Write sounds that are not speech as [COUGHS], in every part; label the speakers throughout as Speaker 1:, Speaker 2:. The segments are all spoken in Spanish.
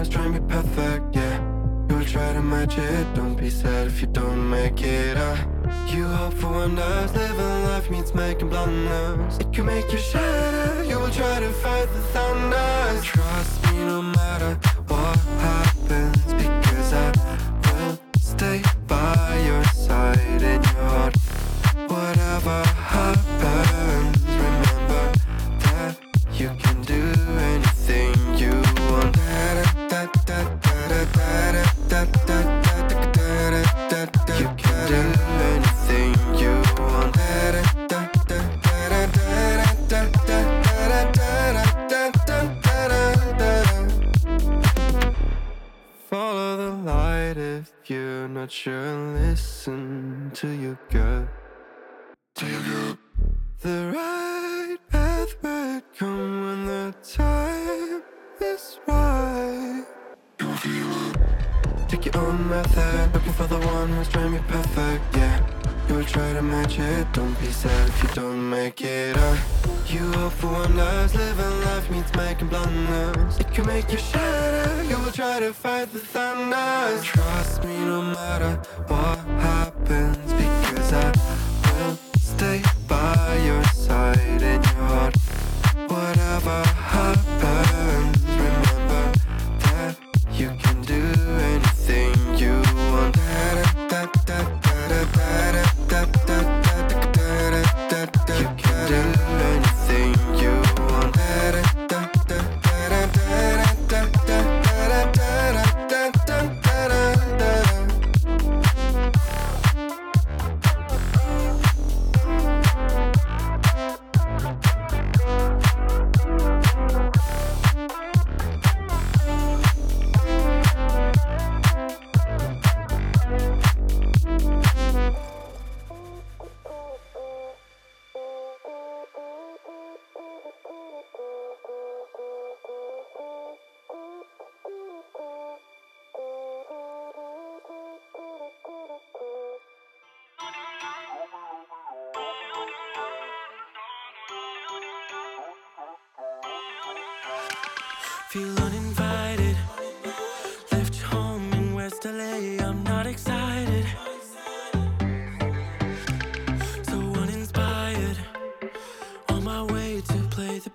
Speaker 1: one trying to be perfect, yeah. You'll try to match it, don't be sad if you don't make it. Uh. You hope for wonders, living life means making blunders. It can make you shatter, you will try to fight the thunder. Matter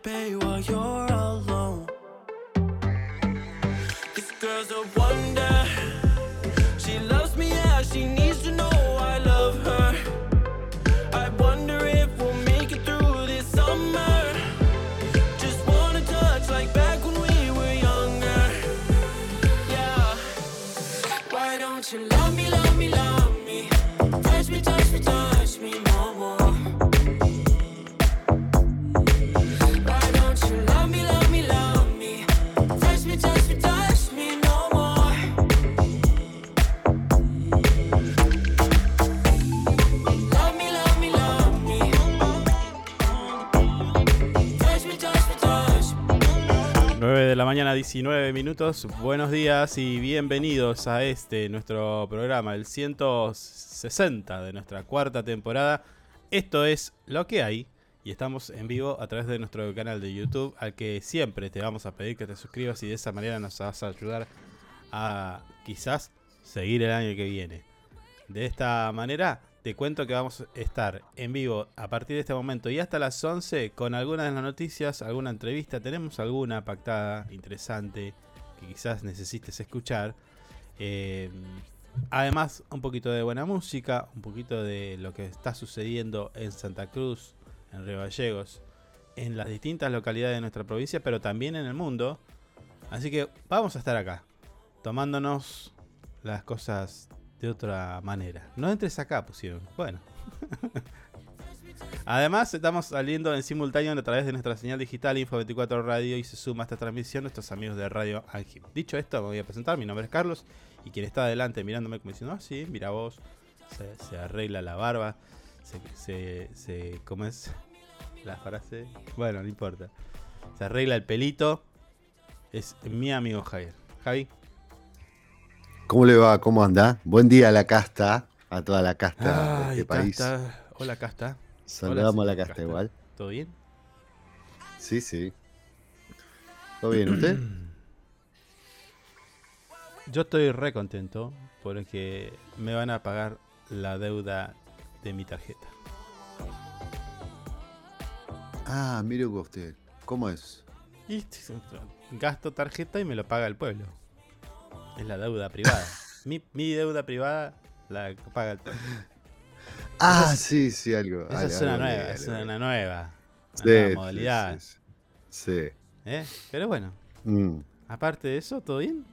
Speaker 1: bay while you're alone. This girl's a wonder. She loves me, yeah. She needs to know I love her. I wonder if we'll make it through this summer. Just wanna touch like back when we were younger. Yeah. Why don't you love me, love me, love me?
Speaker 2: 19 minutos. Buenos días y bienvenidos a este, nuestro programa, el 160 de nuestra cuarta temporada. Esto es Lo que hay y estamos en vivo a través de nuestro canal de YouTube, al que siempre te vamos a pedir que te suscribas y de esa manera nos vas a ayudar a quizás seguir el año que viene. De esta manera, te cuento que vamos a estar en vivo a partir de este momento y hasta las 11 con algunas de las noticias, alguna entrevista. Tenemos alguna pactada interesante que quizás necesites escuchar. Eh, además, un poquito de buena música, un poquito de lo que está sucediendo en Santa Cruz, en Río Gallegos, en las distintas localidades de nuestra provincia, pero también en el mundo. Así que vamos a estar acá, tomándonos las cosas de otra manera. No entres acá, pusieron. Bueno. [LAUGHS] Además, estamos saliendo en simultáneo a través de nuestra señal digital Info24 Radio y se suma a esta transmisión nuestros amigos de Radio Ángel. Dicho esto, me voy a presentar. Mi nombre es Carlos y quien está adelante mirándome como diciendo, ah, sí, mira vos, se, arregla la barba, se, se, se- ¿cómo es la frase? Bueno, no importa. Se arregla el pelito. Es mi amigo Javier. Javi.
Speaker 3: ¿Cómo le va? ¿Cómo anda? Buen día a la casta, a toda la casta de este país.
Speaker 2: Casta. Hola, Casta.
Speaker 3: Saludamos a la casta igual.
Speaker 2: ¿Todo bien?
Speaker 3: Sí, sí. ¿Todo bien usted? [CLEARS THROAT]
Speaker 2: Yo estoy re contento porque me van a pagar la deuda de mi tarjeta.
Speaker 3: Ah, mire usted. ¿Cómo es?
Speaker 2: Y [LAUGHS] gasto tarjeta y me lo paga el pueblo. Es la deuda privada. [LAUGHS] mi, mi deuda privada la paga el pueblo.
Speaker 3: Ah, sí, sí, algo.
Speaker 2: Esa
Speaker 3: algo,
Speaker 2: es una
Speaker 3: algo
Speaker 2: nueva, es una nueva, una
Speaker 3: Sí,
Speaker 2: nueva
Speaker 3: sí,
Speaker 2: modalidad.
Speaker 3: Sí. sí.
Speaker 2: ¿eh? Pero bueno,
Speaker 3: Mm.
Speaker 2: aparte de eso, ¿todo bien?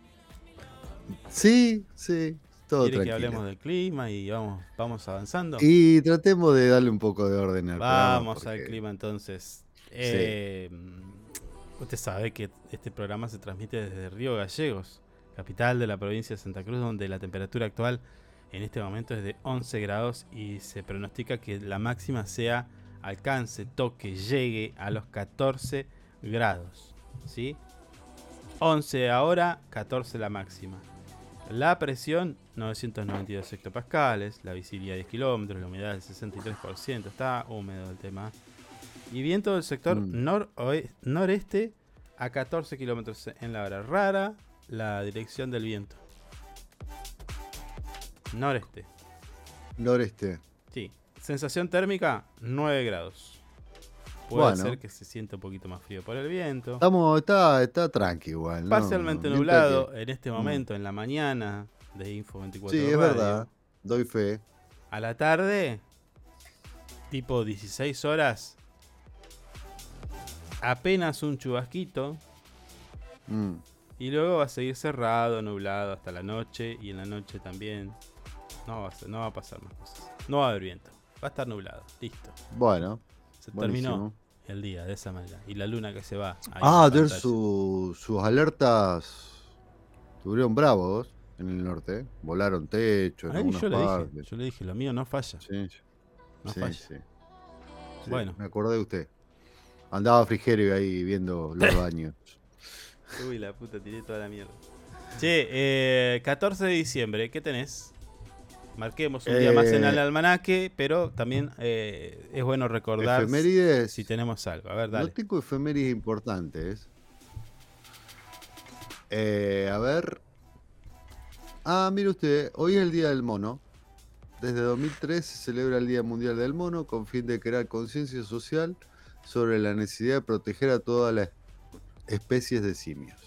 Speaker 3: Sí, sí, todo
Speaker 2: ¿Quiere que
Speaker 3: tranquilo.
Speaker 2: hablemos del clima y vamos, vamos avanzando?
Speaker 3: Y tratemos de darle un poco de orden al programa,
Speaker 2: Vamos al clima entonces. Eh, Usted sabe que este programa se transmite desde Río Gallegos, capital de la provincia de Santa Cruz, donde la temperatura actual en este momento es de 11 grados y se pronostica que la máxima sea alcance, toque, llegue a los 14 grados. ¿sí? 11 ahora, 14 la máxima. La presión 992 hectopascales, la visibilidad 10 kilómetros, la humedad del 63%, está húmedo el tema. Y viento del sector
Speaker 3: Mm.
Speaker 2: noreste a 14 kilómetros en la hora. Rara la dirección del viento. Noreste,
Speaker 3: Noreste.
Speaker 2: sí. Sensación térmica 9 grados. Puede
Speaker 3: Bueno.
Speaker 2: ser que se sienta un poquito más frío por el viento.
Speaker 3: Estamos, está, está tranqui igual. ¿no?
Speaker 2: Parcialmente nublado
Speaker 3: que-
Speaker 2: en este
Speaker 3: Mm.
Speaker 2: momento, en la mañana de Info 24
Speaker 3: Sí, es
Speaker 2: Radio.
Speaker 3: verdad. Doy fe.
Speaker 2: A la tarde, tipo 16 horas, apenas un chubasquito.
Speaker 3: Mm.
Speaker 2: Y luego va a seguir cerrado, nublado hasta la noche. Y en la noche también. No va a, ser- no va a pasar más cosas. No va a haber viento. Va a estar nublado. Listo.
Speaker 3: Bueno,
Speaker 2: Se
Speaker 3: buenísimo.
Speaker 2: terminó el día de esa manera. Y la luna que se va. ahí
Speaker 3: Ah,
Speaker 2: pantalla.
Speaker 3: su- sus alertas estuvieron bravos en el norte. Volaron techo en
Speaker 2: Ahí yo le dije. Yo le dije, lo mío no falla.
Speaker 3: Sí,
Speaker 2: No
Speaker 3: sí,
Speaker 2: falla.
Speaker 3: sí. Sí,
Speaker 2: Bueno.
Speaker 3: Me acordé de usted. Andaba Frigerio ahí viendo los [COUGHS] baños.
Speaker 2: Uy, la puta, tiré toda la mierda. Che, eh, 14 de diciembre, ¿qué tenés? Marquemos un día más en el
Speaker 3: Eh,
Speaker 2: almanaque, pero también eh, es bueno recordar
Speaker 3: Efemérides.
Speaker 2: si tenemos algo. A ver,
Speaker 3: No
Speaker 2: dale.
Speaker 3: tengo efemérides importantes. Eh, a ver. Ah, mire usted, hoy es el Día del Mono. Desde 2003 se celebra el Día Mundial del Mono con fin de crear conciencia social sobre la necesidad de proteger a todas las especies de simios.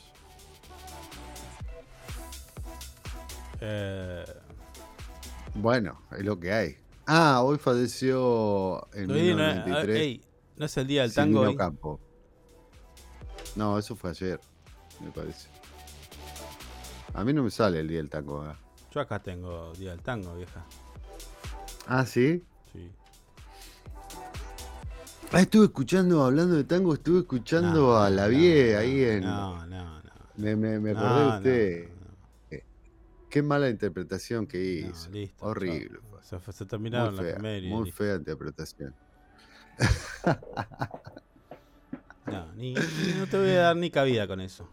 Speaker 2: Eh,
Speaker 3: Bueno, es lo que hay. Ah, hoy falleció en
Speaker 2: no,
Speaker 3: 1993
Speaker 2: ey, ¿no es el día del tango
Speaker 3: Silvino
Speaker 2: hoy?
Speaker 3: Campo. No, eso fue ayer, me parece. A mí no me sale el día del tango acá.
Speaker 2: Yo acá tengo día del tango, vieja.
Speaker 3: Ah, ¿sí? Ah, estuve escuchando, hablando de tango, estuve escuchando
Speaker 2: No,
Speaker 3: a la Vie
Speaker 2: no,
Speaker 3: ahí en...
Speaker 2: No, no, no.
Speaker 3: Me, me, me acordé de usted.
Speaker 2: no,
Speaker 3: Qué mala interpretación que hizo.
Speaker 2: listo,
Speaker 3: Horrible.
Speaker 2: Se, terminaron
Speaker 3: muy
Speaker 2: la
Speaker 3: fea,
Speaker 2: primera
Speaker 3: muy
Speaker 2: listo.
Speaker 3: fea interpretación.
Speaker 2: No, [LAUGHS] ni, no te voy a dar ni cabida con eso.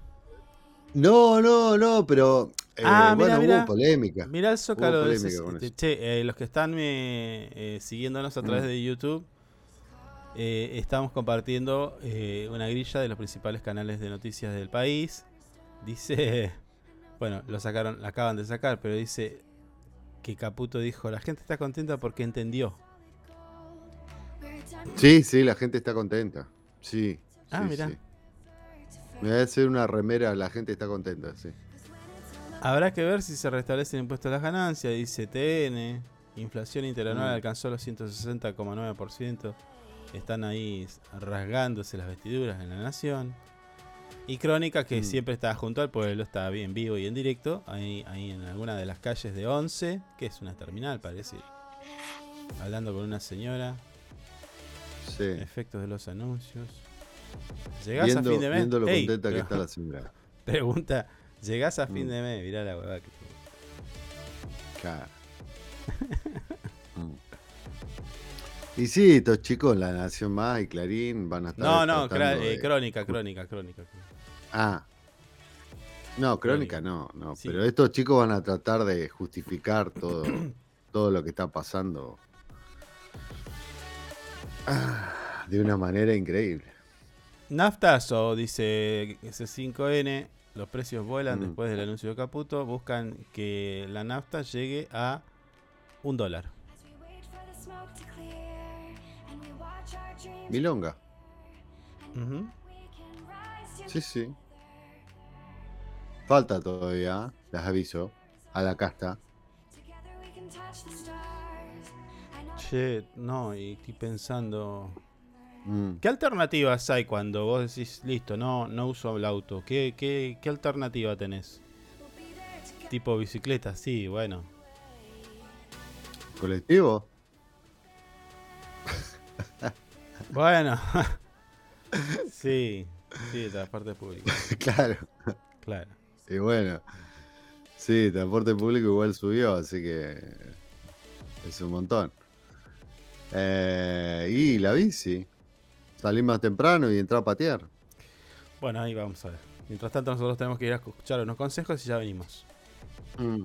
Speaker 3: No, no, no, pero... eh,
Speaker 2: Ah,
Speaker 3: bueno,
Speaker 2: mirá.
Speaker 3: hubo polémica.
Speaker 2: Mirá el zócalo
Speaker 3: Hubo
Speaker 2: de
Speaker 3: polémica
Speaker 2: ese-
Speaker 3: con
Speaker 2: este. Che, eh, los que están eh, eh, siguiéndonos a través
Speaker 3: Mm.
Speaker 2: de YouTube, eh, estamos compartiendo eh, una grilla de los principales canales de noticias del país. Dice, [LAUGHS] bueno, lo sacaron, la acaban de sacar, pero dice que Caputo dijo, la gente está contenta porque entendió.
Speaker 3: Sí, sí, la gente está contenta. Sí.
Speaker 2: Ah,
Speaker 3: sí, sí. Me voy a hacer una remera, la gente está contenta, sí.
Speaker 2: Habrá que ver si se restablece el impuesto a las ganancias, dice TN. Inflación interanual
Speaker 3: Mm.
Speaker 2: alcanzó los 160,9%. Están ahí rasgándose las vestiduras en la nación. Y Crónica, que
Speaker 3: Mm.
Speaker 2: siempre está junto al pueblo, está bien vivo y en directo, ahí, ahí en alguna de las calles de 11, que es una terminal, parece. Hablando con una señora,
Speaker 3: Sí.
Speaker 2: efectos de los anuncios. ¿Llegás
Speaker 3: Viendo,
Speaker 2: a fin de mes?
Speaker 3: viendo lo
Speaker 2: Ey,
Speaker 3: contenta que está la señora. [LAUGHS]
Speaker 2: Pregunta, ¿llegás a fin
Speaker 3: Mm.
Speaker 2: de mes? Mirá la huevada que
Speaker 3: Claro. [LAUGHS] Y sí, estos chicos, La Nación Más y Clarín van a estar.
Speaker 2: No, no, eh,
Speaker 3: de-
Speaker 2: crónica, crónica, crónica.
Speaker 3: Ah. No, crónica no, no.
Speaker 2: Sí.
Speaker 3: Pero estos chicos van a tratar de justificar todo, [CLEARS THROAT] todo lo que está pasando ah, de una manera increíble.
Speaker 2: Naftazo, dice S5N, los precios vuelan
Speaker 3: Mm.
Speaker 2: después del anuncio de Caputo, buscan que la nafta llegue a un dólar.
Speaker 3: Milonga. Sí, sí. Falta todavía, les aviso. A la casta.
Speaker 2: Che, no, y estoy pensando...
Speaker 3: Mm.
Speaker 2: ¿Qué alternativas hay cuando vos decís, listo, no, no uso el auto? ¿Qué, qué, qué alternativa tenés? Tipo bicicleta, sí, bueno.
Speaker 3: ¿Colectivo?
Speaker 2: Bueno. [LAUGHS] sí, sí, transporte público. [LAUGHS]
Speaker 3: claro.
Speaker 2: Claro.
Speaker 3: Y bueno. Sí, transporte público igual subió, así que es un montón. Eh, y la bici. Salir más temprano y entrar a patear.
Speaker 2: Bueno, ahí vamos a ver. Mientras tanto, nosotros tenemos que ir a escuchar unos consejos y ya venimos.
Speaker 3: Mm.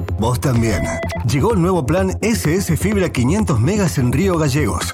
Speaker 4: Vos también. Llegó el nuevo plan SS Fibra 500 megas en Río Gallegos.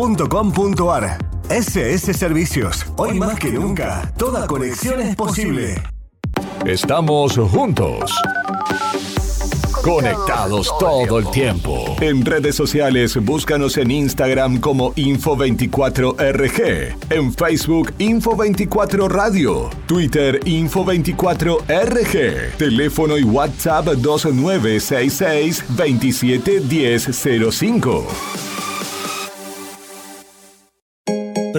Speaker 4: www.ssservicios.com.ar. SS Servicios. Hoy más que nunca, toda conexión es posible.
Speaker 5: Estamos juntos. Conectados todo el tiempo. En redes sociales, búscanos en Instagram como Info24RG, en Facebook Info24 Radio, Twitter Info24RG, teléfono y WhatsApp 2966 271005.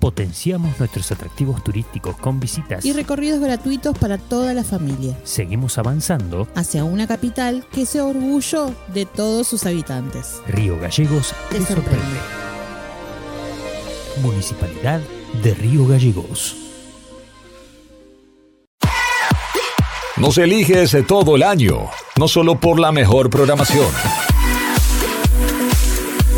Speaker 6: Potenciamos nuestros atractivos turísticos con visitas.
Speaker 7: Y recorridos gratuitos para toda la familia.
Speaker 6: Seguimos avanzando.
Speaker 7: Hacia una capital que sea orgullo de todos sus habitantes.
Speaker 6: Río Gallegos
Speaker 7: Te
Speaker 6: te sorprende.
Speaker 7: sorprende.
Speaker 6: Municipalidad de Río Gallegos.
Speaker 5: Nos eliges todo el año, no solo por la mejor programación,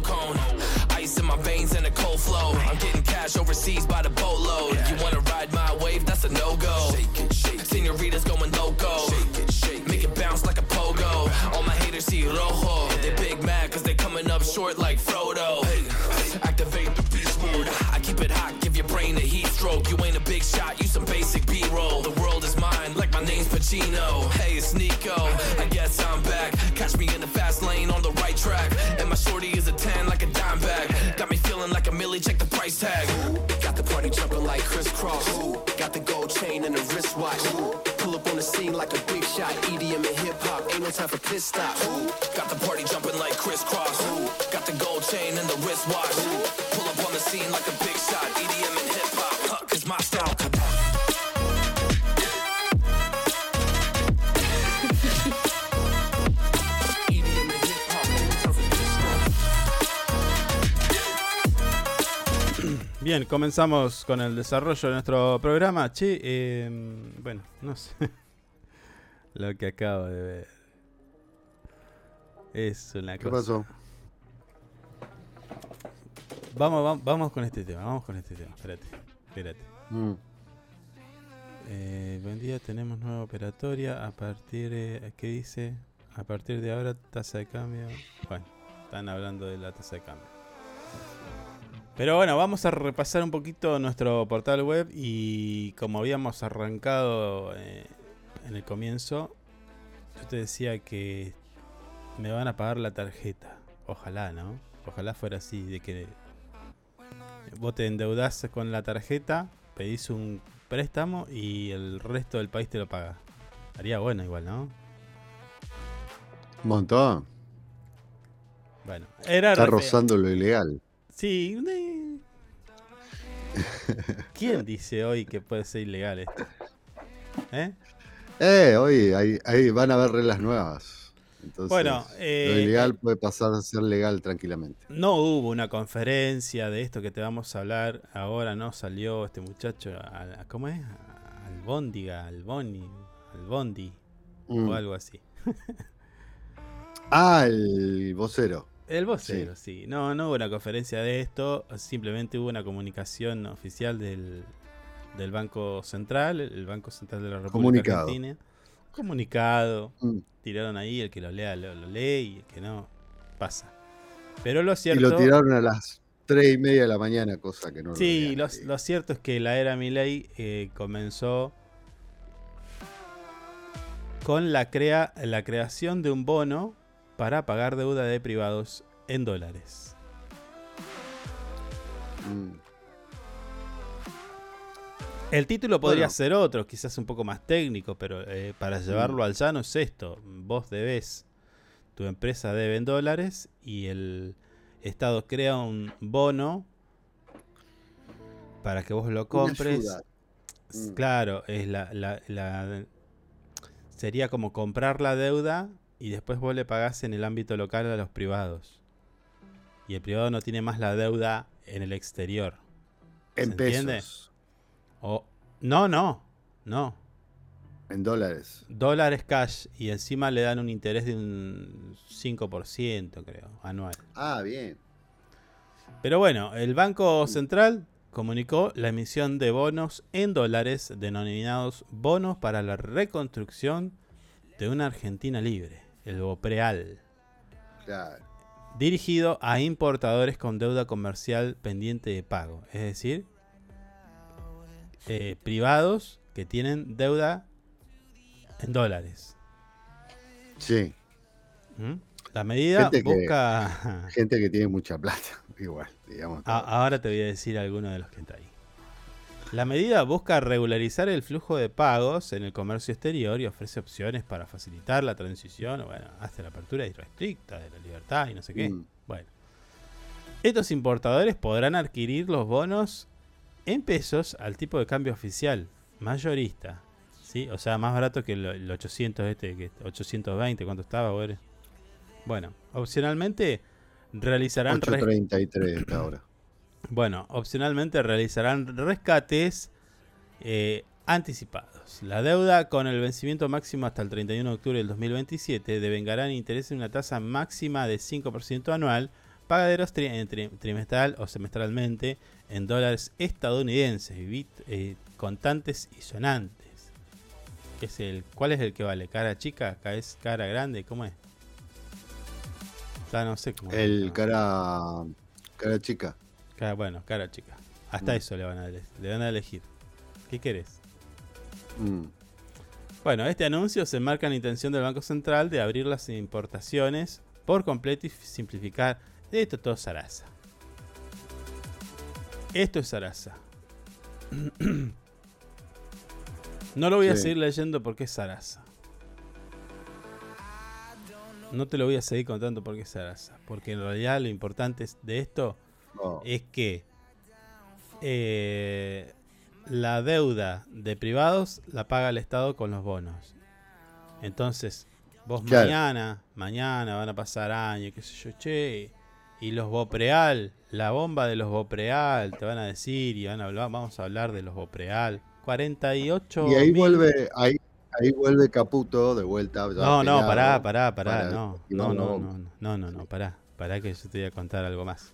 Speaker 8: Snow cone. Ice in my veins and a cold flow. I'm getting cash overseas by the boatload. You wanna ride my wave? That's a no go. Senoritas going loco. Make it bounce like a pogo. All my haters see rojo. They big mad cause they coming up short like Frodo. Pacino. Hey, it's Nico. I guess I'm back. Catch me in the fast lane on the right track. And my shorty is a 10 like a dime bag. Got me feeling like a millie, check the price tag. Got the party jumping like crisscross. Got the gold chain and the wristwatch. Pull up on the scene like a big shot. EDM and hip hop, ain't no time for pit stops. Got the party jumping like crisscross. Got the gold chain and the wristwatch. Pull up on the scene like a big
Speaker 2: Bien, comenzamos con el desarrollo de nuestro programa. Che, eh, bueno, no sé [LAUGHS] lo que acabo de ver. Es una
Speaker 3: ¿Qué
Speaker 2: cosa.
Speaker 3: pasó?
Speaker 2: Vamos, vamos, vamos con este tema, vamos con este tema. Espérate, espérate.
Speaker 3: Mm.
Speaker 2: Eh, buen día, tenemos nueva operatoria. A partir de. ¿Qué dice? A partir de ahora, tasa de cambio. Bueno, están hablando de la tasa de cambio. Pero bueno, vamos a repasar un poquito nuestro portal web y como habíamos arrancado eh, en el comienzo, yo te decía que me van a pagar la tarjeta. Ojalá, ¿no? Ojalá fuera así, de que vos te endeudás con la tarjeta, pedís un préstamo y el resto del país te lo paga. Estaría bueno igual, ¿no?
Speaker 3: Un montón.
Speaker 2: Bueno, era
Speaker 3: Está rozando lo ilegal.
Speaker 2: Sí. [LAUGHS] ¿Quién dice hoy que puede ser ilegal esto? ¿Eh?
Speaker 3: Eh, oye, ahí, ahí van a haber reglas nuevas. Entonces,
Speaker 2: Bueno,
Speaker 3: lo
Speaker 2: eh,
Speaker 3: ilegal puede pasar a ser legal tranquilamente.
Speaker 2: No hubo una conferencia de esto que te vamos a hablar ahora, ¿no? Salió este muchacho, a- a- ¿cómo es? Al Bondiga, al Boni, al Bondi,
Speaker 3: Mm.
Speaker 2: o algo así. [LAUGHS]
Speaker 3: Ah, el vocero.
Speaker 2: El vocero, sí. No, no hubo una conferencia de esto, simplemente hubo una comunicación oficial del, del Banco Central, el Banco Central de la República
Speaker 3: Comunicado.
Speaker 2: Argentina. Comunicado.
Speaker 3: Mm.
Speaker 2: Tiraron ahí, el que lo lea lo, lo lee y el que no, pasa. Pero lo
Speaker 3: Y
Speaker 2: cierto...
Speaker 3: lo tiraron a las tres y media de la mañana, cosa que no lo
Speaker 2: Sí, lo,
Speaker 3: nadie.
Speaker 2: lo cierto es que la era Milley eh, comenzó con la, crea, la creación de un bono para pagar deuda de privados en dólares.
Speaker 3: Mm.
Speaker 2: El título podría
Speaker 3: Bueno.
Speaker 2: ser otro, quizás un poco más técnico, pero eh, para
Speaker 3: Mm.
Speaker 2: llevarlo al llano es esto. Vos debes, tu empresa debe en dólares y el Estado crea un bono para que vos lo compres.
Speaker 3: Mm.
Speaker 2: Claro, es la, la- la- sería como comprar la deuda y después vos le pagás en el ámbito local a los privados. Y el privado no tiene más la deuda en el exterior. ¿Se
Speaker 3: En
Speaker 2: entiende?
Speaker 3: pesos.
Speaker 2: O, no, no, no.
Speaker 3: En dólares.
Speaker 2: Dólares cash y encima le dan un interés de un 5%, creo, anual.
Speaker 3: Ah, bien.
Speaker 2: Pero bueno, el Banco Central comunicó la emisión de bonos en dólares denominados bonos para la reconstrucción de una Argentina libre, el BOPREAL,
Speaker 3: Claro.
Speaker 2: dirigido a importadores con deuda comercial pendiente de pago, es decir, eh, privados que tienen deuda en dólares.
Speaker 3: Sí.
Speaker 2: ¿Mm? La medida
Speaker 3: Gente que-
Speaker 2: busca...
Speaker 3: Gente que tiene mucha plata, [LAUGHS] igual, digamos.
Speaker 2: A- ahora te voy a decir alguno de los que está ahí. La medida busca regularizar el flujo de pagos en el comercio exterior y ofrece opciones para facilitar la transición, bueno, hasta la apertura irrestricta de la libertad y no sé qué.
Speaker 3: Mm.
Speaker 2: Bueno. Estos importadores podrán adquirir los bonos en pesos al tipo de cambio oficial, mayorista. ¿sí? O sea, más barato que el, el 800 este, que 820, ¿cuánto estaba? güey? Bueno, opcionalmente realizarán... res-
Speaker 3: 8.33 está ahora.
Speaker 2: Bueno, opcionalmente realizarán rescates eh, anticipados. La deuda con el vencimiento máximo hasta el 31 de octubre del 2027 devengarán interés en una tasa máxima de 5% anual, pagaderos tri- en tri- trimestral o semestralmente en dólares estadounidenses, bit- eh, contantes y sonantes. ¿Qué es el, ¿Cuál es el que vale? ¿Cara chica? ¿Ca- ¿Es cara grande? ¿Cómo es? Ah, no sé cómo.
Speaker 3: El
Speaker 2: no.
Speaker 3: cara. Cara chica.
Speaker 2: Cara- bueno, cara chica. Hasta
Speaker 3: Mm.
Speaker 2: eso le van, a le van a elegir. ¿Qué querés?
Speaker 3: Mm.
Speaker 2: Bueno, este anuncio se marca en la intención del Banco Central de abrir las importaciones por completo y simplificar. Esto es todo zaraza. Esto es zaraza. [CLEARS THROAT] No lo voy a seguir leyendo porque es zaraza. No te lo voy a seguir contando porque es zaraza. Porque en realidad lo importante es- de esto Es que eh, la deuda de privados la paga el Estado con los bonos. Entonces, vos
Speaker 3: Claro.
Speaker 2: mañana, mañana van a pasar años, qué sé yo, che, y los Bopreal, la bomba de los Bopreal, te van a decir, y van a hablar, vamos a hablar de los Bopreal. 48
Speaker 3: Y ahí
Speaker 2: mil-
Speaker 3: vuelve, ahí, ahí vuelve Caputo de vuelta.
Speaker 2: No, no, pará, pará, pará,
Speaker 3: para
Speaker 2: no, no, no, no, no, no, no, pará, pará que yo te voy a contar algo más.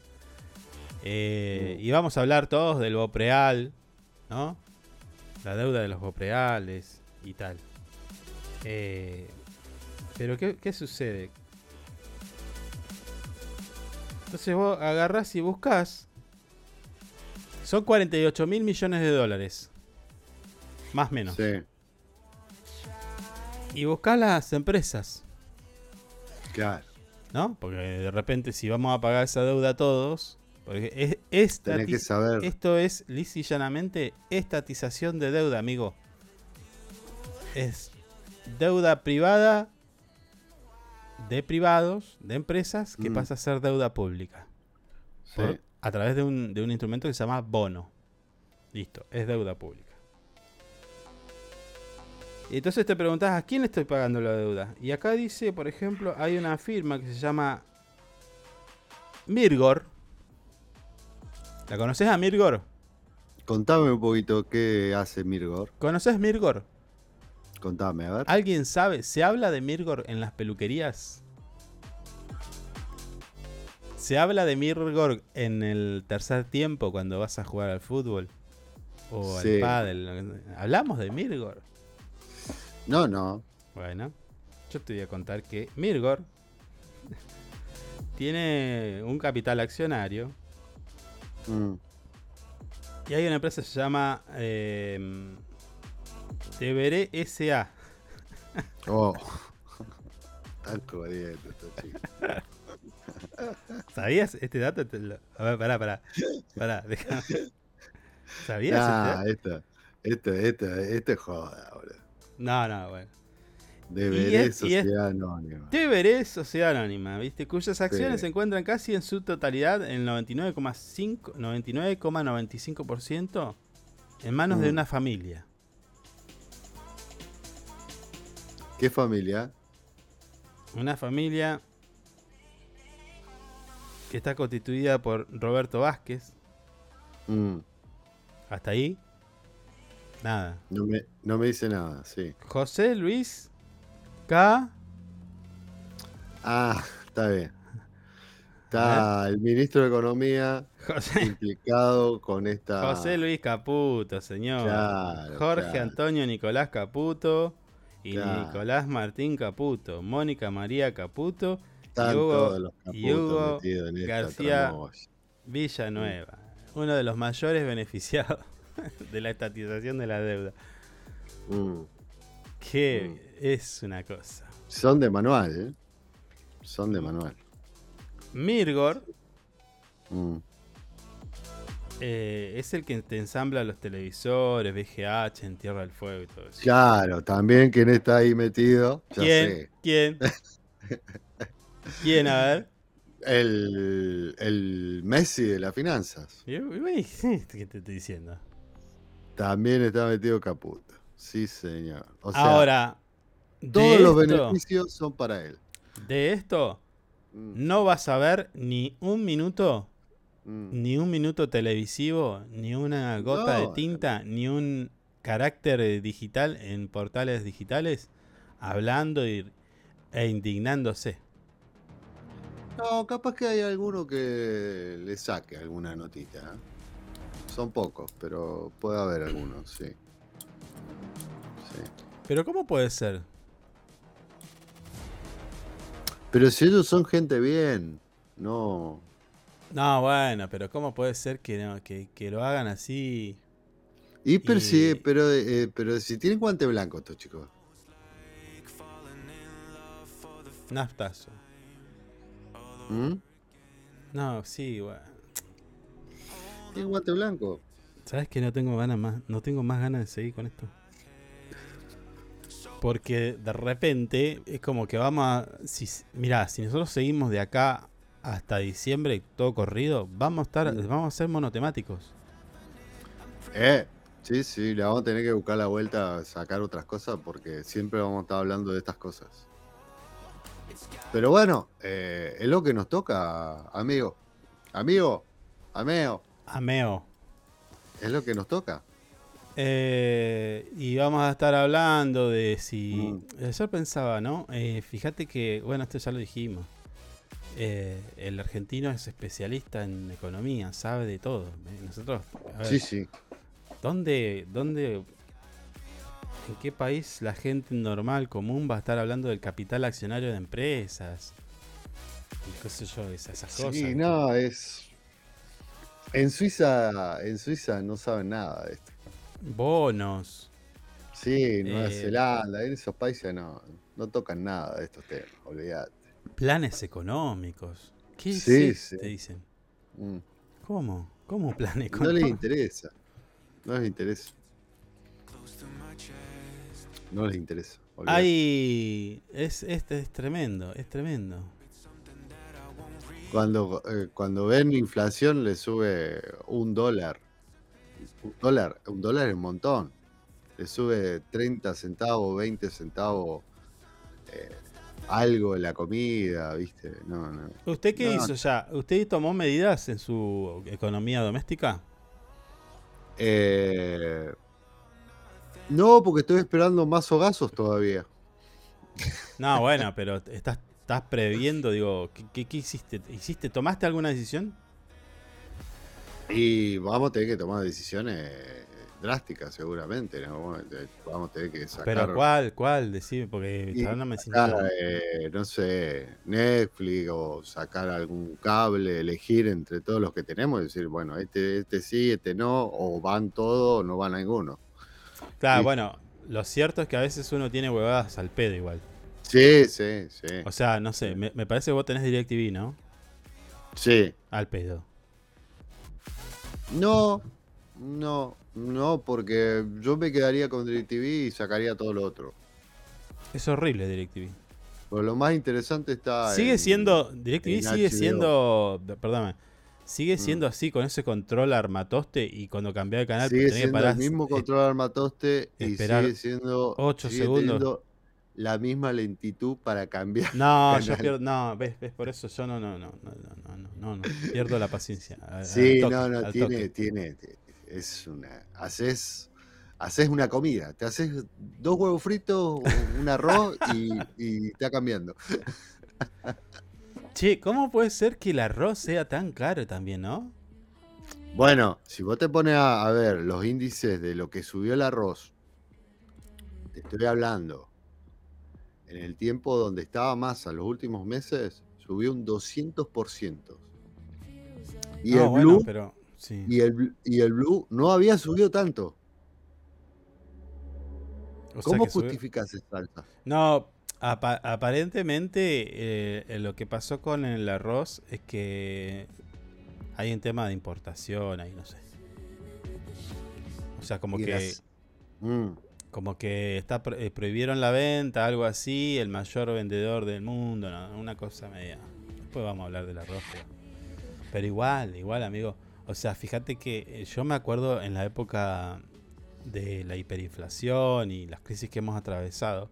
Speaker 2: Eh,
Speaker 3: Mm.
Speaker 2: Y vamos a hablar todos del Bopreal, ¿no? La deuda de los Bopreales y tal. Eh, pero ¿qué, qué sucede? Entonces vos agarrás y buscas. Son 48 mil millones de dólares. Más o menos.
Speaker 3: Sí,
Speaker 2: Y buscás las empresas.
Speaker 3: claro.
Speaker 2: ¿no? Porque de repente si vamos a pagar esa deuda todos, porque es, estati-
Speaker 3: Tenés que saber.
Speaker 2: esto es lisa y llanamente estatización de deuda, amigo. Es deuda privada de privados, de empresas, que
Speaker 3: Mm.
Speaker 2: pasa a ser deuda pública.
Speaker 3: Sí.
Speaker 2: Por- a través de un, de un instrumento que se llama bono. Listo, es deuda pública. Y entonces te preguntás, ¿a quién le estoy pagando la deuda? Y acá dice, por ejemplo, hay una firma que se llama Mirgor. ¿La conoces a Mirgor?
Speaker 3: Contame un poquito qué hace Mirgor.
Speaker 2: ¿Conoces Mirgor?
Speaker 3: Contame, a ver.
Speaker 2: ¿Alguien sabe? ¿Se habla de Mirgor en las peluquerías? ¿Se habla de Mirgor en el tercer tiempo cuando vas a jugar al fútbol? O
Speaker 3: Sí.
Speaker 2: al pádel. ¿Hablamos de Mirgor?
Speaker 3: No, no.
Speaker 2: Bueno, yo te voy a contar que Mirgor [LAUGHS] tiene un capital accionario
Speaker 3: Mm.
Speaker 2: y hay una empresa que se llama eh, SA.
Speaker 3: Oh. [LAUGHS] Tan jodiendo estos chicos.
Speaker 2: ¿Sabías este dato? A ver, pará, pará. Pará, déjame. ¿Sabías
Speaker 3: Nah,
Speaker 2: este dato?
Speaker 3: esto, esto, esto, esto es joda, boludo.
Speaker 2: No, no, bueno.
Speaker 3: Deberé
Speaker 2: es- y es-
Speaker 3: sociedad anónima.
Speaker 2: Deberé Sociedad Anónima, ¿viste? Cuyas acciones
Speaker 3: Sí.
Speaker 2: se encuentran casi en su totalidad, en el 99,5 99,95% en manos de
Speaker 3: Mm.
Speaker 2: una familia.
Speaker 3: ¿Qué familia?
Speaker 2: Una familia que está constituida por Roberto Vázquez.
Speaker 3: Mm,
Speaker 2: Hasta ahí. Nada.
Speaker 3: no, me, no me dice nada, sí.
Speaker 2: José Luis K.
Speaker 3: Ah, está bien. Está el ministro de Economía
Speaker 2: José,
Speaker 3: implicado con esta.
Speaker 2: José Luis Caputo, señor.
Speaker 3: Claro,
Speaker 2: Jorge
Speaker 3: claro.
Speaker 2: Antonio Nicolás Caputo y
Speaker 3: Claro.
Speaker 2: Nicolás Martín Caputo. Mónica María Caputo
Speaker 3: Están
Speaker 2: y Hugo,
Speaker 3: los
Speaker 2: y García
Speaker 3: tramoya.
Speaker 2: Villanueva. Uno de los mayores beneficiados [LAUGHS] de la estatización de la deuda.
Speaker 3: Mm.
Speaker 2: Que es una cosa.
Speaker 3: Son de manual, ¿eh? Son de manual.
Speaker 2: Mirgor
Speaker 3: Mm.
Speaker 2: eh, es el que te ensambla los televisores, VGH, en Tierra del Fuego y todo eso.
Speaker 3: Claro, también quien está ahí metido. Ya
Speaker 2: ¿Quién?
Speaker 3: sé.
Speaker 2: ¿Quién? [LAUGHS] ¿Quién? A ver.
Speaker 3: El, el Messi de las finanzas.
Speaker 2: ¿Qué te estoy diciendo?
Speaker 3: También está metido Caputo. Sí, señor. O sea,
Speaker 2: Ahora,
Speaker 3: todos los beneficios son para él.
Speaker 2: De esto
Speaker 3: Mm,
Speaker 2: no vas a ver ni un minuto,
Speaker 3: mm.
Speaker 2: ni un minuto televisivo, ni una gota de tinta, ni un carácter eh, digital en portales digitales hablando y- e indignándose.
Speaker 3: No, capaz que hay alguno que le saque alguna notita. ¿eh? Son pocos, pero puede haber algunos, sí. Sí.
Speaker 2: Pero ¿cómo puede ser?
Speaker 3: Pero si ellos son gente bien, no.
Speaker 2: No, bueno, pero ¿cómo puede ser que, no, que, que lo hagan así?
Speaker 3: Y, pero,
Speaker 2: Y-
Speaker 3: sí, pero, eh, pero si tienen guante blanco estos chicos.
Speaker 2: Naftazo.
Speaker 3: ¿Mm?
Speaker 2: No, sí, bueno.
Speaker 3: ¿Tienen guante blanco?
Speaker 2: ¿Sabes que no tengo ganas más? No tengo más ganas de seguir con esto. Porque de repente es como que vamos a. Si, mirá, si nosotros seguimos de acá hasta diciembre todo corrido, vamos a estar, vamos a ser monotemáticos.
Speaker 3: Eh, sí, sí, le vamos a tener que buscar la vuelta a sacar otras cosas porque siempre vamos a estar hablando de estas cosas. Pero bueno, eh, es lo que nos toca, amigo. Amigo, ameo,
Speaker 2: Ameo.
Speaker 3: Es lo que nos toca.
Speaker 2: Eh, y vamos a estar hablando de si.
Speaker 3: Mm.
Speaker 2: Yo pensaba, ¿no? Eh, fíjate que, bueno, esto ya lo dijimos. Eh, el argentino es especialista en economía, sabe de todo. Eh, Nosotros, a ver,
Speaker 3: Sí, sí.
Speaker 2: ¿dónde, ¿dónde, en qué país la gente normal, común, va a estar hablando del capital accionario de empresas? Y qué sé yo, esas, esas cosas.
Speaker 3: Sí, no, es. En Suiza, en Suiza no saben nada de esto.
Speaker 2: Bonos.
Speaker 3: Sí, Nueva
Speaker 2: Eh,
Speaker 3: Zelanda, en esos países no, no tocan nada de estos temas, olvídate.
Speaker 2: Planes económicos. ¿Qué es
Speaker 3: Sí, sí.
Speaker 2: Te dicen.
Speaker 3: Mm.
Speaker 2: ¿Cómo? ¿Cómo plan
Speaker 3: No les interesa. No les interesa. No les interesa.
Speaker 2: Hay. Es, este es tremendo, es tremendo.
Speaker 3: Cuando, eh, cuando ven inflación le sube un dólar. Un dólar, un dólar es un montón. Le sube 30 centavos, 20 centavos eh, algo de la comida, ¿viste? No, no.
Speaker 2: ¿Usted qué
Speaker 3: No.
Speaker 2: hizo ya? ¿Usted tomó medidas en su economía doméstica?
Speaker 3: Eh, no, porque estoy esperando más hogazos todavía.
Speaker 2: No, bueno, pero estás, estás previendo, digo, ¿qué, qué, qué hiciste? ¿Hiciste, tomaste alguna decisión?
Speaker 3: Y vamos a tener que tomar decisiones drásticas seguramente, ¿no? Vamos a- a tener que sacar...
Speaker 2: Pero ¿cuál? ¿Cuál? Decime, porque
Speaker 3: y
Speaker 2: no me
Speaker 3: sacar, eh, no sé, Netflix o sacar algún cable, elegir entre todos los que tenemos y decir, bueno, este, este sí, este no, o van todos o no van ninguno.
Speaker 2: Claro,
Speaker 3: y-
Speaker 2: bueno, lo cierto es que a veces uno tiene huevadas al pedo igual.
Speaker 3: Sí, sí, sí.
Speaker 2: O sea, no sé, me, me parece que vos tenés DirecTV, ¿no?
Speaker 3: Sí.
Speaker 2: Al pedo.
Speaker 3: No, no, no, porque yo me quedaría con DirecTV y sacaría todo lo otro.
Speaker 2: Es horrible DirecTV.
Speaker 3: Pero lo más interesante está
Speaker 2: Sigue
Speaker 3: en-
Speaker 2: siendo. DirecTV sigue
Speaker 3: HBO.
Speaker 2: siendo. Perdóname. Sigue
Speaker 3: Mm.
Speaker 2: siendo así con ese control armatoste y cuando cambié de canal
Speaker 3: Sigue
Speaker 2: tenés que
Speaker 3: siendo
Speaker 2: parar.
Speaker 3: el mismo control armatoste y
Speaker 2: esperar
Speaker 3: sigue siendo
Speaker 2: ocho
Speaker 3: sigue
Speaker 2: segundos
Speaker 3: la misma lentitud para cambiar.
Speaker 2: No, [LAUGHS] yo pierdo, no, ves, ves, por eso yo no, no, no, no, no, no, no, no no. pierdo la paciencia.
Speaker 3: Sí, no, no, tiene, tiene, es una, haces, haces una comida, te haces dos huevos fritos, un arroz y, [LAUGHS] y está cambiando.
Speaker 2: Che, ¿cómo puede ser que el arroz sea tan caro también, no?
Speaker 3: Bueno, si vos te pones a, a ver los índices de lo que subió el arroz, te estoy hablando en el tiempo donde estaba masa los últimos meses, subió un 200%. Y
Speaker 2: No,
Speaker 3: el
Speaker 2: bueno,
Speaker 3: blue,
Speaker 2: pero sí.
Speaker 3: y el, bl- y el blue no había subido tanto.
Speaker 2: O
Speaker 3: ¿Cómo justificas esa alza?
Speaker 2: No, apa- aparentemente eh, eh, lo que pasó con el arroz es que hay un tema de importación ahí, no sé. O sea, como
Speaker 3: Y
Speaker 2: que
Speaker 3: las- Mm,
Speaker 2: como que está pro- eh, prohibieron la venta, algo así, el mayor vendedor del mundo, no, una cosa media. Después vamos a hablar del arroz, pero, pero igual, igual, amigo. O sea, fíjate que eh, yo me acuerdo en la época de la hiperinflación y las crisis que hemos atravesado.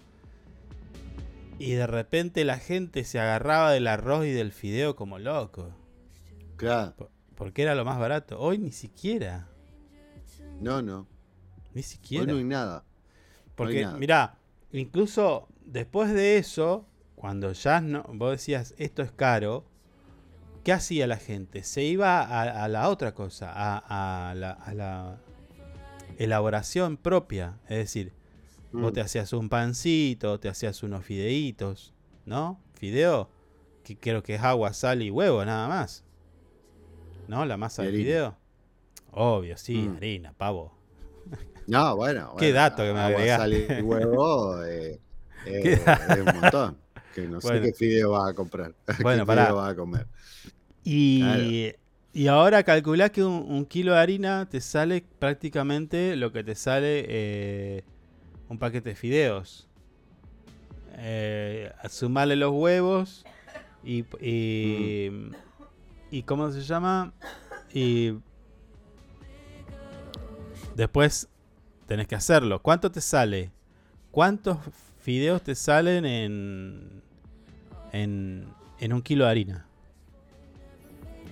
Speaker 2: Y de repente la gente se agarraba del arroz y del fideo como loco.
Speaker 3: claro,
Speaker 2: Porque era lo más barato. Hoy ni siquiera.
Speaker 3: no, no.
Speaker 2: Ni
Speaker 3: Hoy
Speaker 2: siquiera.
Speaker 3: no hay nada.
Speaker 2: Porque,
Speaker 3: nada.
Speaker 2: mirá, incluso después de eso, cuando ya no, vos decías esto es caro, ¿qué hacía la gente? Se iba a, a la otra cosa, a, a la, a la elaboración propia. Es decir, vos
Speaker 3: Mm.
Speaker 2: te hacías un pancito, te hacías unos fideitos, ¿no? Fideo, que creo que es agua, sal y huevo, nada más. ¿No? La masa de fideo. Obvio, sí,
Speaker 3: Mm.
Speaker 2: harina, pavo.
Speaker 3: No, bueno.
Speaker 2: Qué dato que me agregaste.
Speaker 3: sal y huevo eh, [LAUGHS] eh,
Speaker 2: Qué
Speaker 3: es un montón. Que no
Speaker 2: Bueno.
Speaker 3: sé qué fideo vas a comprar. [LAUGHS]
Speaker 2: Bueno,
Speaker 3: qué
Speaker 2: pará.
Speaker 3: vas a comer.
Speaker 2: Y, y ahora calculá que un, un kilo de harina te sale prácticamente lo que te sale eh, un paquete de fideos. Eh, sumarle los huevos y, y, y ¿cómo se llama? Y después tenés que hacerlo. ¿Cuánto te sale? ¿Cuántos fideos te salen en, en, en un kilo de harina?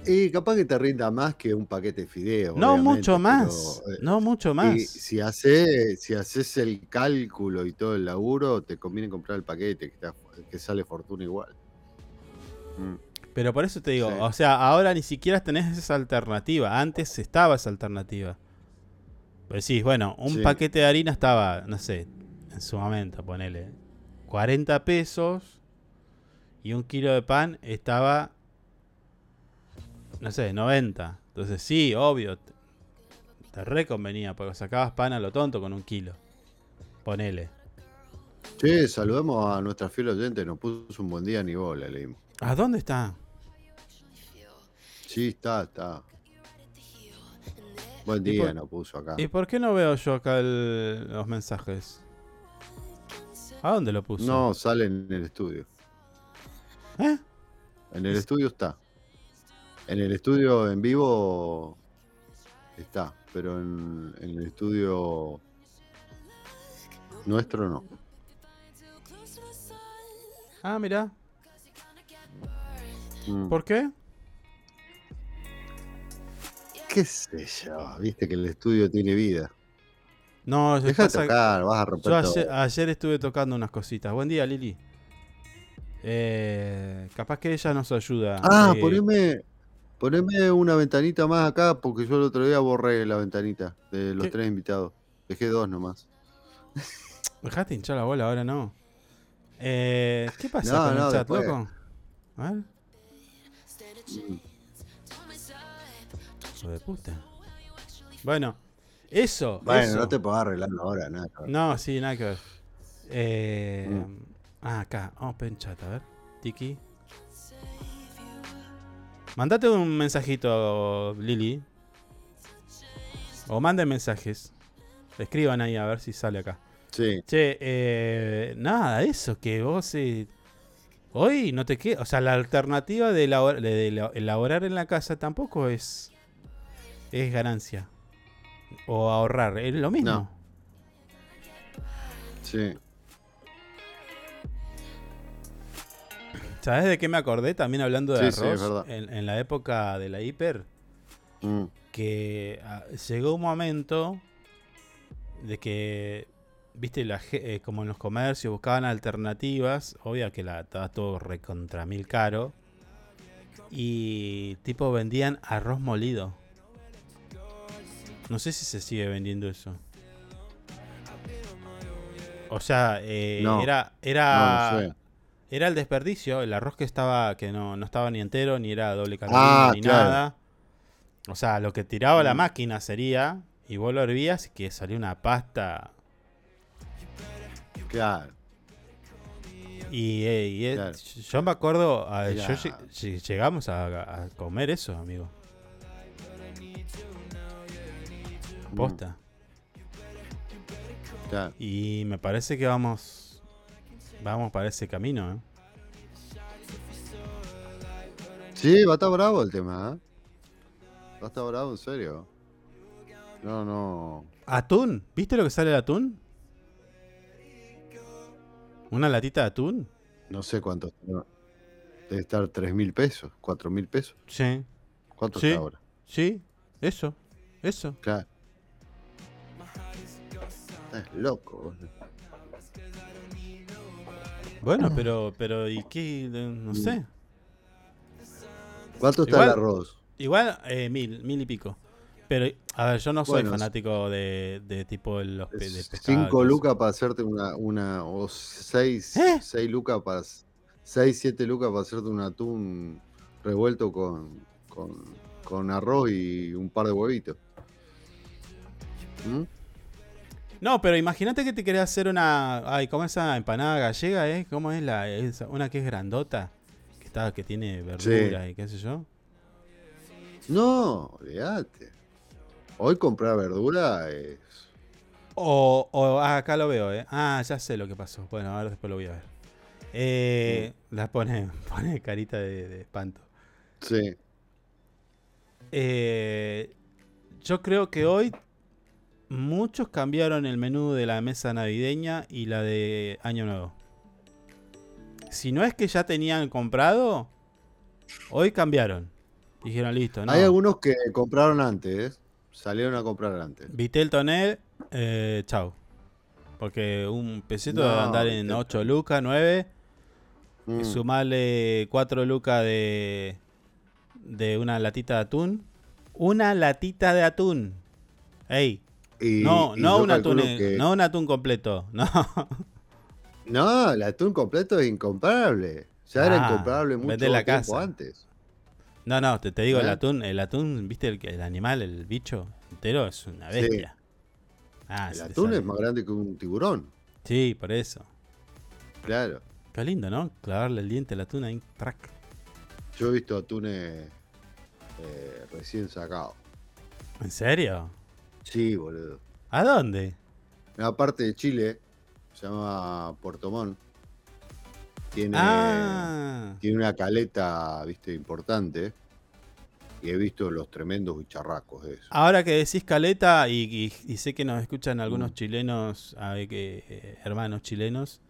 Speaker 3: Y capaz que te rinda más que un paquete de fideos.
Speaker 2: No
Speaker 3: obviamente,
Speaker 2: mucho más.
Speaker 3: pero, eh,
Speaker 2: no mucho
Speaker 3: y
Speaker 2: más.
Speaker 3: si haces si haces el cálculo y todo el laburo, te conviene comprar el paquete, que, está- que sale fortuna igual. Mm.
Speaker 2: Pero por eso te digo,
Speaker 3: Sí.
Speaker 2: o sea, ahora ni siquiera tenés esa alternativa. Antes estaba esa alternativa. Pues sí, bueno, un
Speaker 3: Sí.
Speaker 2: paquete de harina estaba, no sé, en su momento, ponele 40 pesos. Y un kilo de pan estaba, no sé, 90. Entonces sí, obvio, te, te reconvenía, porque sacabas pan a lo tonto con un kilo. Ponele.
Speaker 3: Che, saludemos a nuestra fiel oyente, nos puso un buen día ni bola, leímos.
Speaker 2: ¿A dónde está?
Speaker 3: Sí, está, está. Buen
Speaker 2: ¿Y
Speaker 3: día
Speaker 2: por-
Speaker 3: nos puso acá.
Speaker 2: ¿Y por qué no veo yo acá el- los mensajes? ¿A dónde lo puso?
Speaker 3: No, sale en el estudio.
Speaker 2: ¿Eh?
Speaker 3: En el estudio está. En el estudio en vivo está, pero en, en el estudio nuestro no.
Speaker 2: Ah, mira.
Speaker 3: Mm.
Speaker 2: ¿Por qué?
Speaker 3: ¿Qué sé yo? Viste que el estudio tiene vida.
Speaker 2: No,
Speaker 3: Deja de tocar, vas a romper
Speaker 2: Yo
Speaker 3: todo.
Speaker 2: ayer, ayer estuve tocando unas cositas. Buen día, Lili. Eh, capaz que ella nos ayuda.
Speaker 3: Ah,
Speaker 2: Eh,
Speaker 3: poneme, poneme una ventanita más acá, porque yo el otro día borré la ventanita de los
Speaker 2: ¿Qué?
Speaker 3: tres invitados. Dejé dos nomás. [LAUGHS]
Speaker 2: Dejaste hinchar la bola, ahora no. Eh, ¿Qué pasa
Speaker 3: No,
Speaker 2: con
Speaker 3: no,
Speaker 2: el chat,
Speaker 3: después.
Speaker 2: loco? A ver.
Speaker 3: Mm.
Speaker 2: Hijo de puta. Bueno, eso.
Speaker 3: Bueno,
Speaker 2: eso.
Speaker 3: no te puedo arreglar ahora, nada. que ver.
Speaker 2: No, sí, nada que ver. Eh,
Speaker 3: Mm.
Speaker 2: Ah, acá, open chat, a ver. Tiki. Mandate un mensajito, Lili. O manden mensajes. Escriban ahí a ver si sale acá.
Speaker 3: Sí.
Speaker 2: Che, eh, nada, eso, que vos eh, hoy no te queda. O sea, la alternativa de, elabor- de ela- elaborar en la casa tampoco es, es ganancia. O ahorrar, es lo mismo.
Speaker 3: No. Sí.
Speaker 2: ¿Sabes de qué me acordé? También hablando de
Speaker 3: Sí, sí, es
Speaker 2: arroz.
Speaker 3: verdad.
Speaker 2: en, en la época de la hiper,
Speaker 3: Mm.
Speaker 2: que ah, llegó un momento de que, viste, la, eh, como en los comercios buscaban alternativas, obvio que la, estaba todo recontra mil caro, y tipo vendían arroz molido. No sé si se sigue vendiendo eso. O sea, eh,
Speaker 3: No.
Speaker 2: era, era,
Speaker 3: No,
Speaker 2: era el desperdicio, el arroz que estaba, que no, no estaba ni entero, ni era doble
Speaker 3: Ah,
Speaker 2: carolina, ni
Speaker 3: claro.
Speaker 2: nada. O sea, lo que tiraba la
Speaker 3: Mm.
Speaker 2: máquina sería, y vos lo hervías, y que salía una pasta.
Speaker 3: Claro.
Speaker 2: Y, eh, y, eh,
Speaker 3: Claro.
Speaker 2: yo me acuerdo, a- yo llegamos a, a comer eso, amigo.
Speaker 3: Mm.
Speaker 2: Posta.
Speaker 3: Claro.
Speaker 2: Y me parece que vamos, vamos para ese camino, ¿eh?
Speaker 3: Sí, va a estar bravo el tema, ¿eh? Va a estar bravo, en serio. No, no.
Speaker 2: ¿Atún? ¿Viste lo que sale el atún? ¿Una latita de atún?
Speaker 3: No sé cuánto. Debe estar 3 mil pesos, 4 mil pesos.
Speaker 2: Sí.
Speaker 3: ¿Cuánto
Speaker 2: Sí.
Speaker 3: está ahora?
Speaker 2: Sí, eso, eso.
Speaker 3: Claro. Estás loco.
Speaker 2: Bueno, pero, pero, ¿y qué? No sé.
Speaker 3: ¿Cuánto está
Speaker 2: Igual-
Speaker 3: el arroz?
Speaker 2: Igual, eh, mil, mil y pico. Pero, a ver, yo no soy
Speaker 3: Bueno,
Speaker 2: fanático de, de tipo de los de pescado. y
Speaker 3: 5
Speaker 2: todo eso.
Speaker 3: lucas para hacerte una, una o 6
Speaker 2: ¿Eh?
Speaker 3: 6 lucas para 6 7 lucas para hacerte un atún revuelto con, con, con arroz y un par de huevitos. ¿Mm?
Speaker 2: No, pero imagínate que te querés hacer una. Ay, ¿cómo es esa empanada gallega, eh? ¿Cómo es la. esa- una que es grandota? Que, está, que tiene verdura y qué sé yo.
Speaker 3: No, olvídate. Hoy comprar verdura es.
Speaker 2: O, o ah, acá lo veo, ¿eh? Ah, ya sé lo que pasó. Bueno, ahora después lo voy a ver. Eh, La pone, [LAUGHS] pone carita de, de espanto.
Speaker 3: Sí.
Speaker 2: Eh, yo creo que hoy muchos cambiaron el menú de la mesa navideña y la de Año Nuevo. Si no es que ya tenían comprado, hoy cambiaron. Dijeron, listo, ¿no?
Speaker 3: Hay algunos que compraron antes, salieron a comprar antes.
Speaker 2: Vitel Tonel, eh, chau. Porque un peseto
Speaker 3: No,
Speaker 2: debe andar en
Speaker 3: Vitel
Speaker 2: 8 lucas, 9. Y
Speaker 3: Mm.
Speaker 2: sumarle 4 lucas de, de una latita de atún. Una latita de atún. Ey.
Speaker 3: Y-
Speaker 2: no,
Speaker 3: y
Speaker 2: no un atún,
Speaker 3: que-
Speaker 2: no un atún completo. [LAUGHS] No.
Speaker 3: No, el atún completo es incomparable. Ya era
Speaker 2: Ah,
Speaker 3: incomparable mucho
Speaker 2: la
Speaker 3: tiempo
Speaker 2: casa.
Speaker 3: antes.
Speaker 2: No, no, te, te digo, el
Speaker 3: ¿Eh?
Speaker 2: atún, el atún, viste, el, el animal, el bicho entero es una
Speaker 3: Sí.
Speaker 2: bestia. Ah,
Speaker 3: el atún es más grande que un tiburón.
Speaker 2: Sí, por eso.
Speaker 3: Claro.
Speaker 2: Qué lindo, ¿no? Clavarle el diente al atún ahí, track.
Speaker 3: Yo he visto atunes eh, recién sacados.
Speaker 2: ¿En serio?
Speaker 3: Sí, boludo.
Speaker 2: ¿A dónde?
Speaker 3: En la parte de Chile, se llama Puerto Montt. Tiene,
Speaker 2: Ah.
Speaker 3: tiene una caleta, viste, importante. Y he visto los tremendos bicharracos de eso.
Speaker 2: Ahora que decís caleta, y, y- y sé que nos escuchan algunos
Speaker 3: Mm.
Speaker 2: chilenos, a ver que, eh, hermanos chilenos,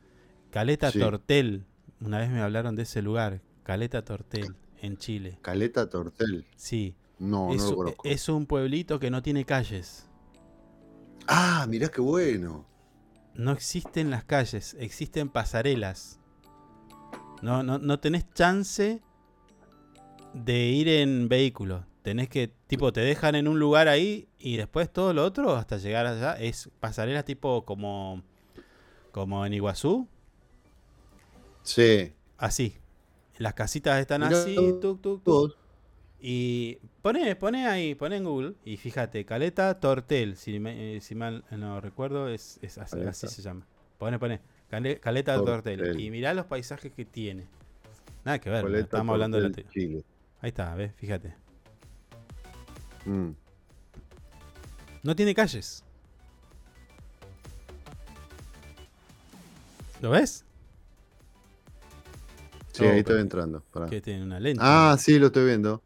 Speaker 2: Caleta
Speaker 3: Sí.
Speaker 2: Tortel. Una vez me hablaron de ese lugar, Caleta Tortel, en Chile.
Speaker 3: Caleta Tortel.
Speaker 2: Sí.
Speaker 3: No,
Speaker 2: es,
Speaker 3: no lo conozco.
Speaker 2: es un pueblito que no tiene calles.
Speaker 3: Ah, mirá qué bueno.
Speaker 2: No existen las calles, existen pasarelas. No, no, no tenés chance de ir en vehículo. Tenés que, tipo, te dejan en un lugar ahí y después todo lo otro hasta llegar allá es pasarelas tipo como, como en Iguazú.
Speaker 3: Sí.
Speaker 2: Así. Las casitas están
Speaker 3: Mirá
Speaker 2: así, tuk, tuk, tuk. Y pone, pone ahí, pone en Google y fíjate, Caleta Tortel, si, me- eh, si mal no recuerdo, es, es así, se llama. Pone, pone, Cale- Caleta Tortel.
Speaker 3: Tortel.
Speaker 2: Y mirá los paisajes que tiene. Nada que ver,
Speaker 3: Caleta
Speaker 2: estamos hablando de la
Speaker 3: Chile.
Speaker 2: Ahí está, ves, fíjate.
Speaker 3: Mm.
Speaker 2: No tiene calles. ¿Lo ves?
Speaker 3: Sí,
Speaker 2: Oh,
Speaker 3: ahí estoy
Speaker 2: pero-
Speaker 3: entrando. pará.
Speaker 2: Que tiene una lente.
Speaker 3: Ah, sí, lo estoy viendo.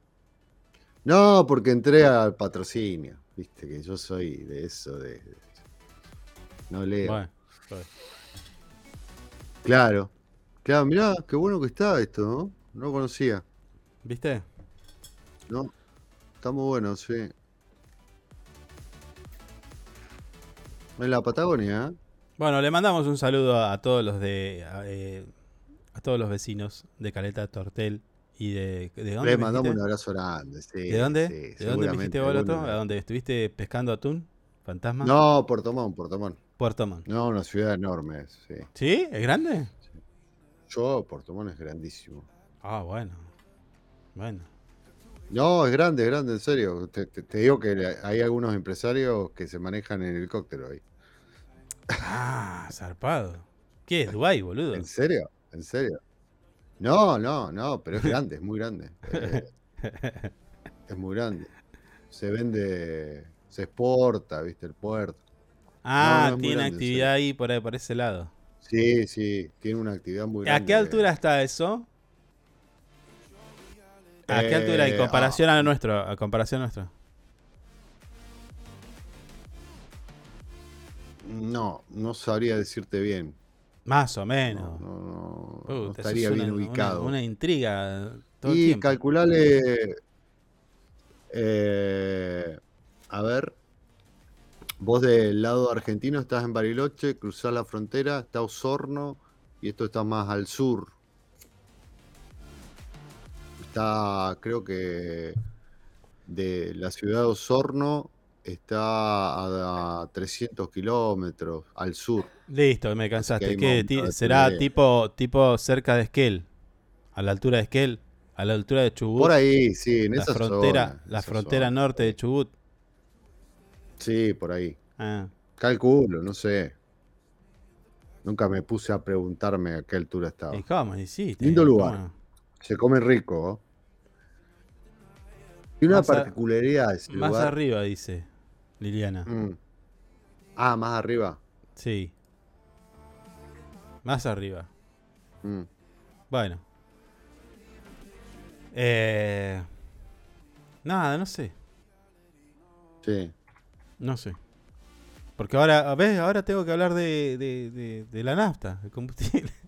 Speaker 3: No, porque entré al patrocinio. Viste que yo soy de eso, de. No leo.
Speaker 2: Bueno.
Speaker 3: Claro. Claro, mirá, qué bueno que está esto, ¿no? No lo conocía.
Speaker 2: ¿Viste?
Speaker 3: No. Está muy bueno, sí. En la Patagonia, ¿eh?
Speaker 2: Bueno, le mandamos un saludo a, a todos los de a, eh, a todos los vecinos de Caleta Tortel y de ¿de dónde
Speaker 3: Le mandamos un abrazo grande. Sí,
Speaker 2: ¿De dónde?
Speaker 3: sí,
Speaker 2: ¿De dónde me dijiste vos otro? ¿A dónde estuviste pescando atún? ¿Fantasma?
Speaker 3: No, Puerto Montt, Puerto Montt.
Speaker 2: Puerto Montt.
Speaker 3: No, una ciudad enorme, sí.
Speaker 2: ¿Sí? ¿Es grande?
Speaker 3: Yo, Puerto Montt es grandísimo.
Speaker 2: Ah, bueno. Bueno.
Speaker 3: No, es grande, es grande, en serio. Te, te- te digo que hay algunos empresarios que se manejan en helicóptero ahí.
Speaker 2: Ah, zarpado. ¿Qué es Dubái, boludo?
Speaker 3: ¿En serio? ¿En serio? No, no, no, pero es grande, es muy grande. Eh, es muy grande. Se vende, se exporta, viste, el puerto.
Speaker 2: Ah,
Speaker 3: No, no,
Speaker 2: tiene
Speaker 3: grande,
Speaker 2: actividad ahí por, ahí, por ese lado.
Speaker 3: Sí, sí, tiene una actividad muy grande.
Speaker 2: ¿A qué altura está eso? ¿A qué altura en
Speaker 3: Eh,
Speaker 2: comparación a nuestro? A comparación a nuestro.
Speaker 3: No, no sabría decirte bien.
Speaker 2: Más o menos.
Speaker 3: No, no, no,
Speaker 2: Puta,
Speaker 3: no
Speaker 2: eso
Speaker 3: estaría
Speaker 2: es
Speaker 3: bien
Speaker 2: una-
Speaker 3: ubicado.
Speaker 2: Una, intriga todo el
Speaker 3: y
Speaker 2: tiempo.
Speaker 3: calculale. eh, a ver. Vos del lado argentino estás en Bariloche, cruzás la frontera, está Osorno y esto está más al sur. Está, creo que de la ciudad de Osorno está a, 300 kilómetros al sur.
Speaker 2: Listo, me cansaste. ¿Qué? Ti- ¿Será tipo, tipo cerca de Esquel? ¿A la altura de Esquel? ¿A la altura de Chubut?
Speaker 3: Por ahí, sí, en
Speaker 2: la
Speaker 3: esa
Speaker 2: frontera,
Speaker 3: zona,
Speaker 2: La
Speaker 3: esa
Speaker 2: frontera
Speaker 3: zona,
Speaker 2: norte de Chubut.
Speaker 3: Sí, por ahí.
Speaker 2: Ah,
Speaker 3: Calculo, no sé. Nunca me puse a preguntarme a qué altura estaba.
Speaker 2: ¿Y cómo hiciste?
Speaker 3: Lindo lugar.
Speaker 2: ¿Cómo?
Speaker 3: Se come rico. ¿oh? Y una
Speaker 2: Más a-
Speaker 3: particularidad de ese
Speaker 2: Más
Speaker 3: lugar.
Speaker 2: arriba, dice Liliana.
Speaker 3: Mm. Ah, más arriba.
Speaker 2: Sí. Más arriba.
Speaker 3: Mm.
Speaker 2: Bueno. Eh, nada, no sé.
Speaker 3: Sí.
Speaker 2: No sé. Porque ahora, ¿ves? Ahora tengo que hablar de, de, de- de la nafta, el combustible. [LAUGHS]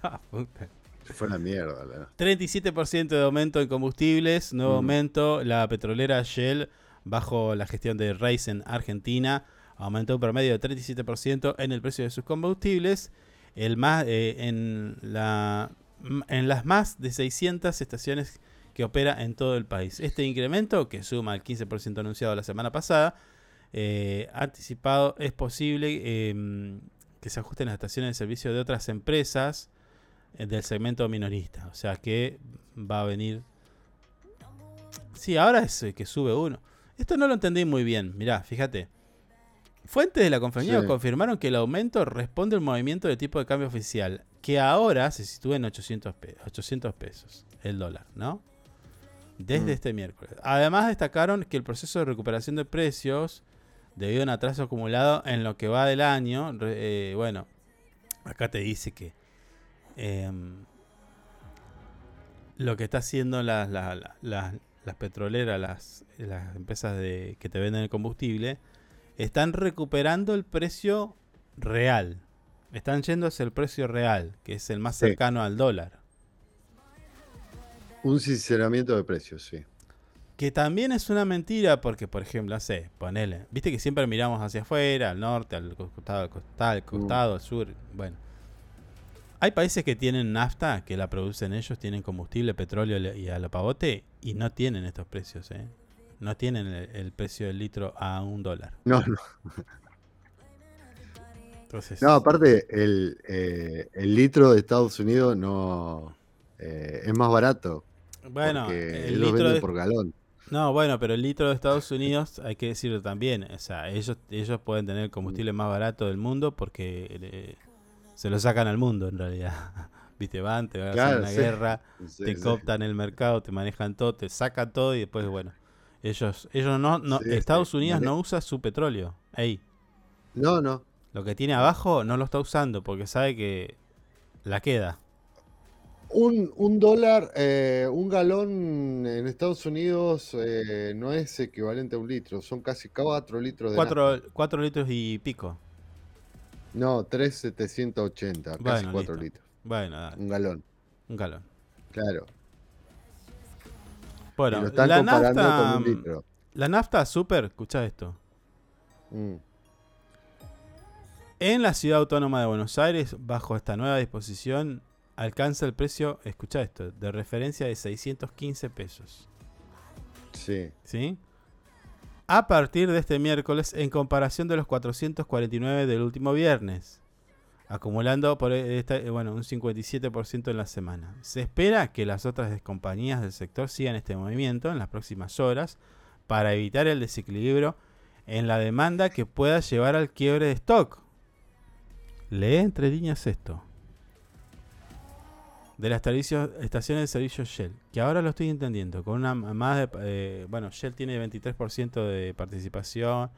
Speaker 2: Ah, puta.
Speaker 3: Se fue la mierda. la-
Speaker 2: 37% de aumento en combustibles, nuevo
Speaker 3: Mm.
Speaker 2: aumento. La petrolera Shell, bajo la gestión de Raizen Argentina, aumentó un promedio de 37% en el precio de sus combustibles. El más, eh, en, la, en las más de 600 estaciones que opera en todo el país. Este incremento, que suma el 15% anunciado la semana pasada, eh, anticipado, es posible eh, que se ajusten las estaciones de servicio de otras empresas eh, del segmento minorista. O sea que va a venir. Sí, ahora es eh, que sube uno. Esto no lo entendí muy bien. Mirá, fíjate. Fuentes de la compañía
Speaker 3: Sí.
Speaker 2: confirmaron que el aumento responde al movimiento de tipo de cambio oficial, que ahora se sitúa en 800, pe- 800 pesos el dólar, ¿no? Desde
Speaker 3: Mm.
Speaker 2: este miércoles. Además destacaron que el proceso de recuperación de precios, debido a un atraso acumulado en lo que va del año, eh, bueno, acá te dice que em, lo que está haciendo las, la- la- las- las petroleras, las, las empresas de, que te venden el combustible, están recuperando el precio real. Están yendo hacia el precio real, que es el más
Speaker 3: Sí.
Speaker 2: cercano al dólar.
Speaker 3: Un sinceramiento de precios, sí.
Speaker 2: Que también es una mentira porque, por ejemplo, sé, ponele. Viste que siempre miramos hacia afuera, al norte, al costado, al costado, al, costado, al sur. Bueno. Hay países que tienen nafta, que la producen ellos, tienen combustible, petróleo le- y a lo pavote, y no tienen estos precios, ¿eh? No tienen el, el precio del litro a un dólar.
Speaker 3: No, no.
Speaker 2: Entonces,
Speaker 3: No, aparte, el, eh, el litro de Estados Unidos no eh, es más barato.
Speaker 2: bueno, el litro de-
Speaker 3: por galón.
Speaker 2: No, bueno, pero el litro de Estados Unidos, hay que decirlo también, o sea, ellos, ellos pueden tener el combustible más barato del mundo porque eh, se lo sacan al mundo en realidad. [LAUGHS] Viste, van, te van a hacer una
Speaker 3: sí.
Speaker 2: guerra,
Speaker 3: Sí,
Speaker 2: te
Speaker 3: sí.
Speaker 2: cooptan el mercado, te manejan todo, te sacan todo y después, bueno, ellos, ellos no, no Estados Unidos no usa su petróleo. Ey,
Speaker 3: No, no.
Speaker 2: lo que tiene abajo no lo está usando porque sabe que la queda.
Speaker 3: Un, un dólar, eh, un galón en Estados Unidos eh, no es equivalente a un litro, son casi 4 litros de
Speaker 2: Cuatro, cuatro litros y pico.
Speaker 3: No, 3,780, casi
Speaker 2: Bueno,
Speaker 3: 4
Speaker 2: listo.
Speaker 3: litros.
Speaker 2: Bueno, dale,
Speaker 3: Un galón,
Speaker 2: un galón.
Speaker 3: claro.
Speaker 2: Bueno,
Speaker 3: y lo están
Speaker 2: la
Speaker 3: comparando
Speaker 2: nafta,
Speaker 3: con un litro.
Speaker 2: la nafta super, escucha esto.
Speaker 3: Mm.
Speaker 2: En la ciudad autónoma de Buenos Aires, bajo esta nueva disposición, alcanza el precio, escucha esto, de referencia de 615 pesos.
Speaker 3: Sí.
Speaker 2: ¿Sí? A partir de este miércoles, en comparación de los 449 del último viernes, acumulando por esta, eh, bueno, un 57% en la semana. Se espera que las otras compañías del sector sigan este movimiento en las próximas horas para evitar el desequilibrio en la demanda que pueda llevar al quiebre de stock. Lee entre líneas esto. De las estaciones de servicio Shell, que ahora lo estoy entendiendo, con una más de... eh, bueno, Shell tiene 23% de participación,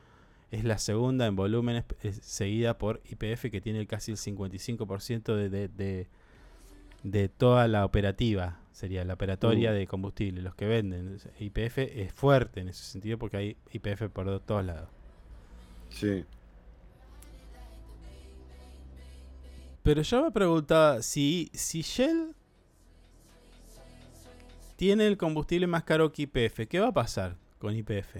Speaker 2: es la segunda en volúmenes, es seguida por IPF, que tiene casi el 55% de, de, de, de toda la operativa, sería la operatoria
Speaker 3: Uh.
Speaker 2: de combustible, los que venden. IPF es fuerte en ese sentido porque hay IPF por do- todos lados.
Speaker 3: Sí.
Speaker 2: Pero yo me preguntaba si, si Shell tiene el combustible más caro que IPF, ¿qué va a pasar con IPF?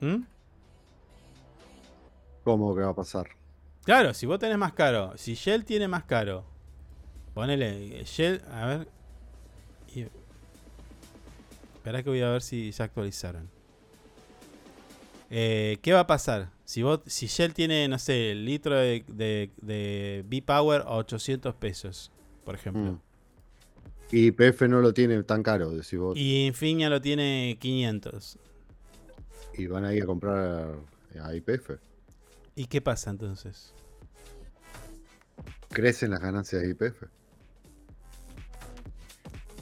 Speaker 2: ¿Mm?
Speaker 3: ¿Cómo que va a pasar?
Speaker 2: Claro, si vos tenés más caro, si Shell tiene más caro, ponele Shell, a ver. Esperá que voy a ver si ya actualizaron. Eh, ¿Qué va a pasar? Si vos, si Shell tiene, no sé, el litro de, de, de B-Power a 800 pesos, por ejemplo.
Speaker 3: Mm. Y IPF no lo tiene tan caro, decís vos.
Speaker 2: Y Infinia lo tiene 500.
Speaker 3: Y van a ir a comprar a IPF.
Speaker 2: ¿Y qué pasa entonces?
Speaker 3: Crecen las ganancias de IPF.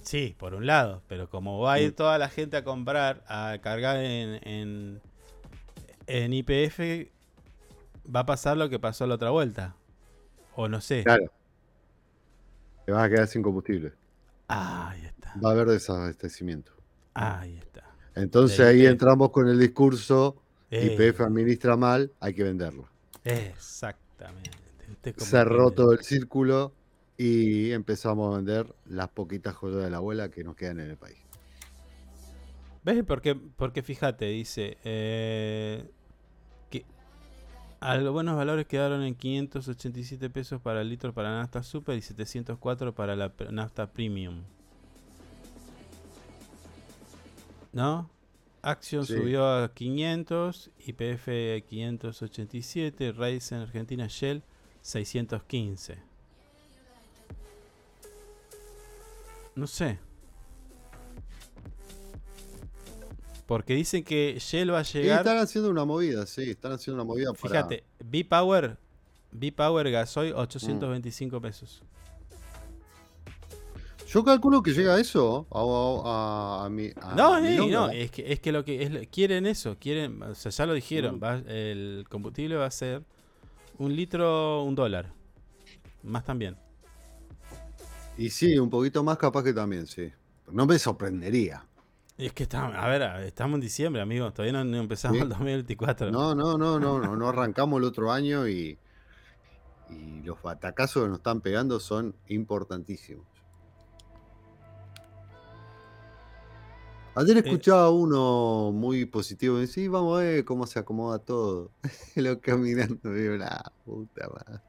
Speaker 2: Sí, por un lado, pero como va a ir
Speaker 3: Mm.
Speaker 2: toda la gente a comprar, a cargar en, en, en IPF, va a pasar lo que pasó la otra vuelta. O no sé.
Speaker 3: Claro. Te vas a quedar sin combustible.
Speaker 2: Ah, ahí está.
Speaker 3: Va a haber desabastecimiento.
Speaker 2: Ahí está.
Speaker 3: Entonces ahí entramos con el discurso,
Speaker 2: Eh.
Speaker 3: IPF administra mal, hay que venderlo.
Speaker 2: Exactamente.
Speaker 3: Cerró
Speaker 2: que-
Speaker 3: todo el círculo y empezamos a vender las poquitas joyas de la abuela que nos quedan en el país.
Speaker 2: ¿Ves? Porque, porque fíjate, dice eh, los buenos valores quedaron en 587 pesos para el litro para la nafta super y 704 para la nafta premium. ¿No? Action
Speaker 3: Sí.
Speaker 2: subió a 500, IPF 587, Ryzen Argentina Shell 615. No sé. Porque dicen que Shell va a
Speaker 3: Y
Speaker 2: llegar.
Speaker 3: están haciendo una movida, sí, están haciendo una movida para...
Speaker 2: Fíjate, B-Power, B-Power Gasoil
Speaker 3: Mm.
Speaker 2: 825 pesos.
Speaker 3: Yo calculo que llega a eso, a, a, a mi... a
Speaker 2: no,
Speaker 3: mi
Speaker 2: no, es que, es que lo que es, quieren eso, quieren, o sea, ya lo dijeron,
Speaker 3: Mm.
Speaker 2: va- el combustible va a ser un litro, un dólar. Más también.
Speaker 3: Y sí, un poquito más capaz que también, sí. No me sorprendería.
Speaker 2: Y es que estamos, a ver, estamos en diciembre, amigos, todavía no, no empezamos
Speaker 3: Sí.
Speaker 2: el 2024.
Speaker 3: No, no, no, no, no, no arrancamos el otro año y, y los batacazos que nos están pegando son importantísimos. Ayer
Speaker 2: Eh,
Speaker 3: escuchaba uno muy positivo y "Sí, vamos a ver cómo se acomoda todo. [LAUGHS] Lo caminando, digo, la puta madre.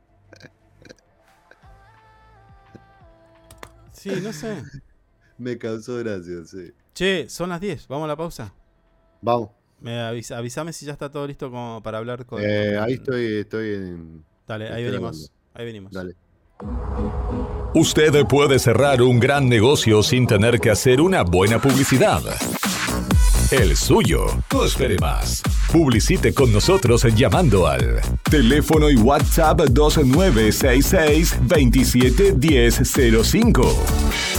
Speaker 2: Sí, no sé. [LAUGHS]
Speaker 3: Me causó gracia, sí.
Speaker 2: Che, son las 10. ¿Vamos a la pausa?
Speaker 3: Vamos.
Speaker 2: Me avisa, avísame si ya está todo listo como para hablar con.
Speaker 3: Eh,
Speaker 2: con-
Speaker 3: ahí estoy, estoy en.
Speaker 2: Dale, ahí venimos. Ahí venimos.
Speaker 3: Dale.
Speaker 5: Usted puede cerrar un gran negocio sin tener que hacer una buena publicidad. El suyo. No espere más. Publicite con nosotros llamando al teléfono y WhatsApp 2966 271005.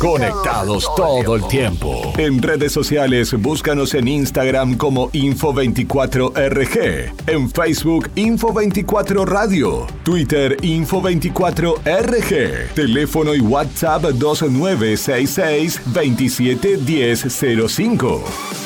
Speaker 5: Conectados todo el tiempo. En redes sociales, búscanos en Instagram como Info24RG, en Facebook Info24 Radio, Twitter Info24RG, teléfono y WhatsApp 2966 271005.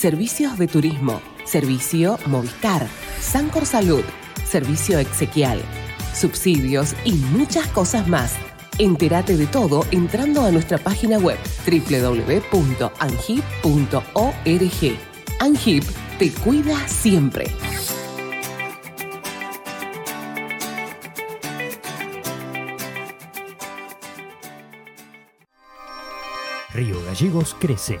Speaker 9: servicios de turismo, servicio Movistar, Sancor Salud, servicio exequial, subsidios y muchas cosas más. Entérate de todo entrando a nuestra página web www.angip.org. Angip te cuida siempre.
Speaker 6: Río Gallegos crece.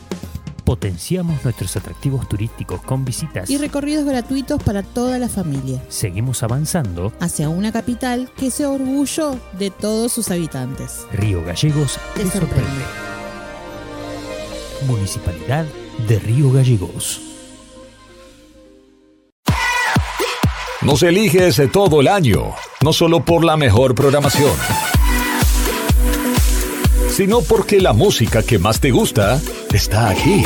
Speaker 6: Potenciamos nuestros atractivos turísticos con visitas.
Speaker 7: Y recorridos gratuitos para toda la familia.
Speaker 6: Seguimos avanzando.
Speaker 7: Hacia una capital que sea orgullo de todos sus habitantes.
Speaker 6: Río Gallegos te sorprende. Municipalidad de Río Gallegos.
Speaker 5: Nos eliges todo el año, no solo por la mejor programación, sino porque la música que más te gusta está aquí.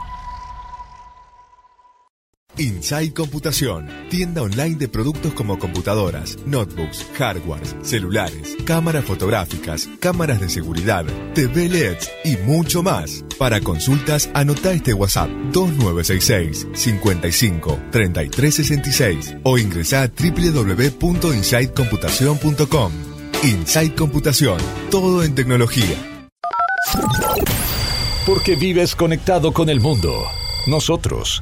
Speaker 10: Inside Computación, tienda online de productos como computadoras, notebooks, hardwares, celulares, cámaras fotográficas, cámaras de seguridad, TV LEDs y mucho más. Para consultas, anota este WhatsApp 2966 55 3366 o ingresa a www.insidecomputación.com. Inside Computación, todo en tecnología.
Speaker 5: Porque vives conectado con el mundo. Nosotros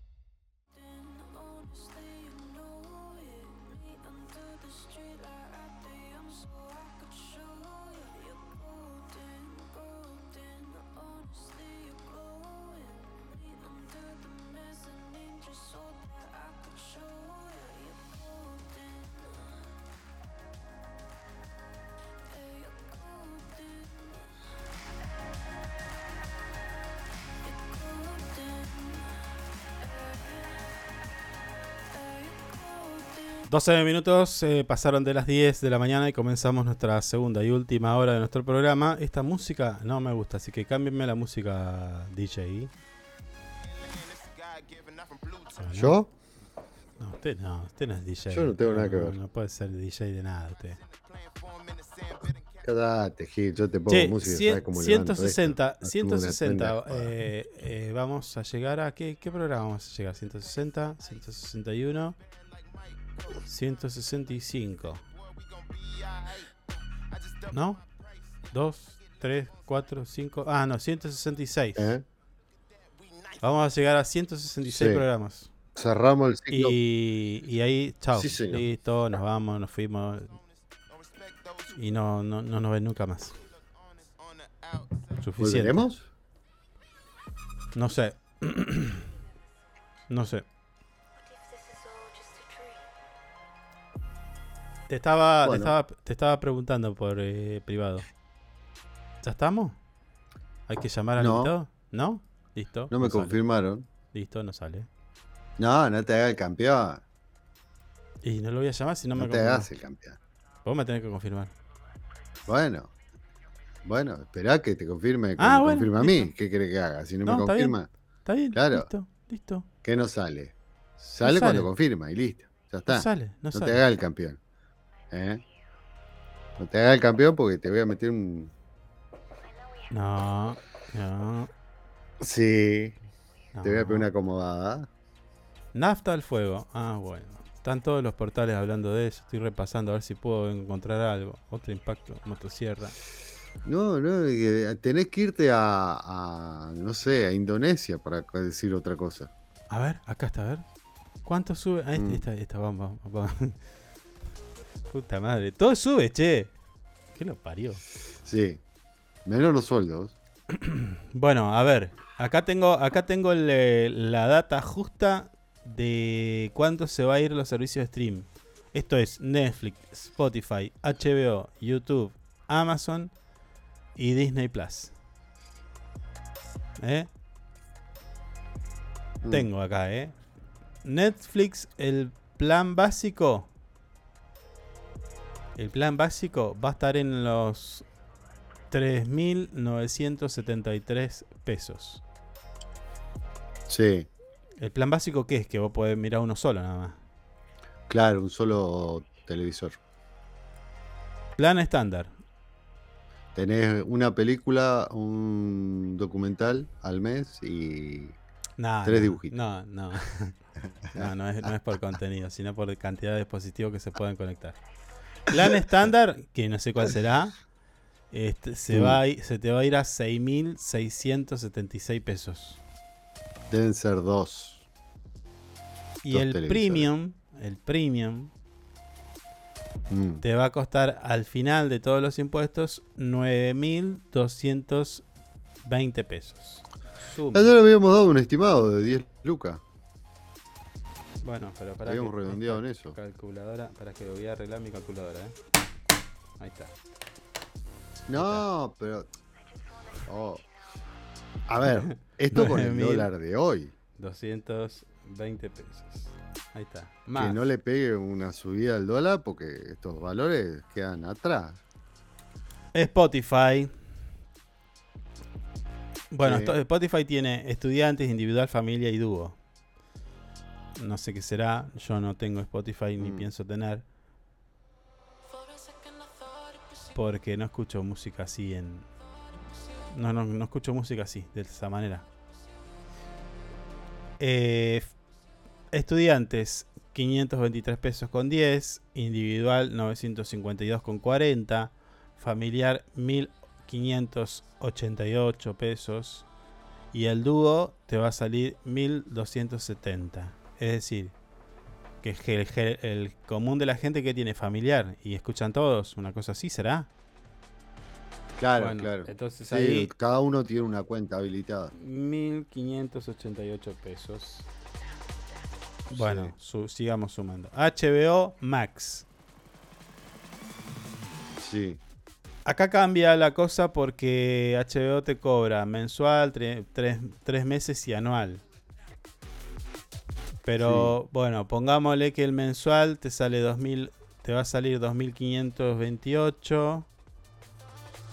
Speaker 2: Doce minutos eh, pasaron de las 10 de la mañana y comenzamos nuestra segunda y última hora de nuestro programa. Esta música no me gusta, así que cámbienme la música DJ.
Speaker 3: ¿Yo?
Speaker 2: No, usted no, usted no es DJ.
Speaker 3: Yo no tengo nada que ver.
Speaker 2: No puede ser DJ de nada usted.
Speaker 3: Quédate, Gil, yo te pongo
Speaker 2: Che,
Speaker 3: música,
Speaker 2: cien-
Speaker 3: ¿sabes cómo levanto
Speaker 2: 160,
Speaker 3: esto?
Speaker 2: 160.
Speaker 3: Una tremenda-
Speaker 2: eh, eh, vamos a llegar a. ¿qué, ¿Qué programa vamos a llegar? 160, 161, 165. ¿No? 2, 3, 4, 5. Ah, no, 166.
Speaker 3: ¿Eh?
Speaker 2: Vamos a llegar a 166
Speaker 3: Sí.
Speaker 2: programas.
Speaker 3: Cerramos el ciclo.
Speaker 2: Y, y ahí, chao.
Speaker 3: Sí, señor.
Speaker 2: Listo, nos vamos, nos fuimos. Y no, no, no nos ven nunca más. Suficiente.
Speaker 3: ¿Volveremos?
Speaker 2: No sé. [CLEARS THROAT] no sé. Te estaba,
Speaker 3: Bueno.
Speaker 2: te estaba, te estaba preguntando por eh, privado. ¿Ya estamos? ¿Hay que llamar al
Speaker 3: No.
Speaker 2: invitado? ¿No? Listo.
Speaker 3: No me confirmaron.
Speaker 2: Listo, no sale.
Speaker 3: No, no te hagas el campeón.
Speaker 2: Y no lo voy a llamar si no,
Speaker 3: No,
Speaker 2: me
Speaker 3: te
Speaker 2: confirma.
Speaker 3: hagas el campeón.
Speaker 2: Vos me tenés que confirmar.
Speaker 3: Bueno. Bueno, esperá que te confirme, que
Speaker 2: Ah,
Speaker 3: me
Speaker 2: bueno,
Speaker 3: confirme a mí. ¿Qué querés que haga? Si no,
Speaker 2: No,
Speaker 3: me
Speaker 2: está bien.
Speaker 3: confirma,
Speaker 2: Está bien,
Speaker 3: Claro.
Speaker 2: listo, listo.
Speaker 3: ¿qué no sale? Sale
Speaker 2: sale.
Speaker 3: cuando confirma y listo. Ya está.
Speaker 2: No sale, no,
Speaker 3: te hagas el campeón. ¿Eh? No te hagas el campeón porque te voy a meter un.
Speaker 2: No, no.
Speaker 3: Sí. Te voy a pegar una acomodada.
Speaker 2: Nafta al fuego. Ah, bueno. Están todos los portales hablando de eso. Estoy repasando a ver si puedo encontrar algo. Otro impacto, motosierra.
Speaker 3: No, no, tenés que irte a, a, no sé, a Indonesia para decir otra cosa.
Speaker 2: A ver, acá está, a ver. ¿Cuánto sube? Ah, este,
Speaker 3: Mm.
Speaker 2: esta, esta, vamos, vamos. Puta madre. Todo sube, che. ¿Qué lo parió?
Speaker 3: Sí. Menos los sueldos. [CLEARS THROAT]
Speaker 2: Bueno, a ver. Acá tengo, acá tengo el, eh, la data justa de cuánto se va a ir los servicios de stream. Esto es Netflix, Spotify, HBO, YouTube, Amazon y Disney Plus. ¿Eh?
Speaker 3: Mm.
Speaker 2: Tengo acá, ¿eh? Netflix, el plan básico. El plan básico va a estar en los 3.973 pesos.
Speaker 3: Sí,
Speaker 2: ¿El plan básico qué es? Que vos podés mirar uno solo nada más.
Speaker 3: claro, un solo televisor.
Speaker 2: Plan estándar.
Speaker 3: Tenés una película, un documental al mes y
Speaker 2: No,
Speaker 3: Tres
Speaker 2: no,
Speaker 3: dibujitos.
Speaker 2: No, no. [LAUGHS] No, no es, no es por contenido, sino por cantidad de dispositivos que se pueden conectar. Plan [LAUGHS] estándar, que no sé cuál será, este, se,
Speaker 3: Mm.
Speaker 2: va a ir- se te va a ir a 6.676 pesos.
Speaker 3: Deben ser dos.
Speaker 2: Y
Speaker 3: Dos
Speaker 2: el premium, el premium,
Speaker 3: Mm.
Speaker 2: te va a costar al final de todos los impuestos 9.220 pesos. Suma.
Speaker 3: Ayer habíamos dado un estimado de 10 lucas.
Speaker 2: Bueno, pero para
Speaker 3: Habíamos
Speaker 2: que-
Speaker 3: redondeado en eso.
Speaker 2: Calculadora, para que voy a arreglar mi calculadora, ¿eh? Ahí está.
Speaker 3: No, pero. Oh. A ver, esto con el [LAUGHS]
Speaker 2: 9.000.
Speaker 3: dólar de hoy.
Speaker 2: 220 pesos. Ahí está.
Speaker 3: Que no le pegue una subida al dólar porque estos valores quedan atrás.
Speaker 2: Spotify. Bueno, Spotify tiene estudiantes, individual, familia y dúo. No sé qué será. Yo no tengo Spotify ni
Speaker 3: Mm.
Speaker 2: pienso tener. Porque no escucho música así en. No, no, no escucho música así, de esa manera. Eh, estudiantes, 523 pesos con 10. Individual, 952 con 40. Familiar, 1588 pesos. Y el dúo te va a salir 1270. Es decir, que el, el- el común de la gente que tiene familiar y escuchan todos, una cosa así será.
Speaker 3: Claro,
Speaker 2: Bueno,
Speaker 3: claro.
Speaker 2: entonces
Speaker 3: Sí,
Speaker 2: ahí-
Speaker 3: cada uno tiene una cuenta habilitada.
Speaker 2: 1588 pesos. Bueno, su- sigamos sumando. HBO Max.
Speaker 3: Sí.
Speaker 2: Acá cambia la cosa porque HBO te cobra mensual, tre- tres, tres meses y anual. Pero bueno, pongámosle que el mensual te sale 2000, te va a salir 2528.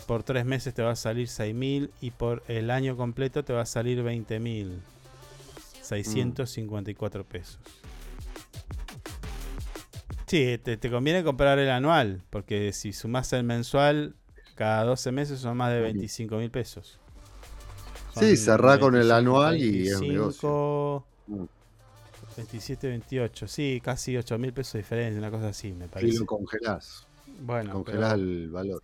Speaker 2: Por tres meses te va a salir 6000 y por el año completo te va a salir 20000. 654 pesos. Sí, te, te conviene comprar el anual, porque si sumas el mensual, cada 12 meses son más de 25 mil pesos.
Speaker 3: Sí, cerrá con el
Speaker 2: 25,
Speaker 3: anual y es un
Speaker 2: 25,
Speaker 3: negocio.
Speaker 2: 27, 28, sí, casi 8 mil pesos de diferencia, una cosa así, me
Speaker 3: Y
Speaker 2: parece.
Speaker 3: lo congelás.
Speaker 2: Bueno,
Speaker 3: congelás
Speaker 2: pero
Speaker 3: el valor.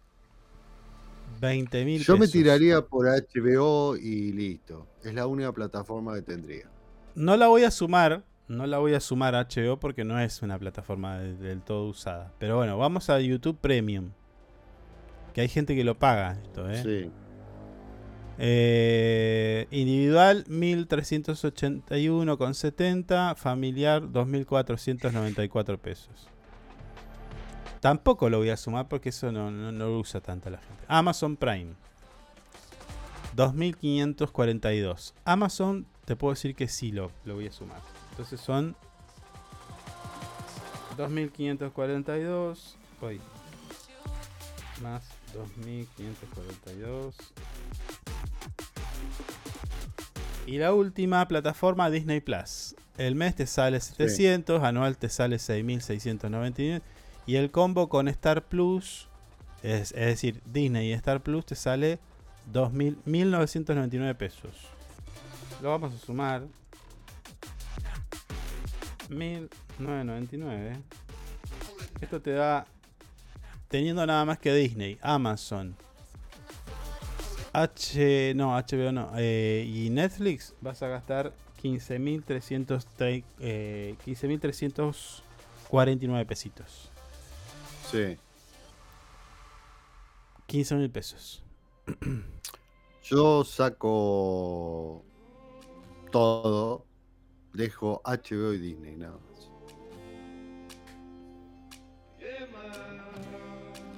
Speaker 2: 20 mil
Speaker 3: Yo me
Speaker 2: pesos.
Speaker 3: tiraría por HBO y listo. Es la única plataforma que tendría.
Speaker 2: No la voy a sumar, no la voy a sumar a HBO porque no es una plataforma de- del todo usada. Pero bueno, vamos a YouTube Premium. Que hay gente que lo paga esto, ¿eh?
Speaker 3: Sí.
Speaker 2: Eh, individual 1381,70. Familiar 2494 pesos. Tampoco lo voy a sumar porque eso no, no- no lo usa tanta la gente. Amazon Prime 2542. Amazon te puedo decir que sí lo, lo voy a sumar. Entonces son 2542. Voy. Más 2542. Y la última plataforma Disney Plus. El mes te sale 700, anual te sale 6699 y el combo con Star Plus, es, es decir, Disney y Star Plus te sale 2000, 1999 pesos. Lo vamos a sumar. 1999. Esto te da teniendo nada más que Disney, Amazon, H, no, HBO no, eh, y Netflix vas a gastar 15.300 eh, 15.349 pesitos.
Speaker 3: Sí.
Speaker 2: 15.000 pesos. [CLEARS THROAT]
Speaker 3: Yo saco todo, dejo HBO y Disney nada más.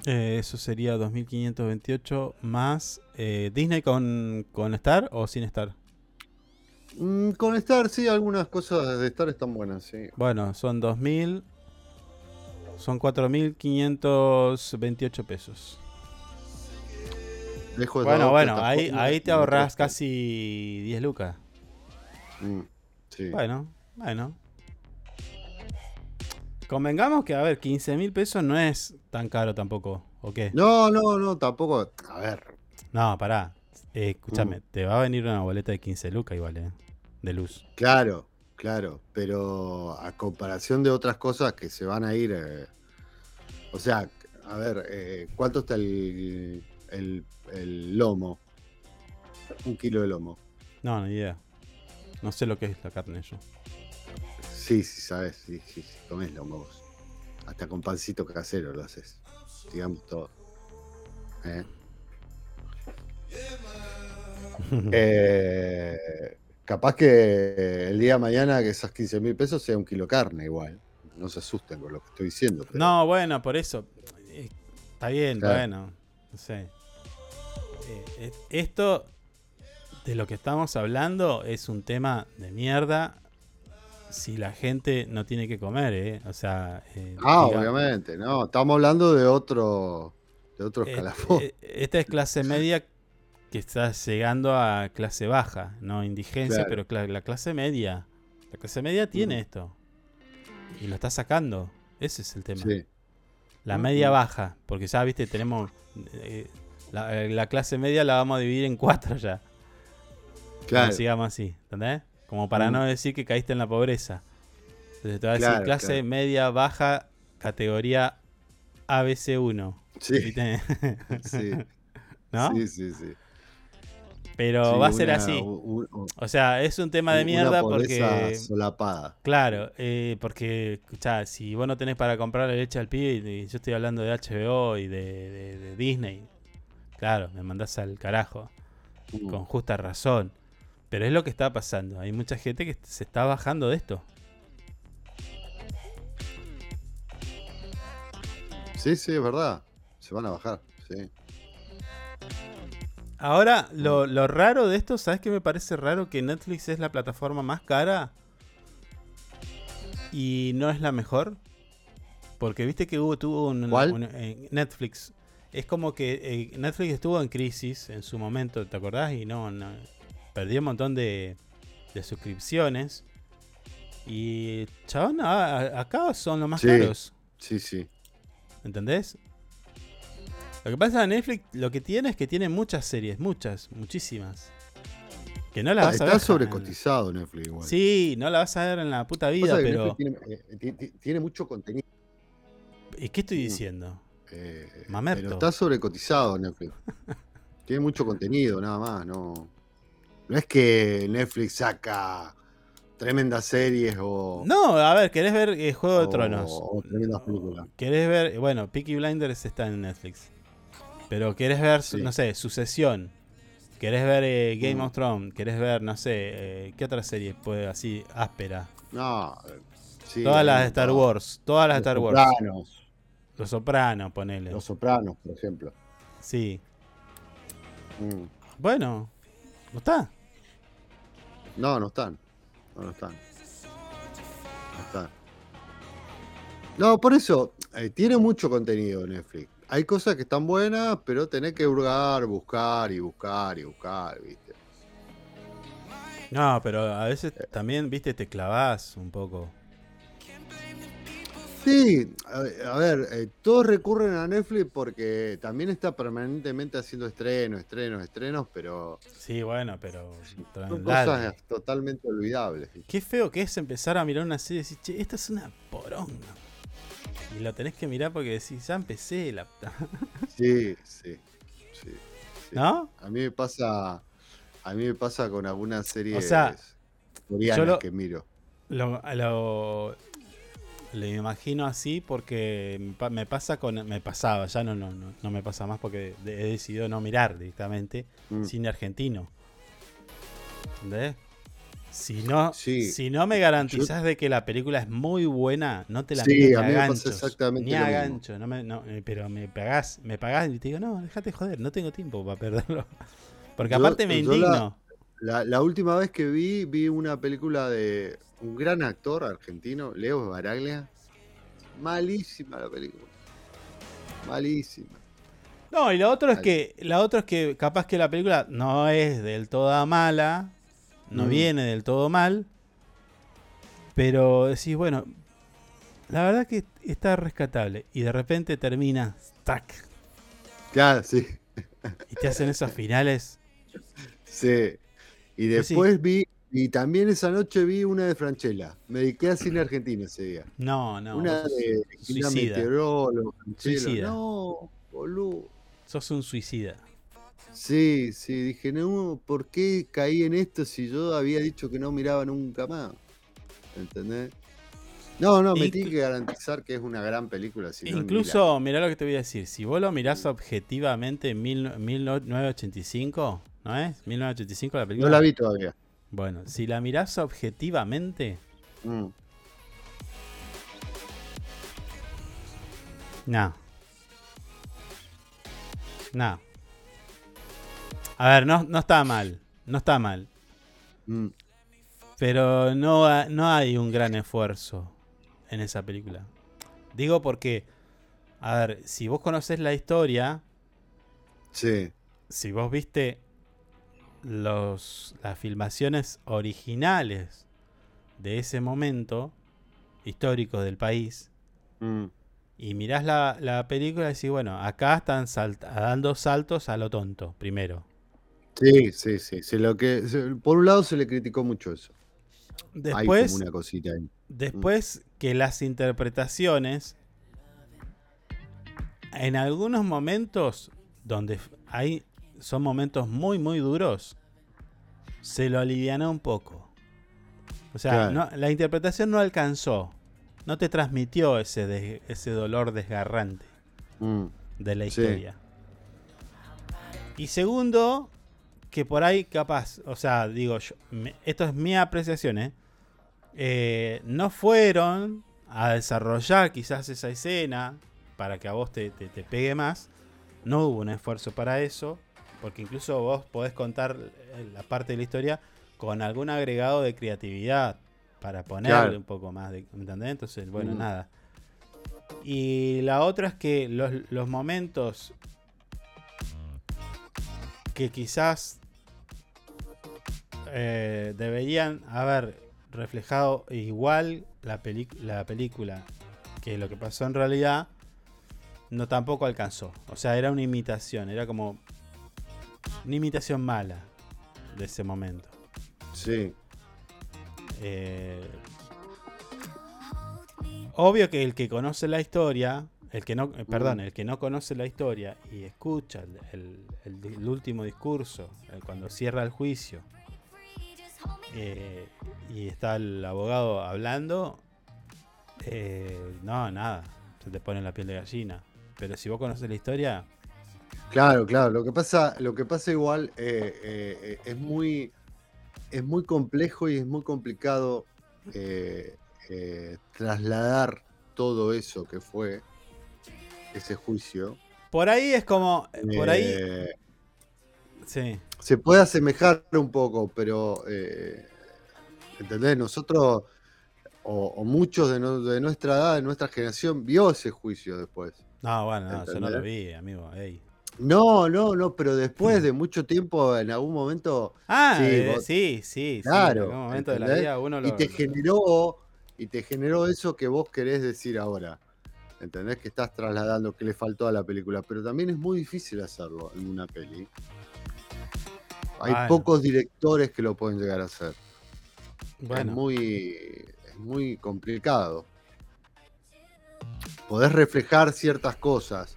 Speaker 2: Eh, eso sería 2.528 más eh, Disney con, con Star o sin Star.
Speaker 3: Mm, con Star, sí, algunas cosas de Star están buenas, sí.
Speaker 2: Bueno, son 2.000. Son 4.528 pesos.
Speaker 3: Dejo esas
Speaker 2: Bueno, bueno, ahí, ahí te ahorras casi 10 lucas.
Speaker 3: Mm, sí.
Speaker 2: Bueno, bueno. Convengamos que, a ver, 15 mil pesos no es tan caro tampoco, ¿o qué?
Speaker 3: No, no, no, tampoco. A ver.
Speaker 2: No, pará. Eh, escúchame,
Speaker 3: Mm.
Speaker 2: te va a venir una boleta de 15 lucas igual, ¿eh? De luz.
Speaker 3: Claro, Claro, pero a comparación de otras cosas que se van a ir. eh, o sea, a ver, eh, ¿cuánto está el, el, el lomo? Un kilo de lomo.
Speaker 2: No, ni idea. No sé lo que es la carne yo.
Speaker 3: Sí, sí, sabes, sí, sí, sí, comés lomo vos. Hasta con pancito casero lo haces. Digamos todo. ¿Eh? [LAUGHS] Eh, capaz que el día de mañana que esas 15 mil pesos sea un kilo carne igual. No se asusten con lo que estoy diciendo. pero-
Speaker 2: No, bueno, por eso. eh, Está bien,
Speaker 3: Claro.
Speaker 2: bueno. No sé. Eh, esto de lo que estamos hablando es un tema de mierda si la gente no tiene que comer, ¿eh? O sea. eh,
Speaker 3: Ah, obviamente, no. Estamos hablando de otro, de otro
Speaker 2: eh,
Speaker 3: escalafón.
Speaker 2: eh, esta es clase media que está llegando a clase baja, no indigencia,
Speaker 3: Claro.
Speaker 2: pero cla- la clase media. La clase media tiene
Speaker 3: Mm.
Speaker 2: esto. Y lo está sacando. Ese es el tema.
Speaker 3: Sí.
Speaker 2: La
Speaker 3: Mm,
Speaker 2: media
Speaker 3: mm.
Speaker 2: baja, porque ya viste, tenemos eh, la, la clase media la vamos a dividir en cuatro ya.
Speaker 3: Claro.
Speaker 2: Sigamos así, ¿entendés? Como para
Speaker 3: Mm.
Speaker 2: no decir que caíste en la pobreza. Entonces te va a decir
Speaker 3: Claro,
Speaker 2: clase
Speaker 3: claro.
Speaker 2: media baja, categoría ABC1.
Speaker 3: Sí. [LAUGHS] Sí.
Speaker 2: ¿No?
Speaker 3: Sí, sí, sí.
Speaker 2: Pero
Speaker 3: Sí,
Speaker 2: va a ser
Speaker 3: una-
Speaker 2: así.
Speaker 3: un- un-
Speaker 2: O sea, es un tema de
Speaker 3: una
Speaker 2: mierda
Speaker 3: pobreza
Speaker 2: porque.
Speaker 3: solapada.
Speaker 2: Claro, eh, porque, escuchá, si vos no tenés para comprar la leche al pibe, y, yo estoy hablando de HBO y de, de- de Disney, claro, me mandás al carajo.
Speaker 3: Mm.
Speaker 2: Con justa razón. Pero es lo que está pasando. Hay mucha gente que se está bajando de esto.
Speaker 3: Sí, sí, es verdad. Se van a bajar, sí.
Speaker 2: Ahora, lo, lo raro de esto, ¿sabes qué me parece raro? Que Netflix es la plataforma más cara y no es la mejor. Porque viste que hubo, tuvo un,
Speaker 3: ¿Cuál?
Speaker 2: un- eh, Netflix. Es como que eh, Netflix estuvo en crisis en su momento, ¿te acordás? Y no, no perdió un montón de, de suscripciones. Y chabón, a- acá son los más
Speaker 3: Sí.
Speaker 2: caros.
Speaker 3: Sí, sí.
Speaker 2: ¿Entendés? Lo que pasa en Netflix, lo que tiene es que tiene muchas series, muchas, muchísimas. Que no las
Speaker 3: Ah,
Speaker 2: vas a
Speaker 3: está sobrecotizado Netflix igual.
Speaker 2: Sí, no la vas a ver en la puta vida, pero.
Speaker 3: Tiene, eh, ti- tiene mucho contenido.
Speaker 2: ¿Y qué estoy
Speaker 3: Mm.
Speaker 2: diciendo?
Speaker 3: eh,
Speaker 2: Mamerto.
Speaker 3: pero está sobrecotizado Netflix. [LAUGHS] tiene mucho contenido, nada más. No, no es que Netflix saca tremendas series o,
Speaker 2: No, a ver, ¿querés ver eh, Juego de Tronos?
Speaker 3: o tremendas películas.
Speaker 2: ¿Querés ver. Bueno, Peaky Blinders está en Netflix. Pero ¿querés ver,
Speaker 3: Sí.
Speaker 2: no sé, Sucesión? ¿Querés ver eh, Game
Speaker 3: Mm.
Speaker 2: of Thrones? ¿Querés ver, no sé, eh, qué otra serie puede así, áspera?
Speaker 3: No, eh, sí,
Speaker 2: todas las de Star. Wars, todas las de Star Wars.
Speaker 3: Sopranos,
Speaker 2: Los Sopranos, ponele.
Speaker 3: Los Sopranos, por ejemplo.
Speaker 2: Sí.
Speaker 3: Mm.
Speaker 2: Bueno, ¿no está?
Speaker 3: No, no están. No, no están. No están. No, por eso, eh, tiene mucho contenido Netflix. Hay cosas que están buenas, pero tenés que hurgar, buscar y buscar y buscar, ¿viste?
Speaker 2: No, pero a veces también, viste, te clavás un poco.
Speaker 3: Sí, a, a ver, eh, todos recurren a Netflix porque también está permanentemente haciendo estrenos, estrenos, estrenos, pero
Speaker 2: Sí, bueno, pero.
Speaker 3: son cosas totalmente olvidables.
Speaker 2: Qué feo que es empezar a mirar una serie y decir, che, esta es una poronga. Y lo tenés que mirar porque decís, ya empecé la. puta". [LAUGHS]
Speaker 3: Sí, sí, sí. sí.
Speaker 2: ¿No?
Speaker 3: A mí me pasa, a mí me pasa con algunas series
Speaker 2: O sea,
Speaker 3: coreanas
Speaker 2: lo-
Speaker 3: que miro.
Speaker 2: Lo, lo, lo imagino así porque me pa- me pasa con. Me pasaba, ya no, no, no, no me pasa más porque he decidido no mirar directamente
Speaker 3: Mm.
Speaker 2: cine argentino. ¿Entendés? Si no,
Speaker 3: Sí.
Speaker 2: si no me garantizás de que la película es muy buena, no te la
Speaker 3: Sí, a
Speaker 2: ni
Speaker 3: mí me pasa
Speaker 2: ganchos,
Speaker 3: exactamente
Speaker 2: Ni a gancho, no me- no, eh, pero me pagás, me pagás y te digo, no, déjate joder, no tengo tiempo para perderlo. [LAUGHS] Porque
Speaker 3: Yo-
Speaker 2: aparte me
Speaker 3: la-
Speaker 2: indigno.
Speaker 3: La, la última vez que vi, vi una película de un gran actor argentino, Leo Baraglia. Malísima la película. Malísima.
Speaker 2: No, y lo otro es que, la otra es que capaz que la película no es del todo mala, no
Speaker 3: Mm.
Speaker 2: viene del todo mal, pero decís, bueno, la verdad que está rescatable y de repente termina, tac,
Speaker 3: Claro, sí.
Speaker 2: y te hacen esos finales.
Speaker 3: Sí. Y
Speaker 2: sí.
Speaker 3: después vi Y también esa noche vi una de Franchella. Me dediqué a cine argentino ese día.
Speaker 2: No, no.
Speaker 3: una de
Speaker 2: suicida.
Speaker 3: meteorólogo, Franchella.
Speaker 2: Suicida.
Speaker 3: No, boludo.
Speaker 2: Sos un suicida.
Speaker 3: Sí, sí, dije, no, ¿por qué caí en esto si yo había dicho que no miraba nunca más? ¿Entendés? No, no, me tiene que garantizar que es una gran película. Si no,
Speaker 2: Incluso, mirá lo que te voy a decir. Si vos lo mirás objetivamente en mil- 1985, ¿no es? 1985 la película.
Speaker 3: No la vi todavía.
Speaker 2: Bueno, si la mirás objetivamente,
Speaker 3: Mm.
Speaker 2: no. No. A ver, no, no está mal. No está mal.
Speaker 3: Mm.
Speaker 2: Pero no, no hay un gran esfuerzo en esa película. Digo porque, a ver, si vos conocés la historia,
Speaker 3: Sí.
Speaker 2: si vos viste los, las filmaciones originales de ese momento histórico del país
Speaker 3: Mm.
Speaker 2: y mirás la, la película y decís, bueno, acá están dando saltos a lo tonto, primero.
Speaker 3: Sí, sí, sí. Se lo que, se- por un lado se le criticó mucho eso. Hay
Speaker 2: Después,
Speaker 3: como una cosita ahí.
Speaker 2: Después que las interpretaciones, en algunos momentos donde hay, son momentos muy, muy duros, se lo alivianó un poco. O sea,
Speaker 3: Claro.
Speaker 2: no- la interpretación no alcanzó, no te transmitió ese, ese dolor desgarrante
Speaker 3: Mm.
Speaker 2: de la
Speaker 3: Sí.
Speaker 2: historia. Y segundo, que por ahí capaz, o sea, digo, yo, me- esto es mi apreciación, ¿eh? Eh, no fueron a desarrollar quizás esa escena para que a vos te, te- te pegue más. No hubo un esfuerzo para eso, porque incluso vos podés contar eh, la parte de la historia con algún agregado de creatividad para ponerle
Speaker 3: Claro.
Speaker 2: un poco más de... ¿me ¿Entendés? Entonces, bueno,
Speaker 3: Mm.
Speaker 2: nada. Y la otra es que los, los momentos que quizás eh, deberían haber reflejado igual la, la película que lo que pasó en realidad, no tampoco alcanzó. O sea, era una imitación, era como una imitación mala de ese momento.
Speaker 3: Sí.
Speaker 2: Eh, obvio que el que conoce la historia, el que no, eh, perdón, el que no conoce la historia y escucha el, el- el di- el último discurso, eh, cuando cierra el juicio, eh, y está el abogado hablando, eh, no, nada, se te pone la piel de gallina. Pero si vos conoces la historia,
Speaker 3: Claro, claro. Lo que pasa, lo que pasa igual eh, eh, es muy, es muy complejo y es muy complicado eh, trasladar todo eso que fue ese juicio.
Speaker 2: por ahí es como, por ahí, sí.
Speaker 3: se puede asemejar un poco, pero ¿entendés? Nosotros o, o muchos de, no- de nuestra edad, de nuestra generación, vio ese juicio después.
Speaker 2: No, bueno, no, yo no lo vi, amigo. ey.
Speaker 3: No, no, no, pero después de mucho tiempo, en algún momento.
Speaker 2: Ah,
Speaker 3: sí,
Speaker 2: eh,
Speaker 3: vos-
Speaker 2: sí, sí, sí,
Speaker 3: Claro.
Speaker 2: En algún momento de la vida uno lo.
Speaker 3: y te generó y te generó eso que vos querés decir ahora. ¿Entendés? Que estás trasladando que le faltó a la película. Pero también es muy difícil hacerlo en una peli. Hay
Speaker 2: Bueno.
Speaker 3: pocos directores que lo pueden llegar a hacer.
Speaker 2: Bueno.
Speaker 3: Es muy, es muy complicado. Podés reflejar ciertas cosas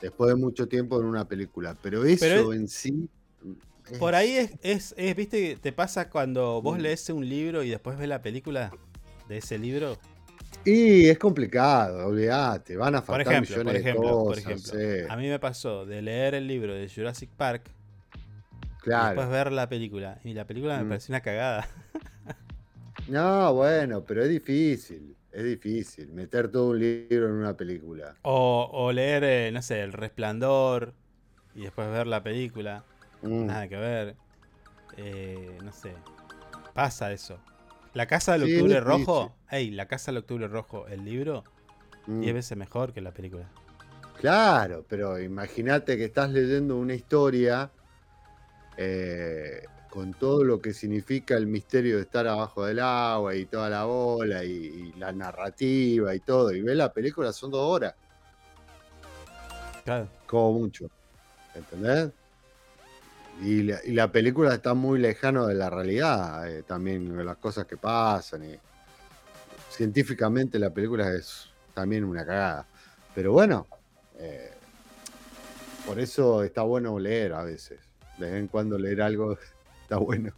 Speaker 3: después de mucho tiempo en una película, pero eso
Speaker 2: Pero
Speaker 3: en sí.
Speaker 2: Por
Speaker 3: es-
Speaker 2: ahí es, es, es, viste, te pasa cuando vos
Speaker 3: Mm.
Speaker 2: lees un libro y después ves la película de ese libro.
Speaker 3: Y es complicado, olvídate, van a
Speaker 2: Por
Speaker 3: faltar
Speaker 2: ejemplo,
Speaker 3: millones
Speaker 2: por ejemplo,
Speaker 3: de
Speaker 2: por
Speaker 3: cosas.
Speaker 2: ejemplo.
Speaker 3: sí.
Speaker 2: A mí me pasó de leer el libro de Jurassic Park y
Speaker 3: Claro.
Speaker 2: después ver la película. Y la película me
Speaker 3: Mm.
Speaker 2: pareció una cagada.
Speaker 3: No, bueno, pero es difícil, es difícil meter todo un libro en una película.
Speaker 2: O, o leer, eh, no sé, El Resplandor y después ver la película.
Speaker 3: Mm.
Speaker 2: Nada que ver. Eh, no sé. Pasa eso. La Casa del
Speaker 3: Sí,
Speaker 2: Octubre. Rojo. Ey, La Casa del Octubre Rojo, el libro,
Speaker 3: Mm.
Speaker 2: 10 veces mejor que la película.
Speaker 3: Claro, pero imagínate que estás leyendo una historia eh, con todo lo que significa el misterio de estar abajo del agua y toda la bola y, y la narrativa y todo, y ves la película, son dos horas,
Speaker 2: Claro.
Speaker 3: como mucho. ¿Entendés? Y la, y la película está muy lejano de la realidad, eh, también de las cosas que pasan. y científicamente la película es también una cagada. Pero bueno, eh, por eso está bueno leer a veces. De vez en cuando leer algo está bueno.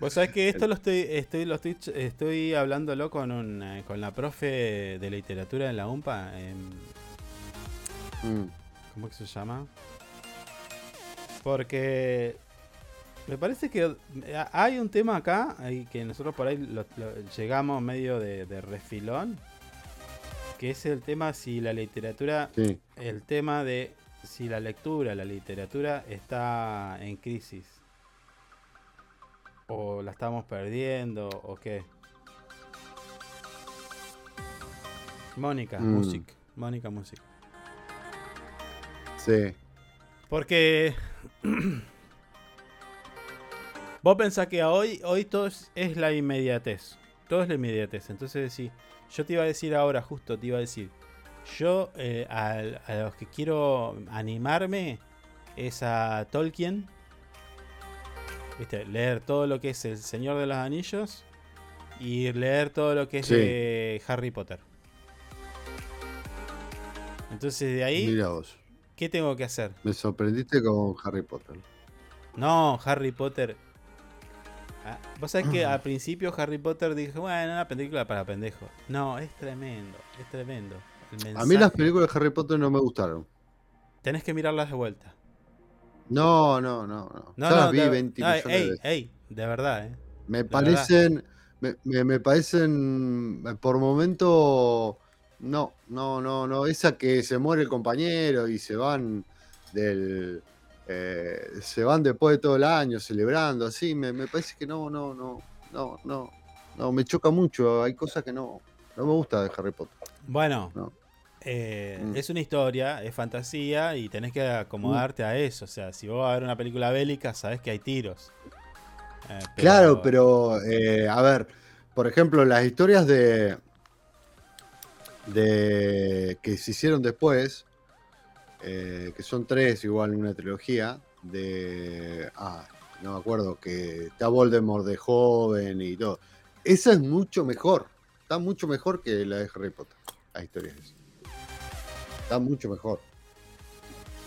Speaker 2: Vos sabés que esto lo estoy, estoy, lo estoy, estoy hablándolo con un, eh, con la profe de literatura en la UMPA. em,
Speaker 3: Mm,
Speaker 2: ¿Cómo que se llama? Porque me parece que hay un tema acá que nosotros por ahí lo- lo- llegamos medio de, de refilón, que es el tema si la literatura,
Speaker 3: Sí.
Speaker 2: el tema de si la lectura, la literatura está en crisis. O la estamos perdiendo, o qué. Mónica,
Speaker 3: Mm.
Speaker 2: Music. Mónica Music.
Speaker 3: Sí.
Speaker 2: Porque [CLEARS THROAT] vos pensás que hoy, hoy todo es, es la inmediatez. Todo es la inmediatez. Entonces sí, yo te iba a decir ahora, justo te iba a decir, yo eh, al- a, los que quiero animarme es a Tolkien. ¿Viste? Leer todo lo que es El Señor de los Anillos y leer todo lo que es
Speaker 3: Sí.
Speaker 2: de Harry Potter. Entonces de ahí,
Speaker 3: Mira vos.
Speaker 2: ¿qué tengo que hacer?
Speaker 3: Me sorprendiste con Harry Potter.
Speaker 2: No, Harry Potter. Ah, Vos sabés que al principio Harry Potter dije, bueno, una película para pendejos. No, es tremendo, es tremendo. El
Speaker 3: A mí las películas de Harry Potter no me gustaron.
Speaker 2: Tenés que mirarlas de vuelta.
Speaker 3: No, no, no, no.
Speaker 2: No, no,
Speaker 3: las vi
Speaker 2: de,
Speaker 3: 20
Speaker 2: no,
Speaker 3: millones de
Speaker 2: ey,
Speaker 3: veces.
Speaker 2: ey, de verdad, eh.
Speaker 3: Me
Speaker 2: de
Speaker 3: parecen, me, me- me parecen, por momento, no, no, no, no. Esa que se muere el compañero y se van del, eh, se van después de todo el año celebrando, así, me, me parece que no, no, no, no, no, no, me choca mucho. Hay cosas que no, no me gusta de Harry Potter.
Speaker 2: Bueno,
Speaker 3: No.
Speaker 2: Eh,
Speaker 3: Mm.
Speaker 2: es una historia, es fantasía y tenés que acomodarte a eso. O sea, si vos vas a ver una película bélica, sabés que hay tiros. Eh,
Speaker 3: Claro, pero eh, a ver, por ejemplo, las historias de, de que se hicieron después, que son tres igual en una trilogía, de ah, no me acuerdo, que está Voldemort de joven y todo. Esa es mucho mejor, está mucho mejor que la de Harry Potter, las historias. esas. Está mucho mejor.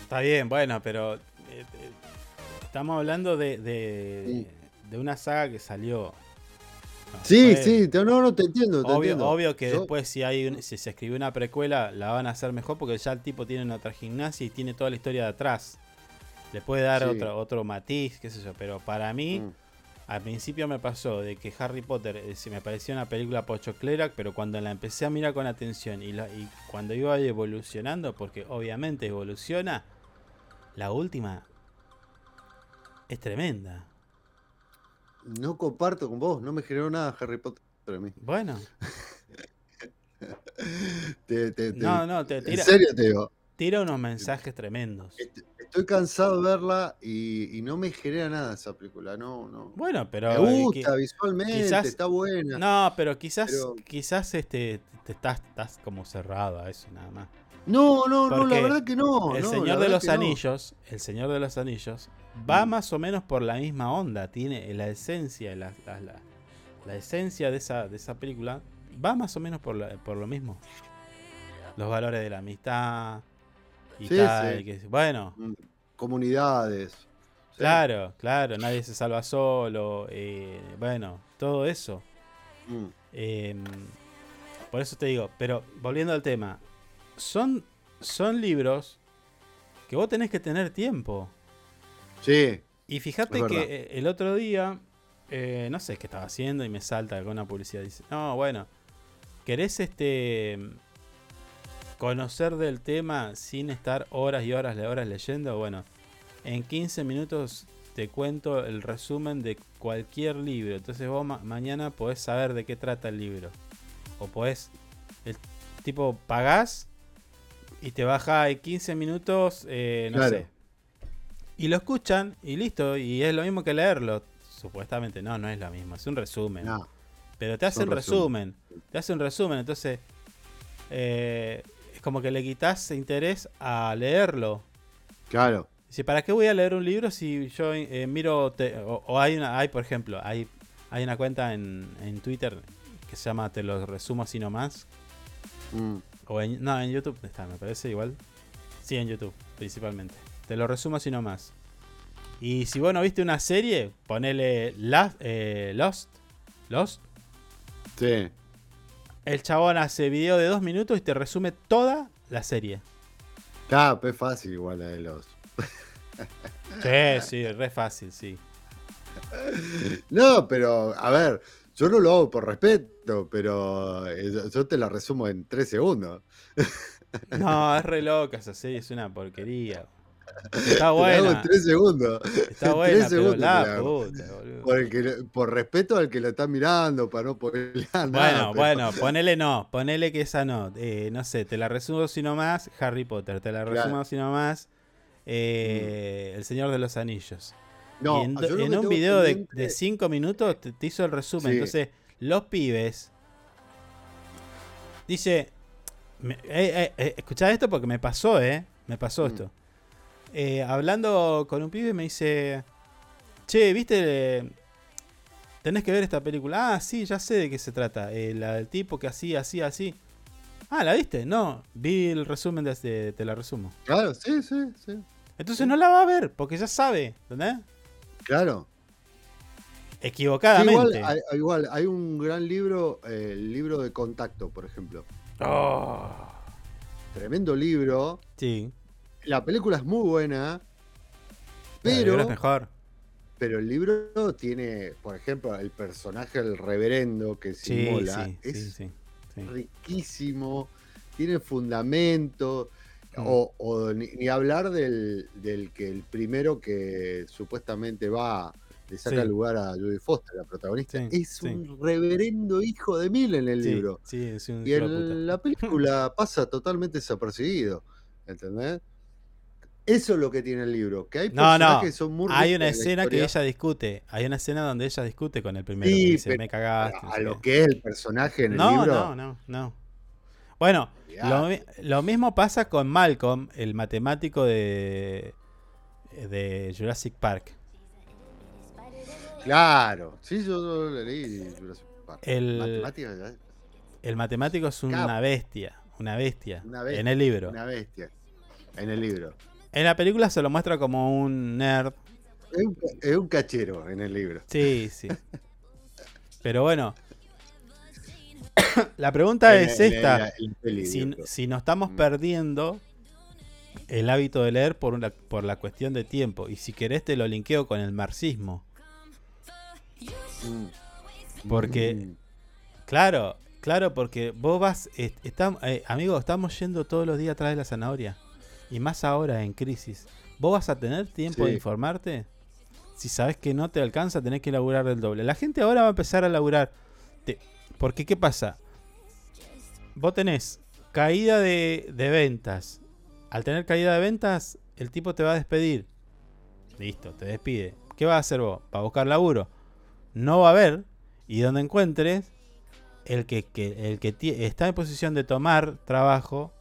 Speaker 2: Está bien, bueno, pero eh, eh, estamos hablando de, de, de una saga que salió. No,
Speaker 3: Sí,
Speaker 2: fue-
Speaker 3: sí, te- no, no, te entiendo, te
Speaker 2: Obvio,
Speaker 3: entiendo.
Speaker 2: obvio que
Speaker 3: Yo-
Speaker 2: después si hay un- si se escribe una precuela la van a hacer mejor porque ya el tipo tiene otra gimnasia y tiene toda la historia de atrás. Le puede dar
Speaker 3: Sí.
Speaker 2: otro, otro matiz, qué sé yo. Pero para mí,
Speaker 3: Mm.
Speaker 2: Al principio me pasó de que Harry Potter eh, se me parecía una película pochoclera, pero cuando la empecé a mirar con atención y, la- y cuando iba evolucionando, porque obviamente evoluciona, la última es tremenda.
Speaker 3: No comparto con vos, no me generó nada Harry Potter a mí.
Speaker 2: Bueno, [LAUGHS]
Speaker 3: Te- te- te-
Speaker 2: no, no, te tira,
Speaker 3: En serio te digo,
Speaker 2: tira unos mensajes tremendos.
Speaker 3: Estoy cansado de verla y, y no me genera nada esa película, no, no.
Speaker 2: Bueno, pero
Speaker 3: me
Speaker 2: eh,
Speaker 3: gusta visualmente,
Speaker 2: quizás-
Speaker 3: está buena.
Speaker 2: No, pero quizás,
Speaker 3: Pero-
Speaker 2: quizás este, te estás, estás como cerrado a eso nada más.
Speaker 3: No, no, no, la verdad que no.
Speaker 2: el
Speaker 3: no,
Speaker 2: Señor de los
Speaker 3: no. Mm.
Speaker 2: Anillos, el Señor de los Anillos, va más o menos por la misma onda. Tiene la esencia, la, la- la- la esencia de esa, de esa película, va más o menos por, por lo mismo. Los valores de la amistad y
Speaker 3: Sí,
Speaker 2: tal.
Speaker 3: sí.
Speaker 2: que- bueno,
Speaker 3: Mm, Comunidades. Sí.
Speaker 2: claro, claro, nadie se salva solo. eh, bueno, todo eso.
Speaker 3: Mm,
Speaker 2: Em, por eso te digo, pero volviendo al tema, son, son libros que vos tenés que tener tiempo.
Speaker 3: Sí,
Speaker 2: Y fíjate que eh, el otro día, eh, no sé qué estaba haciendo y me salta alguna publicidad. Dice, no, bueno, ¿querés este conocer del tema sin estar horas y horas y horas leyendo? Bueno, en 15 minutos te cuento el resumen de cualquier libro. Entonces vos ma- mañana podés saber de qué trata el libro. O podés, el tipo, pagás y te baja en 15 minutos, eh, no
Speaker 3: Claro.
Speaker 2: sé. Y lo escuchan y listo. Y es lo mismo que leerlo. Supuestamente, no, no es lo mismo. Es un resumen.
Speaker 3: no.
Speaker 2: Pero te hace un resumen. Te hace un resumen. Entonces, eh, como que le quitas interés a leerlo.
Speaker 3: Claro.
Speaker 2: Dice, ¿para qué voy a leer un libro si yo eh, miro... te- o, o hay, una, hay, por ejemplo, hay, hay una cuenta en, en Twitter que se llama Te lo resumo así nomás.
Speaker 3: Mm.
Speaker 2: O en, no, en YouTube está, me parece igual. Sí, en YouTube, principalmente. Te lo resumo así nomás. Y si vos no viste una serie, ponele La- eh, Lost. Lost.
Speaker 3: Sí.
Speaker 2: El chabón hace video de dos minutos y te resume toda la serie.
Speaker 3: Claro, es fácil igual la de los.
Speaker 2: Sí, sí, re fácil, sí.
Speaker 3: No, pero, a ver, yo no lo hago por respeto, pero eh, yo- yo te la resumo en tres segundos.
Speaker 2: No, es re loca esa serie, es una porquería. Está
Speaker 3: en
Speaker 2: buena.
Speaker 3: tres segundos.
Speaker 2: Está
Speaker 3: En
Speaker 2: buena,
Speaker 3: tres segundos
Speaker 2: la puta.
Speaker 3: Por, el que- por respeto al que la está mirando, para no poder nada.
Speaker 2: Bueno,
Speaker 3: pero-
Speaker 2: bueno, ponele no, ponele que esa no. Eh, no sé, te la resumo si no más, Harry Potter, te la
Speaker 3: Claro.
Speaker 2: resumo si no más, eh, El Señor de los Anillos.
Speaker 3: No,
Speaker 2: y en, un video de, de cinco minutos te, te hizo el resumen.
Speaker 3: Sí.
Speaker 2: Entonces, los pibes. Dice. Eh, eh, escuchá esto porque me pasó, ¿eh? Me pasó
Speaker 3: Mm.
Speaker 2: esto. Eh, hablando con un pibe me dice. Che, ¿viste? Tenés que ver esta película. Ah, sí, ya sé de qué se trata. Eh, la del tipo que así, así, así. Ah, ¿la viste? No, vi el resumen de, de- te la resumo.
Speaker 3: Claro, sí, sí, sí.
Speaker 2: Entonces no la va a ver, porque ya sabe, ¿entendés?
Speaker 3: Claro. Sí,
Speaker 2: Equivocadamente.
Speaker 3: igual, hay, igual, hay un gran libro, eh, el libro de contacto, por ejemplo.
Speaker 2: Oh.
Speaker 3: Tremendo libro.
Speaker 2: Sí.
Speaker 3: La película es muy buena,
Speaker 2: Pero el
Speaker 3: pero,
Speaker 2: libro es mejor.
Speaker 3: pero el libro tiene, por ejemplo, el personaje del reverendo que se
Speaker 2: Sí, sí,
Speaker 3: es
Speaker 2: sí,
Speaker 3: riquísimo, tiene fundamento.
Speaker 2: Mm.
Speaker 3: O, o ni, ni hablar del, del que el primero que supuestamente va, le saca lugar a Judy Foster, la protagonista, es un reverendo hijo de mil en el libro.
Speaker 2: Sí, es un
Speaker 3: Y en
Speaker 2: puta.
Speaker 3: la película [LAUGHS] pasa totalmente desapercibido. ¿Entendés? Eso es lo que tiene el libro. Que hay
Speaker 2: No, no.
Speaker 3: que son muy
Speaker 2: Hay una escena que ella discute. Hay una escena donde ella discute con el primero.
Speaker 3: Sí,
Speaker 2: que dice,
Speaker 3: pero
Speaker 2: me cagaste.
Speaker 3: a, lo que es el personaje en el
Speaker 2: no,
Speaker 3: libro.
Speaker 2: no, no, no. Bueno, lo, lo mismo pasa con Malcolm, el matemático de, de Jurassic Park.
Speaker 3: Claro. Sí, yo lo leí. Jurassic Park.
Speaker 2: El- matemático es una
Speaker 3: Capo.
Speaker 2: bestia. Una bestia.
Speaker 3: Una bestia,
Speaker 2: En el libro.
Speaker 3: Una bestia. En el libro.
Speaker 2: En la película se lo muestra como un nerd.
Speaker 3: Es un, es un cachero en el libro.
Speaker 2: Sí, sí. [LAUGHS] Pero bueno. [COUGHS] la pregunta es esta. si, si nos estamos
Speaker 3: Mm.
Speaker 2: perdiendo el hábito de leer por, una, por la cuestión de tiempo. Y si querés te lo linkeo con el marxismo.
Speaker 3: Mm.
Speaker 2: Porque,
Speaker 3: Mm.
Speaker 2: claro, claro, porque vos vas, est- estam- eh, amigo, estamos yendo todos los días atrás de la zanahoria. Y más ahora en crisis. ¿Vos vas a tener tiempo de informarte? Si sabes que no te alcanza, tenés que laburar el doble. La gente ahora va a empezar a laburar. Te- porque, ¿qué pasa? Vos tenés caída de, de ventas. Al tener caída de ventas, el tipo te va a despedir. Listo, te despide. ¿Qué vas a hacer vos? ¿Para buscar laburo? No va a haber. Y donde encuentres, el que, que- el que está en posición de tomar trabajo,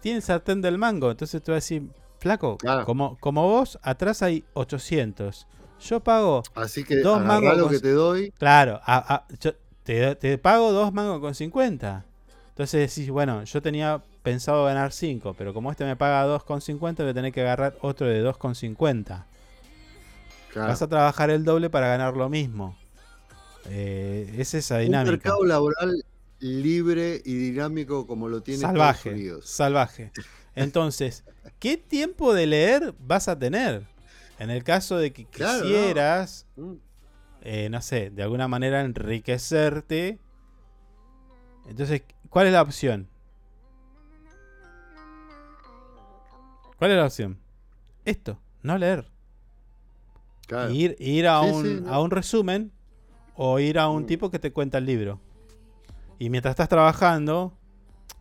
Speaker 2: tiene el sartén del mango. Entonces te va a decir, flaco,
Speaker 3: Claro.
Speaker 2: como, como vos, atrás hay 800. Yo pago
Speaker 3: Así que
Speaker 2: dos mangos con-
Speaker 3: que te doy.
Speaker 2: Claro, a- a- yo te, te pago dos mangos con 50. Entonces decís, bueno, yo tenía pensado ganar 5, pero como este me paga 2 con 50, voy a tener que agarrar otro de 2 con 50.
Speaker 3: Claro.
Speaker 2: Vas a trabajar el doble para ganar lo mismo. Eh, es esa
Speaker 3: Un
Speaker 2: dinámica.
Speaker 3: mercado laboral libre y dinámico como lo tiene
Speaker 2: Salvaje,
Speaker 3: Estados Unidos.
Speaker 2: salvaje. Entonces, ¿qué tiempo de leer vas a tener? En el caso de que
Speaker 3: Claro,
Speaker 2: quisieras,
Speaker 3: Mm.
Speaker 2: eh, no sé, de alguna manera enriquecerte. Entonces, ¿cuál es la opción? ¿Cuál es la opción? Esto, no leer.
Speaker 3: Claro.
Speaker 2: Ir, ir a,
Speaker 3: Sí,
Speaker 2: un,
Speaker 3: sí, no.
Speaker 2: a un resumen o ir a un
Speaker 3: Mm.
Speaker 2: tipo que te cuenta el libro. Y mientras estás trabajando,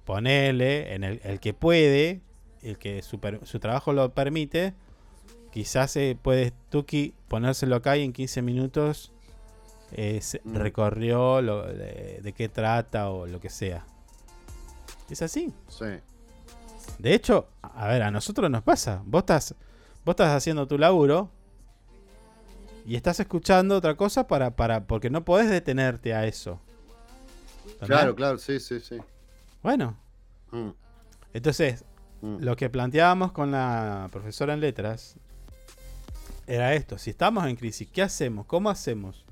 Speaker 2: ponele en el, el que puede, el que su, trabajo lo permite, quizás eh, puedes Tuki ponérselo acá y en 15 minutos eh,
Speaker 3: Mm.
Speaker 2: recorrió lo, de, de qué trata o lo que sea. Es así.
Speaker 3: Sí.
Speaker 2: De hecho, a ver, a nosotros nos pasa. Vos estás, vos estás haciendo tu laburo y estás escuchando otra cosa para, para, porque no podés detenerte a eso.
Speaker 3: Claro, claro, sí, sí, sí.
Speaker 2: Bueno,
Speaker 3: Mm,
Speaker 2: entonces,
Speaker 3: mm.
Speaker 2: lo que planteábamos con la profesora en letras era esto, si estamos en crisis, ¿qué hacemos? ¿Cómo hacemos?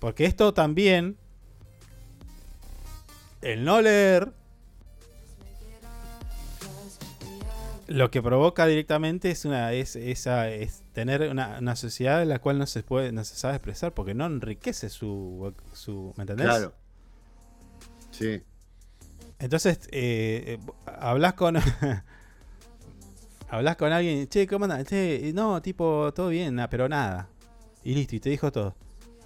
Speaker 2: Porque esto también, el no leer, lo que provoca directamente es una es, esa, es tener una, una sociedad en la cual no se puede no se sabe expresar porque no enriquece su, su ¿me entendés?
Speaker 3: Claro. Sí.
Speaker 2: Entonces, eh, eh, hablas con. [LAUGHS] hablas con alguien, che, ¿cómo andas? Che, no, tipo, todo bien, pero nada. Y listo, y te dijo todo.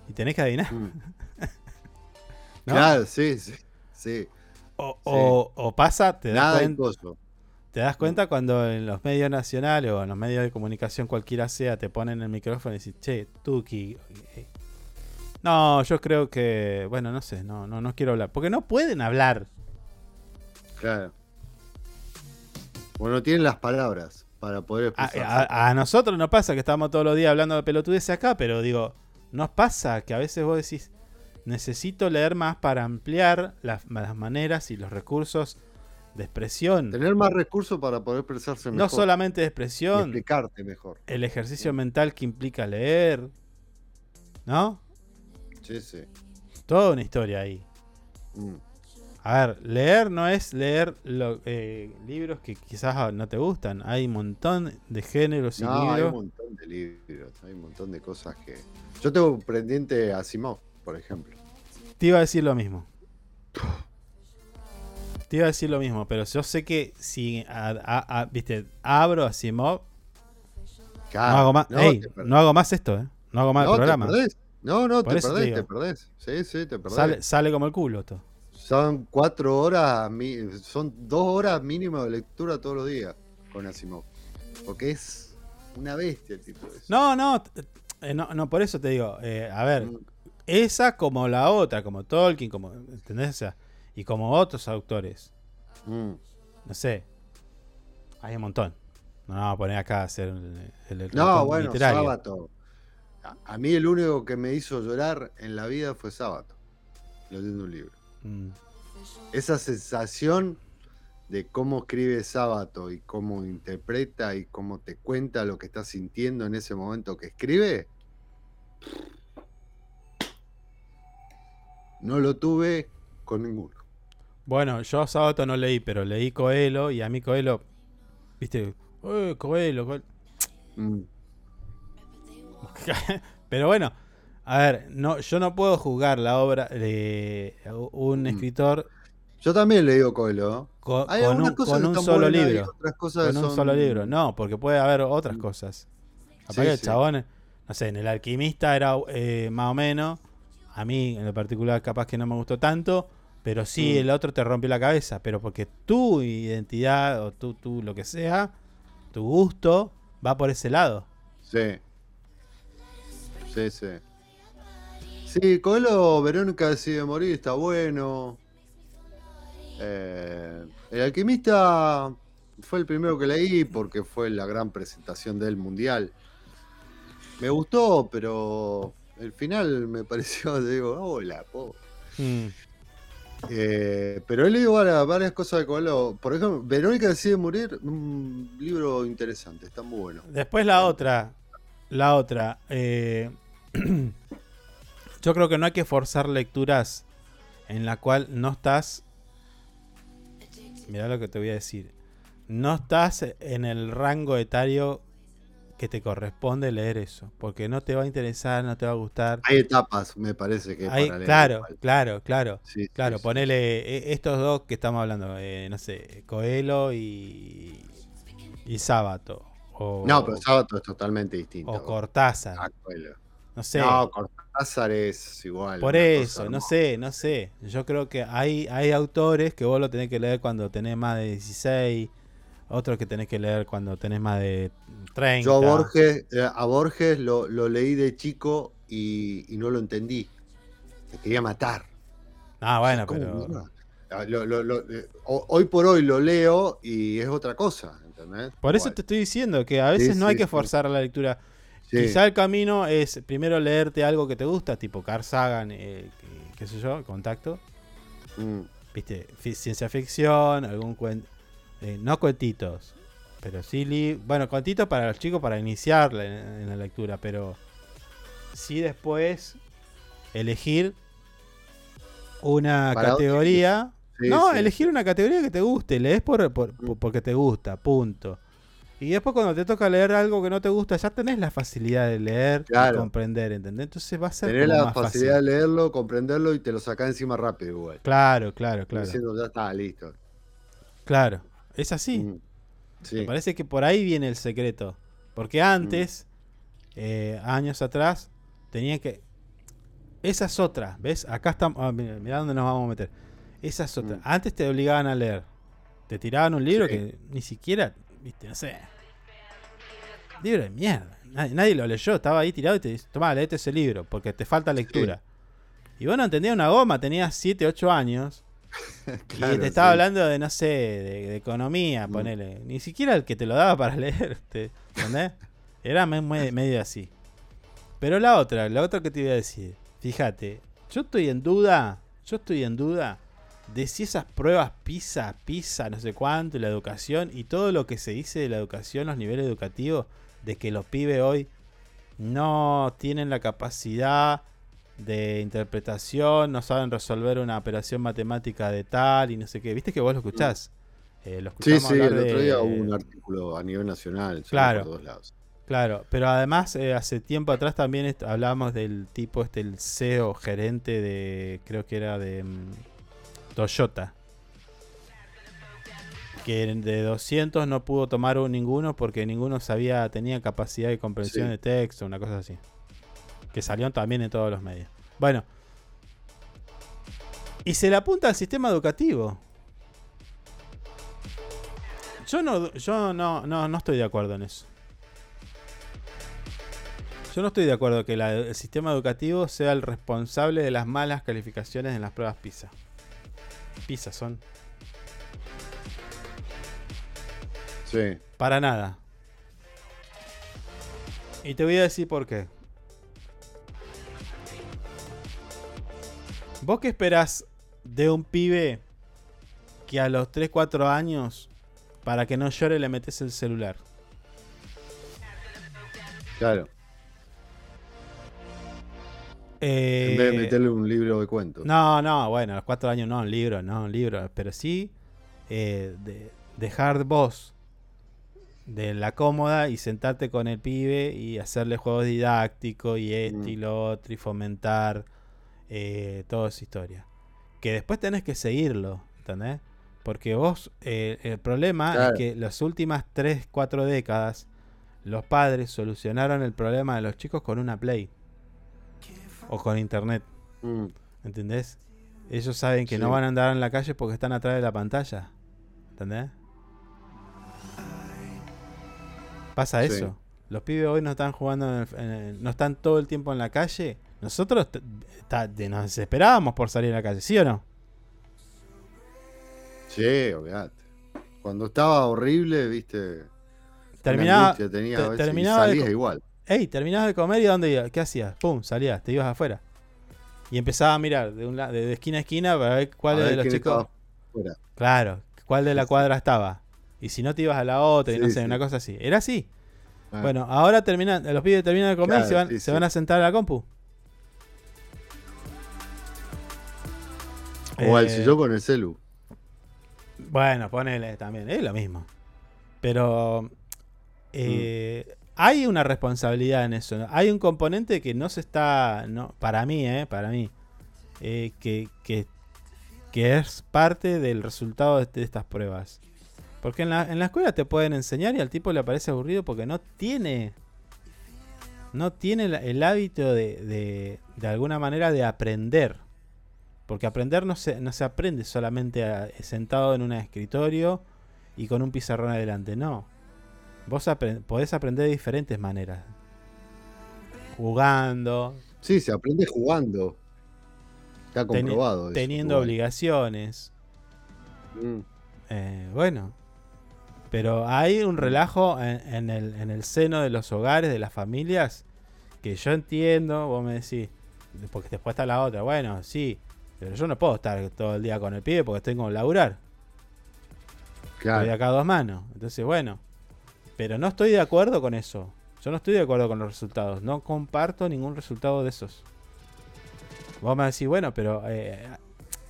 Speaker 2: Y tenés que adivinar.
Speaker 3: Mm. [LAUGHS]
Speaker 2: ¿No?
Speaker 3: Claro, sí, sí. sí.
Speaker 2: O, o- o pasa, te das,
Speaker 3: Nada de
Speaker 2: cuen-
Speaker 3: coso.
Speaker 2: te das cuenta cuando en los medios nacionales o en los medios de comunicación cualquiera sea, te ponen el micrófono y dicen, che, Tuki. No, yo creo que. Bueno, no sé, no, no, no quiero hablar. Porque no pueden hablar.
Speaker 3: Claro. Bueno, tienen las palabras para poder
Speaker 2: A,
Speaker 3: expresarse.
Speaker 2: a- a nosotros nos pasa que estamos todos los días hablando de pelotudeces acá, pero digo, nos pasa que a veces vos decís, necesito leer más para ampliar las, las maneras y los recursos de expresión.
Speaker 3: Tener más recursos para poder expresarse mejor.
Speaker 2: No solamente de
Speaker 3: y
Speaker 2: expresión,
Speaker 3: explicarte mejor.
Speaker 2: el ejercicio mental que implica leer, ¿no?
Speaker 3: Sí, sí.
Speaker 2: Toda una historia ahí.
Speaker 3: Mm.
Speaker 2: A ver, leer no es leer lo- eh, libros que quizás no te gustan. Hay un montón de géneros y
Speaker 3: No, hay un
Speaker 2: libros.
Speaker 3: montón de libros, hay un montón de cosas que. Yo tengo pendiente a Asimov, por ejemplo.
Speaker 2: Te iba a decir lo mismo. Te iba a decir lo mismo, pero yo sé que si a- a- a- viste, abro
Speaker 3: Claro,
Speaker 2: no hago más,
Speaker 3: no,
Speaker 2: ey,
Speaker 3: te perdés.
Speaker 2: no hago más esto, ¿eh? No hago más
Speaker 3: No,
Speaker 2: el
Speaker 3: te
Speaker 2: programa.
Speaker 3: perdés. No, no,
Speaker 2: Por
Speaker 3: te
Speaker 2: eso te
Speaker 3: perdés,
Speaker 2: digo.
Speaker 3: te perdés. Sí, sí, te perdés.
Speaker 2: Sale, sale como el culo esto.
Speaker 3: Son cuatro horas, son dos horas mínimo de lectura todos los días con Asimov. Porque es una bestia el tipo ese.
Speaker 2: No, no, t- eh, no, no, por eso te digo, eh, a ver,
Speaker 3: Mm.
Speaker 2: esa como la otra, como Tolkien, como, ¿entendés? O sea, y como otros autores,
Speaker 3: Mm.
Speaker 2: no sé, hay un montón. No vamos a poner acá a hacer el, el, el
Speaker 3: No, bueno,
Speaker 2: literario.
Speaker 3: Sábato. A, a mí el único que me hizo llorar en la vida fue Sábato, leyendo un libro.
Speaker 2: Mm.
Speaker 3: Esa sensación de cómo escribe Sábato y cómo interpreta y cómo te cuenta lo que está sintiendo en ese momento que escribe, no lo tuve con ninguno.
Speaker 2: Bueno, yo sábado no leí, pero leí Coelho y a mí Coelho, viste, "Eh, Coelho, Coelho".
Speaker 3: Mm, [LAUGHS]
Speaker 2: pero bueno, a ver, no, yo no puedo juzgar la obra de un
Speaker 3: Mm.
Speaker 2: escritor
Speaker 3: Yo también le digo Coelho.
Speaker 2: co-
Speaker 3: Hay
Speaker 2: con, un,
Speaker 3: cosas
Speaker 2: con
Speaker 3: que
Speaker 2: un
Speaker 3: están
Speaker 2: solo libro.
Speaker 3: otras cosas
Speaker 2: Con un solo libro. No, porque puede haber otras
Speaker 3: Mm.
Speaker 2: cosas. Capaz
Speaker 3: Sí,
Speaker 2: el
Speaker 3: sí.
Speaker 2: chabón, no sé, en El Alquimista era eh, más o menos. A mí, en lo particular, capaz que no me gustó tanto. Pero sí,
Speaker 3: Mm.
Speaker 2: el otro te rompió la cabeza. Pero porque tu identidad o tú, tú, lo que sea, tu gusto, va por ese lado.
Speaker 3: Sí. Sí, sí. Sí, Coelho, Verónica decide morir, está bueno. Eh, el alquimista fue el primero que leí porque fue la gran presentación del mundial. Me gustó, pero el final me [LAUGHS] pareció, digo, hola, po.
Speaker 2: Mm.
Speaker 3: Eh, pero he leído varias, varias cosas de Coelho. Por ejemplo, Verónica decide morir, un libro interesante, está muy bueno.
Speaker 2: Después la otra. La otra. eh, yo creo que no hay que forzar lecturas en la cual no estás. Mirá lo que te voy a decir. No estás en el rango etario que te corresponde leer eso. Porque no te va a interesar, no te va a gustar.
Speaker 3: Hay etapas, me parece que
Speaker 2: Hay-
Speaker 3: para leer
Speaker 2: claro,
Speaker 3: igual.
Speaker 2: claro, claro.
Speaker 3: Sí,
Speaker 2: Claro,
Speaker 3: sí.
Speaker 2: ponele eh, estos dos que estamos hablando, eh, no sé, Coelho y, y Sábato. O,
Speaker 3: No, pero Sábato es totalmente distinto.
Speaker 2: o Cortázar.
Speaker 3: Ah, Coelho.
Speaker 2: No sé.
Speaker 3: No, Cortázar es igual.
Speaker 2: Por eso, no sé, no sé. Yo creo que hay, hay autores que vos lo tenés que leer cuando tenés más de 16, otros que tenés que leer cuando tenés más de 30.
Speaker 3: Yo a Borges, eh, a Borges lo, lo leí de chico y, y no lo entendí. Me quería matar.
Speaker 2: Ah, bueno,
Speaker 3: ¿Cómo
Speaker 2: pero...
Speaker 3: Ah, lo- lo- lo- eh, ho- hoy por hoy lo leo y es otra cosa. ¿entendés?
Speaker 2: Por eso te estoy diciendo que a veces
Speaker 3: Sí,
Speaker 2: no hay
Speaker 3: sí,
Speaker 2: que
Speaker 3: sí.
Speaker 2: forzar la lectura.
Speaker 3: Sí.
Speaker 2: Quizá el camino es primero leerte algo que te gusta, tipo Carl Sagan, eh, qué- qué sé yo, Contacto.
Speaker 3: Mm,
Speaker 2: Viste, ciencia ficción, algún cuento. no cuentitos, pero sí. bueno, cuentitos para los chicos para iniciar la- en, la lectura, pero sí después elegir una
Speaker 3: Para
Speaker 2: categoría.
Speaker 3: Sí,
Speaker 2: no,
Speaker 3: sí,
Speaker 2: elegir una categoría que te guste. Lees por, por- por- porque te gusta, punto. Y después cuando te toca leer algo que no te gusta, ya tenés la facilidad de leer
Speaker 3: Claro.
Speaker 2: y comprender, ¿entendés? Entonces va a ser
Speaker 3: Tener
Speaker 2: como
Speaker 3: la
Speaker 2: más
Speaker 3: facilidad
Speaker 2: fácil.
Speaker 3: de leerlo, comprenderlo y te lo sacás encima rápido igual.
Speaker 2: Claro, claro, claro.
Speaker 3: Diciendo, ya está, listo.
Speaker 2: Claro, es así.
Speaker 3: Mm, Sí.
Speaker 2: Me parece que por ahí viene el secreto. Porque antes, eh, años atrás, tenía que. Esa es otra, ¿ves? Acá estamos. ah, mira, mirá dónde nos vamos a meter. Esa es otra.
Speaker 3: Mm.
Speaker 2: Antes te obligaban a leer. Te tiraban un libro
Speaker 3: Sí.
Speaker 2: que ni siquiera. Viste, no sé. Libro de mierda. Nadie, nadie lo leyó. Estaba ahí tirado y te dice: Toma, leete ese libro. Porque te falta lectura. Y vos no entendías una goma. Tenías 7, 8 años. [LAUGHS]
Speaker 3: Claro,
Speaker 2: y te estaba
Speaker 3: sí.
Speaker 2: hablando de, no sé, de, de economía,
Speaker 3: Mm.
Speaker 2: ponele. Ni siquiera el que te lo daba para [LAUGHS] leer, te, ¿entendés? Era me- me- medio así. Pero la otra, la otra que te iba a decir, fíjate, yo estoy en duda, yo estoy en duda de si esas pruebas PISA, PISA, no sé cuánto, y la educación y todo lo que se dice de la educación, los niveles educativos, de que los pibes hoy no tienen la capacidad de interpretación, no saben resolver una operación matemática de tal y no sé qué. ¿Viste que vos lo escuchás? Eh, lo
Speaker 3: Sí, sí, el otro
Speaker 2: de-
Speaker 3: día hubo un artículo a nivel nacional.
Speaker 2: Claro.
Speaker 3: Por todos lados.
Speaker 2: Claro, pero además eh, hace tiempo atrás también hablábamos del tipo este, el CEO, gerente de, creo que era de mm, Toyota. Que de 200 no pudo tomar un- ninguno porque ninguno sabía, tenía capacidad de comprensión
Speaker 3: Sí.
Speaker 2: de texto, una cosa así. Que salió también en todos los medios. Bueno. Y se le apunta al sistema educativo. Yo no, yo no, no, no estoy de acuerdo en eso. Yo no estoy de acuerdo que la- el sistema educativo sea el responsable de las malas calificaciones en las pruebas PISA. PISA son.
Speaker 3: Sí.
Speaker 2: Para nada. Y te voy a decir por qué. ¿Vos qué esperás de un pibe que a los 3-4 años, para que no llore, le metes el celular?
Speaker 3: Claro.
Speaker 2: Eh,
Speaker 3: En vez de meterle un libro de cuentos.
Speaker 2: No, no, bueno, a los 4 años no, un libro, no, un libro, pero sí eh, de, dejar vos de la cómoda y sentarte con el pibe y hacerle juegos didácticos y esto y lo otro y fomentar eh, toda esa historia. Que después tenés que seguirlo, ¿entendés? Porque vos, eh, el problema
Speaker 3: Claro.
Speaker 2: es que las últimas 3, 4 décadas los padres solucionaron el problema de los chicos con una Play o con internet.
Speaker 3: Mm,
Speaker 2: ¿Entendés? Ellos saben que
Speaker 3: Sí.
Speaker 2: no van a andar en la calle porque están atrás de la pantalla. ¿Entendés? Pasa
Speaker 3: Sí.
Speaker 2: eso. Los pibes hoy no están jugando, en el- en el- no están todo el tiempo en la calle. Nosotros nos desesperábamos por salir a la calle, ¿sí o no?
Speaker 3: Sí, obviate. Cuando estaba horrible, viste.
Speaker 2: Terminaba,
Speaker 3: tenía
Speaker 2: te- terminaba
Speaker 3: salías igual.
Speaker 2: Ey, terminabas de comer y ¿a dónde ibas? ¿Qué hacías? Pum, salías, te ibas afuera. Y empezabas a mirar de, un la- de, de esquina a esquina para ver cuál
Speaker 3: A
Speaker 2: de
Speaker 3: ver
Speaker 2: los chicos. Claro, cuál de la cuadra estaba. Y si no te ibas a la otra y no sé,
Speaker 3: sí.
Speaker 2: una cosa así. Era así.
Speaker 3: Ah.
Speaker 2: Bueno, ahora terminan, los pibes terminan de comer y se van,
Speaker 3: sí,
Speaker 2: se
Speaker 3: sí.
Speaker 2: van a sentar a la compu.
Speaker 3: O al sillón con el celu.
Speaker 2: Bueno, ponele también, es lo mismo. Pero eh,
Speaker 3: Mm.
Speaker 2: hay una responsabilidad en eso. ¿no? Hay un componente que no se está, no, para mí, eh, para mí, eh, que, que, que es parte del resultado de, de estas pruebas. Porque en la, en la escuela te pueden enseñar y al tipo le parece aburrido porque no tiene, no tiene el hábito de, de, de alguna manera de aprender. Porque aprender no se, no se aprende solamente a- sentado en un escritorio y con un pizarrón adelante, no. Vos apre- podés aprender de diferentes maneras. Jugando,
Speaker 3: Sí, se aprende jugando. Está
Speaker 2: teni-
Speaker 3: comprobado. eso,
Speaker 2: teniendo obligaciones.
Speaker 3: Mm,
Speaker 2: Eh, bueno. Pero hay un relajo en, en el, en el seno de los hogares, de las familias, que yo entiendo, vos me decís, porque después está la otra, bueno, sí, pero yo no puedo estar todo el día con el pibe porque tengo que laburar.
Speaker 3: Claro.
Speaker 2: Estoy acá a dos manos. Entonces, bueno. Pero no estoy de acuerdo con eso. Yo no estoy de acuerdo con los resultados. No comparto ningún resultado de esos. Vos me decís, bueno, pero eh,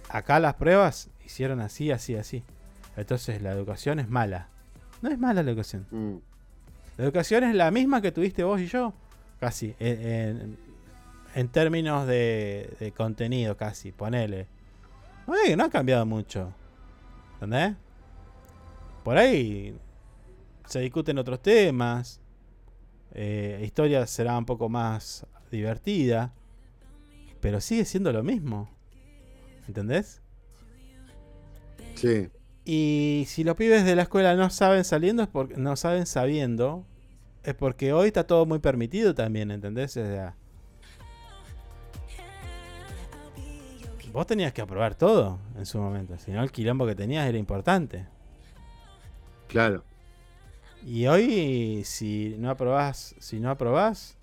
Speaker 2: acá las pruebas hicieron así, así, así. Entonces la educación es mala. No es mala la educación.
Speaker 3: Mm.
Speaker 2: La educación es la misma que tuviste vos y yo. Casi. En, en- en términos de, de contenido, casi. Ponele. No, no ha cambiado mucho. ¿Entendés? Por ahí se discuten otros temas. Eh, historia será un poco más divertida. Pero sigue siendo lo mismo. ¿Entendés?
Speaker 3: Sí.
Speaker 2: Y si los pibes de la escuela no saben saliendo, es porque no saben sabiendo, es porque hoy está todo muy permitido también, ¿entendés? O sea, vos tenías que aprobar todo en su momento, si no el quilombo que tenías era importante.
Speaker 3: Claro.
Speaker 2: Y hoy, si no aprobás, si no aprobás,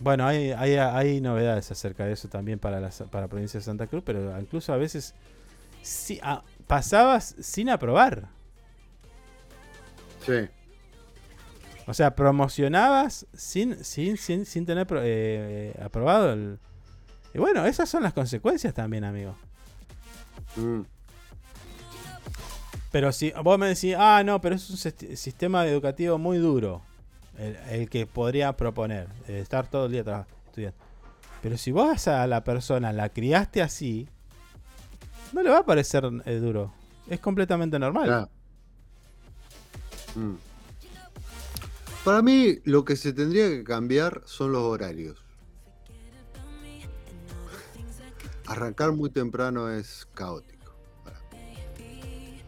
Speaker 2: bueno, hay, hay, hay novedades acerca de eso también para la, para la provincia de Santa Cruz, pero incluso a veces sí, ah, pasabas sin aprobar.
Speaker 3: Sí.
Speaker 2: O sea, promocionabas sin, sin, sin, sin tener eh, eh, aprobado el... Y bueno, esas son las consecuencias también, amigo.
Speaker 3: Mm.
Speaker 2: Pero si vos me decís, ah, no, pero es un sist- sistema educativo muy duro, el, el que podría proponer, eh, estar todo el día estudiando. Pero si vos a la persona la criaste así, no le va a parecer eh, duro. Es completamente normal.
Speaker 3: Claro. Mm. Para mí, lo que se tendría que cambiar son los horarios. Arrancar muy temprano es caótico. para mí.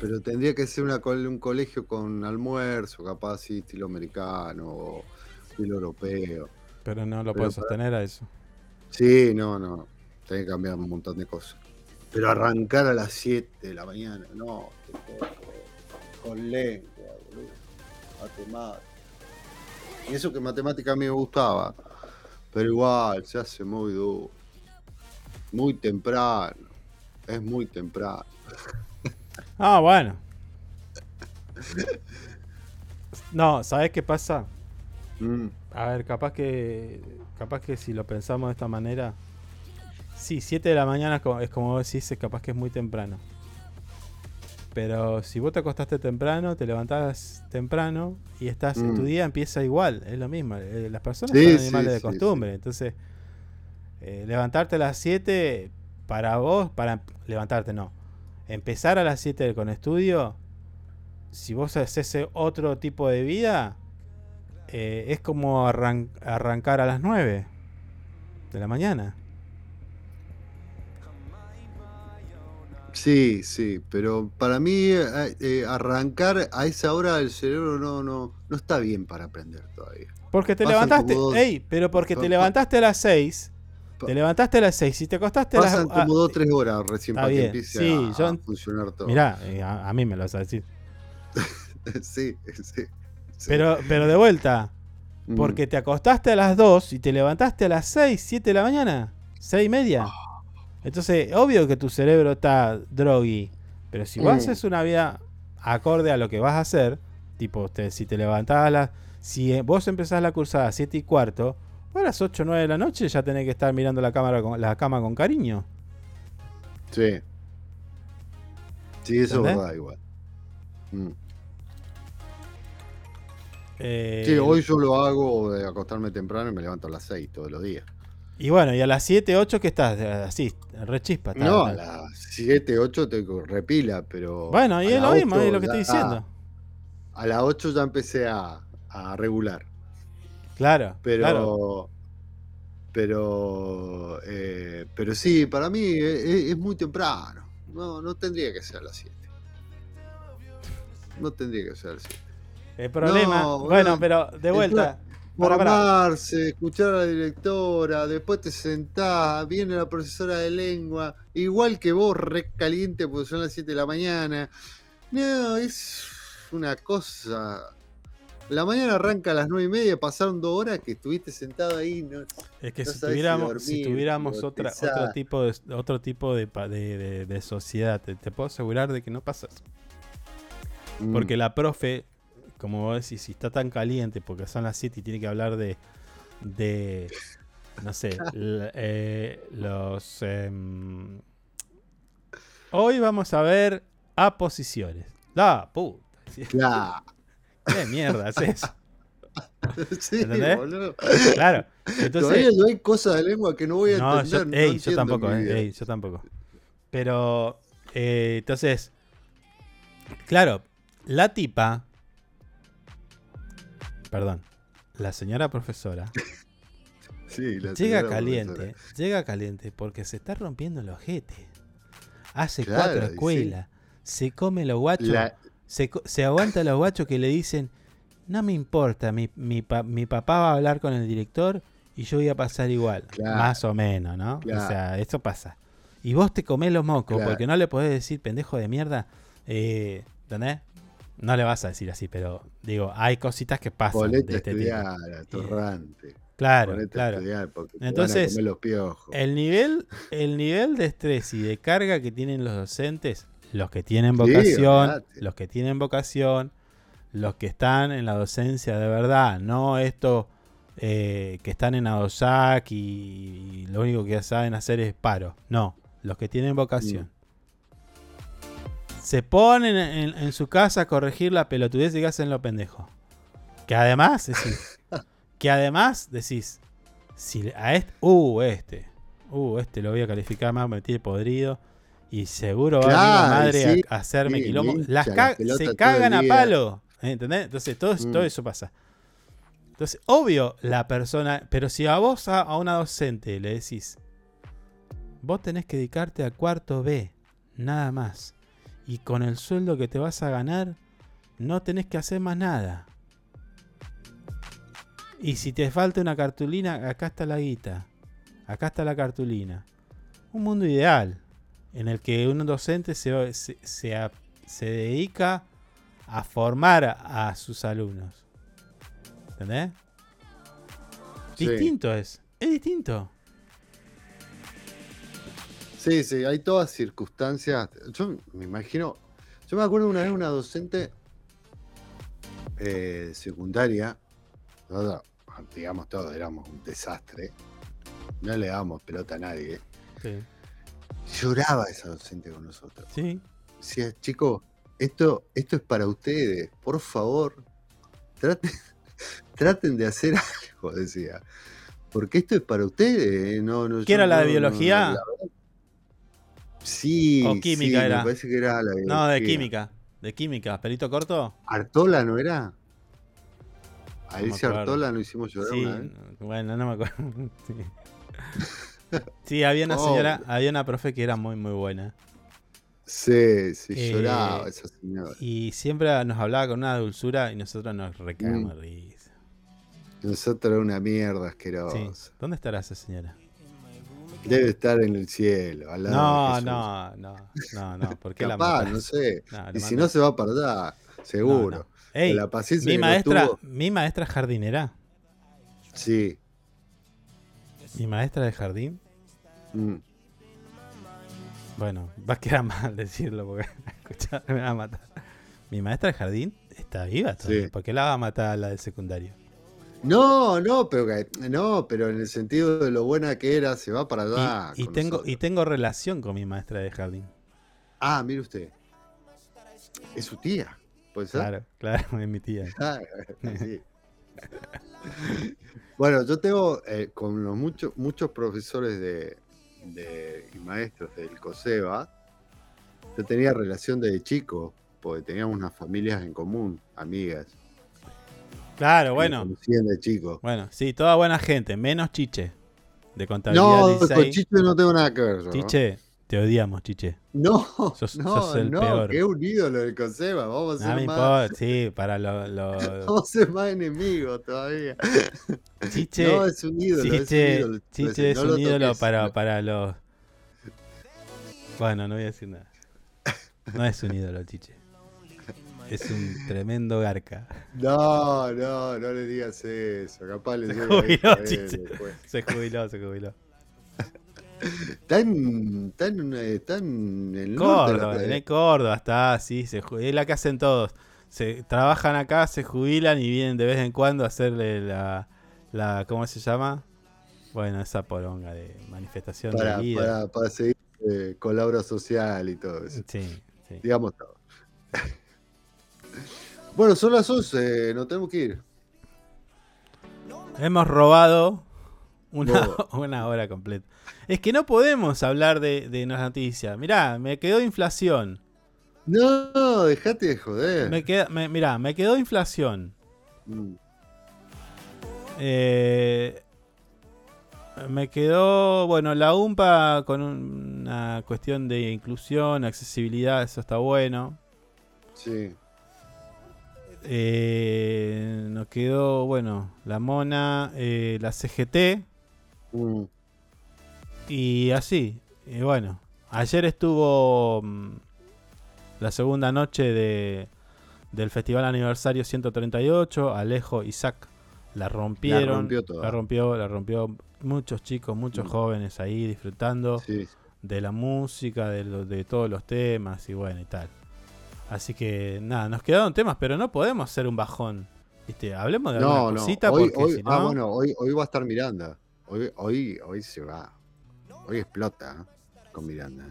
Speaker 3: Pero tendría que ser una un colegio con almuerzo, capaz así, estilo americano o estilo europeo.
Speaker 2: Pero no lo
Speaker 3: Pero
Speaker 2: puedo
Speaker 3: para-
Speaker 2: sostener a eso.
Speaker 3: Sí, no, no. Tiene que cambiar un montón de cosas. Pero arrancar a las 7 de la mañana, no. Con lengua, boludo. Matemática. Y eso que matemática a mí me gustaba. Pero igual, se hace muy duro. Muy temprano. Es muy temprano. [LAUGHS]
Speaker 2: Ah, bueno. No, ¿sabes qué pasa?
Speaker 3: Mm,
Speaker 2: A ver, capaz que capaz que si lo pensamos de esta manera, sí, 7 de la mañana es como, es como vos decís, es capaz que es muy temprano. Pero si vos te acostaste temprano, te levantás temprano y estás
Speaker 3: Mm.
Speaker 2: tu día empieza igual, es lo mismo. eh, Las personas
Speaker 3: Sí,
Speaker 2: son
Speaker 3: sí,
Speaker 2: animales de
Speaker 3: sí,
Speaker 2: costumbre, entonces eh, levantarte a las 7 para vos, para levantarte no. Empezar a las 7 con estudio, si vos haces otro tipo de vida, eh, es como arran- arrancar a las 9 de la mañana.
Speaker 3: Sí, sí, pero para mí eh, eh, arrancar a esa hora el cerebro no, no, no está bien para aprender todavía.
Speaker 2: Porque te
Speaker 3: Pasan
Speaker 2: levantaste,
Speaker 3: dos-
Speaker 2: ey, pero porque te levantaste a las 6,
Speaker 3: Pa-
Speaker 2: te levantaste a las 6 y te acostaste a las
Speaker 3: Pasan como dos o tres horas recién para que empiece
Speaker 2: sí,
Speaker 3: a,
Speaker 2: yo
Speaker 3: a funcionar todo.
Speaker 2: Mirá, eh, a, a mí me lo vas a decir. [LAUGHS]
Speaker 3: sí, sí, sí.
Speaker 2: Pero, pero de vuelta,
Speaker 3: Mm.
Speaker 2: porque te acostaste a las 2 y te levantaste a las 6, 7 de la mañana, 6 y media.
Speaker 3: Ah.
Speaker 2: Entonces, obvio que tu cerebro está drogui. Pero si vos
Speaker 3: Mm.
Speaker 2: haces una vida acorde a lo que vas a hacer, tipo, te- si te levantás a las. Si eh, vos empezás la cursada a 7 y cuarto, vos a las 8 o 9 de la noche ya tenés que estar mirando la, cámara con, la cama con cariño.
Speaker 3: Sí. Sí, eso es
Speaker 2: ¿Entendés?
Speaker 3: verdad igual. Mm.
Speaker 2: Eh,
Speaker 3: Sí, hoy yo lo hago de acostarme temprano y me levanto a las 6 todos los días.
Speaker 2: Y bueno, y a las 7, 8, ¿qué estás? Así, re chispa. está-
Speaker 3: No, a las 7, 8 te repila, pero.
Speaker 2: Bueno, y es lo mismo,
Speaker 3: 8
Speaker 2: es lo que estoy diciendo.
Speaker 3: A las 8 ya empecé a, a regular.
Speaker 2: Claro,
Speaker 3: Pero.
Speaker 2: claro.
Speaker 3: Pero. eh, pero sí, para mí es, es muy temprano. No, no tendría que ser a las 7. No tendría que ser a las 7.
Speaker 2: El problema,
Speaker 3: No,
Speaker 2: bueno, pero de
Speaker 3: el
Speaker 2: vuelta,
Speaker 3: Formarse, escuchar a la directora, después te sentás, viene la profesora de lengua, igual que vos, re caliente porque son las 7 de la mañana. No, es una cosa. La mañana arranca a las 9 y media, pasaron dos horas que estuviste sentado ahí. No,
Speaker 2: Es que
Speaker 3: no
Speaker 2: si tuviéramos, si otra, otro tipo de otro tipo de, pa- de, de- de sociedad, te, te puedo asegurar de que no pasa eso.
Speaker 3: Mm.
Speaker 2: Porque la profe, como vos decís, si está tan caliente porque son las 7 y tiene que hablar de, de no sé, [LAUGHS] l- eh, los... em, hoy vamos a ver aposiciones. La puta. [LAUGHS]
Speaker 3: Claro.
Speaker 2: ¿Qué mierda es eso? [LAUGHS]
Speaker 3: Sí,
Speaker 2: ¿Entendés?
Speaker 3: boludo.
Speaker 2: Claro. Entonces,
Speaker 3: Todavía yo hay cosas de lengua que no voy a
Speaker 2: no, yo,
Speaker 3: entender. no
Speaker 2: ey, yo tampoco, eh, ey, yo tampoco. Pero, eh, entonces, claro, la tipa, perdón, la señora profesora, [LAUGHS]
Speaker 3: Sí, la
Speaker 2: llega
Speaker 3: señora
Speaker 2: caliente,
Speaker 3: profesora.
Speaker 2: llega caliente porque se está rompiendo el ojete. Hace
Speaker 3: Claro,
Speaker 2: cuatro
Speaker 3: sí.
Speaker 2: escuelas, se come los guachos,
Speaker 3: La-
Speaker 2: se, se aguanta los guachos que le dicen, no me importa, mi, mi, pa- mi papá va a hablar con el director y yo voy a pasar igual,
Speaker 3: Claro.
Speaker 2: más o menos, ¿no?
Speaker 3: Claro.
Speaker 2: O sea, eso pasa. Y vos te comés los mocos porque no le podés decir pendejo de mierda, eh, ¿entendés? No le vas a decir así, pero digo, hay cositas que pasan
Speaker 3: Ponete
Speaker 2: de
Speaker 3: a
Speaker 2: este tipo.
Speaker 3: estudiar, atorrante.
Speaker 2: Claro,
Speaker 3: Ponete a
Speaker 2: claro.
Speaker 3: estudiar porque te van a
Speaker 2: Entonces,
Speaker 3: comer los piojos.
Speaker 2: el nivel, el nivel de estrés y de carga que tienen los docentes, los que tienen vocación, los que tienen vocación, los que están en la docencia de verdad, no estos eh, que están en ADOSAC y, lo único que saben hacer es paro. No, los que tienen vocación. Se ponen en, en su casa a corregir la pelotudez y que hacen lo pendejo. Que además, decís, [LAUGHS] que además decís, si a este, uh, este, uh, este lo voy a calificar más, me tiene podrido. Y seguro va a
Speaker 3: Claro,
Speaker 2: madre
Speaker 3: sí,
Speaker 2: a, a hacerme
Speaker 3: sí,
Speaker 2: quilombo. Las ca- se cagan a palo. ¿Entendés? Entonces todo, eso- todo
Speaker 3: Mm.
Speaker 2: eso pasa. Entonces, obvio, la persona. Pero si a vos, a, a una docente, le decís, vos tenés que dedicarte a cuarto B, nada más. Y con el sueldo que te vas a ganar, no tenés que hacer más nada. Y si te falta una cartulina, acá está la guita. Acá está la cartulina. Un mundo ideal en el que un docente se, se, se dedica a formar a, a sus alumnos. ¿Entendés?
Speaker 3: Sí.
Speaker 2: Distinto es. Es distinto.
Speaker 3: Sí, sí, hay todas circunstancias. Yo me imagino. Yo me acuerdo una vez una docente eh, secundaria. nosotros, digamos todos, éramos un desastre. No le dábamos pelota a nadie.
Speaker 2: Sí.
Speaker 3: Lloraba esa docente con nosotros.
Speaker 2: Sí.
Speaker 3: Decía, chicos, esto, esto es para ustedes. Por favor, traten, [LAUGHS] traten de hacer algo, decía. Porque esto es para ustedes. eh, No, no,
Speaker 2: ¿Qué era la de
Speaker 3: no-
Speaker 2: biología?
Speaker 3: la Sí.
Speaker 2: ¿O química
Speaker 3: sí,
Speaker 2: era?
Speaker 3: Me parece que era la
Speaker 2: No, de química. De química. ¿Pelito corto?
Speaker 3: ¿Artola no era? A
Speaker 2: No.
Speaker 3: Artola lo hicimos llorar
Speaker 2: Sí,
Speaker 3: una vez.
Speaker 2: bueno, no me acuerdo. [LAUGHS] Sí, Sí, había una [LAUGHS] señora, había una profe que era muy, muy buena.
Speaker 3: Sí, sí,
Speaker 2: Eh,
Speaker 3: lloraba esa señora.
Speaker 2: Y siempre nos hablaba con una dulzura y nosotros nos recagamos
Speaker 3: Mm.
Speaker 2: risa.
Speaker 3: Nosotros era una mierda asquerosa.
Speaker 2: Sí. ¿Dónde estará esa señora?
Speaker 3: Debe estar en el cielo. al lado de
Speaker 2: No,
Speaker 3: Jesús.
Speaker 2: no, no, no, no. ¿Por qué
Speaker 3: Capaz, no sé.
Speaker 2: No,
Speaker 3: y si no se va para allá, seguro.
Speaker 2: No, no. Ey,
Speaker 3: Con la paciencia
Speaker 2: mi maestra,
Speaker 3: tuvo,
Speaker 2: mi maestra jardinera,
Speaker 3: sí.
Speaker 2: mi maestra de jardín,
Speaker 3: Mm.
Speaker 2: bueno, va a quedar [LAUGHS] mal decirlo porque [LAUGHS] me va a matar. Mi maestra de jardín está viva todavía.
Speaker 3: Sí.
Speaker 2: ¿Por qué la va a matar a la del secundario?
Speaker 3: No, no, pero no, pero en el sentido de lo buena que era, se va para allá.
Speaker 2: y, tengo,
Speaker 3: nosotros.
Speaker 2: y tengo relación con mi maestra de jardín.
Speaker 3: Ah, mire usted. Es su tía. ¿Puede ser?
Speaker 2: Claro, claro, [LAUGHS] es mi tía.
Speaker 3: Sí. bueno, yo tengo eh, con los muchos muchos profesores de, de- y maestros del COSEBA, yo tenía relación desde chico, porque teníamos unas familias en común, amigas.
Speaker 2: Claro, bueno.
Speaker 3: de chico.
Speaker 2: Bueno, sí, toda buena gente, menos Chiche. De contabilidad
Speaker 3: No,
Speaker 2: 16.
Speaker 3: con Chiche no tengo nada que ver. yo, ¿no?
Speaker 2: Chiche, Te odiamos, chiche.
Speaker 3: No,
Speaker 2: Sos-
Speaker 3: no,
Speaker 2: sos el
Speaker 3: no,
Speaker 2: peor.
Speaker 3: que es un ídolo del Coseba. Vamos a
Speaker 2: No
Speaker 3: ser más,
Speaker 2: sí, para lo, lo- [LAUGHS]
Speaker 3: vamos a ser más enemigos todavía.
Speaker 2: Chiche,
Speaker 3: No, es un ídolo, es un
Speaker 2: Chiche,
Speaker 3: ídolo.
Speaker 2: Chiche es
Speaker 3: No lo
Speaker 2: un ídolo para, para los. Bueno, no voy a decir nada. No es un ídolo, Chiche. Es un tremendo garca.
Speaker 3: No, no, no le digas eso. Capaz le
Speaker 2: Se jubiló,
Speaker 3: a él.
Speaker 2: Se jubiló, se jubiló. [LAUGHS]
Speaker 3: Está en, está en, eh, está en
Speaker 2: Córdoba, en Córdoba está, sí, se es la que hacen todos. Se trabajan acá, se jubilan y vienen de vez en cuando a hacerle la, la ¿cómo se llama? Bueno, esa poronga de manifestación
Speaker 3: para,
Speaker 2: de vida.
Speaker 3: para, para seguir eh, con la obra social y todo eso.
Speaker 2: Sí, sí.
Speaker 3: Digamos todo. Bueno, son las 11, nos tenemos que ir.
Speaker 2: Hemos robado una, [LAUGHS] una hora completa. Es que no podemos hablar de, de las noticias. Mirá, me quedó inflación.
Speaker 3: No, dejate de joder.
Speaker 2: Me queda, me- mirá, me quedó inflación.
Speaker 3: Mm.
Speaker 2: Eh, me quedó, bueno, la UMPA con un- una cuestión de inclusión, accesibilidad, eso está bueno.
Speaker 3: Sí.
Speaker 2: Eh, nos quedó, bueno, la Mona, eh, la CGT
Speaker 3: Mm.
Speaker 2: y así. Y bueno, ayer estuvo mm, la segunda noche de, del Festival Aniversario 138. Alejo, Isaac la rompieron.
Speaker 3: rompió toda.
Speaker 2: La rompió, la rompió muchos chicos, muchos
Speaker 3: Mm.
Speaker 2: jóvenes ahí disfrutando
Speaker 3: Sí.
Speaker 2: de la música, de, lo- de todos los temas y bueno y tal. Así que nada, nos quedaron temas, pero no podemos hacer un bajón. ¿Viste? Hablemos de
Speaker 3: No,
Speaker 2: alguna
Speaker 3: no.
Speaker 2: cosita
Speaker 3: Hoy,
Speaker 2: porque
Speaker 3: hoy-
Speaker 2: si
Speaker 3: ah,
Speaker 2: no.
Speaker 3: bueno, hoy, hoy va a estar Miranda. Hoy, hoy, hoy se va. Hoy explota ¿eh? con Miranda.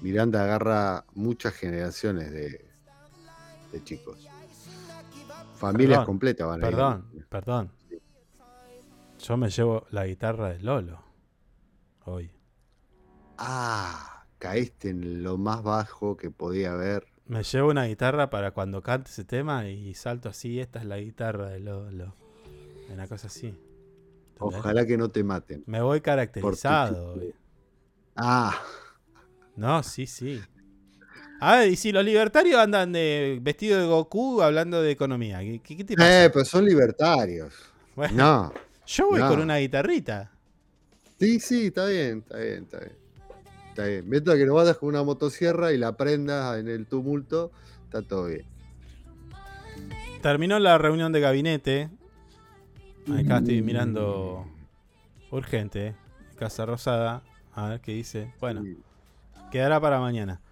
Speaker 3: Miranda agarra muchas generaciones de, de chicos. Familias
Speaker 2: Perdón,
Speaker 3: completas van a ir.
Speaker 2: Perdón, perdón. Yo me llevo la guitarra de Lolo. Hoy.
Speaker 3: Ah, caíste en lo más bajo que podía haber.
Speaker 2: Me llevo una guitarra para cuando cante ese tema y salto así. Esta es la guitarra de Lolo. Una cosa así. ¿Entendés?
Speaker 3: Ojalá que no te maten.
Speaker 2: Me voy caracterizado.
Speaker 3: Ah,
Speaker 2: No, sí, sí. A ver, y si los libertarios andan de vestido de Goku hablando de economía. ¿Qué, qué- qué te pasa?
Speaker 3: eh, pero son libertarios.
Speaker 2: Bueno,
Speaker 3: No.
Speaker 2: yo voy
Speaker 3: no.
Speaker 2: con una guitarrita.
Speaker 3: Sí, sí, está bien, está bien, está bien. Está bien. Mientras que no vayas con una motosierra y la prendas en el tumulto, está todo bien.
Speaker 2: Terminó la reunión de gabinete. Acá estoy mirando urgente. Casa Rosada. A ver qué dice. Bueno, quedará para mañana.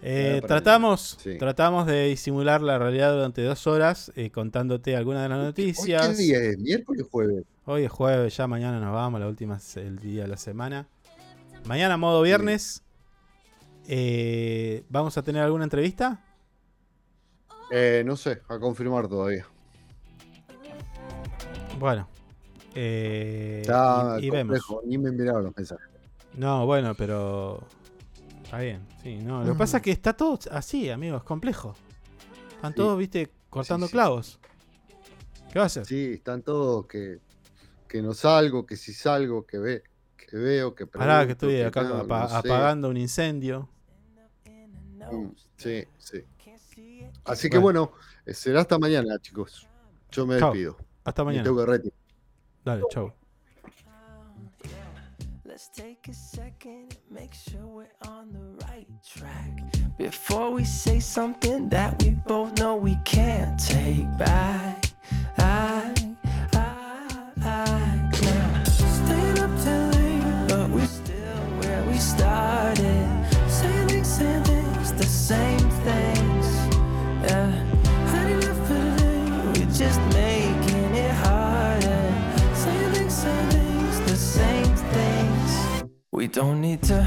Speaker 2: Eh, tratamos,
Speaker 3: sí.
Speaker 2: tratamos de disimular la realidad durante dos horas eh, contándote algunas de las
Speaker 3: ¿Hoy
Speaker 2: noticias.
Speaker 3: qué día es? ¿Miércoles o jueves?
Speaker 2: Hoy es jueves, ya mañana nos vamos, la última es el día de la semana. Mañana modo viernes. Eh, ¿Vamos a tener alguna entrevista?
Speaker 3: Eh, no sé, a confirmar todavía.
Speaker 2: Bueno. eh,
Speaker 3: Está
Speaker 2: y, y vemos.
Speaker 3: complejo, ni me miraron los mensajes.
Speaker 2: No, bueno, pero. Está bien, sí, no. Lo que pasa es que está todo así, amigos, complejo. Están
Speaker 3: Sí.
Speaker 2: todos, viste, cortando
Speaker 3: Sí, sí.
Speaker 2: clavos. ¿Qué va a hacer?
Speaker 3: Sí, están todos que, que no salgo, que si salgo, que ve, que veo, que
Speaker 2: Pará, que estoy acá
Speaker 3: no,
Speaker 2: apa-
Speaker 3: no sé.
Speaker 2: apagando un incendio.
Speaker 3: Mm, Sí, sí. Así que bueno, eh, será hasta mañana, chicos. Yo me despido.
Speaker 2: Hasta
Speaker 3: Me
Speaker 2: mañana.
Speaker 3: tengo que retirar.
Speaker 2: Dale, chau.
Speaker 11: Let's take a second and make sure we're on the right track. Before we say something that we both know we can't take back. I, same things. Yeah, had enough for today, we're just making it harder. Same things, same things, the same things. We don't need to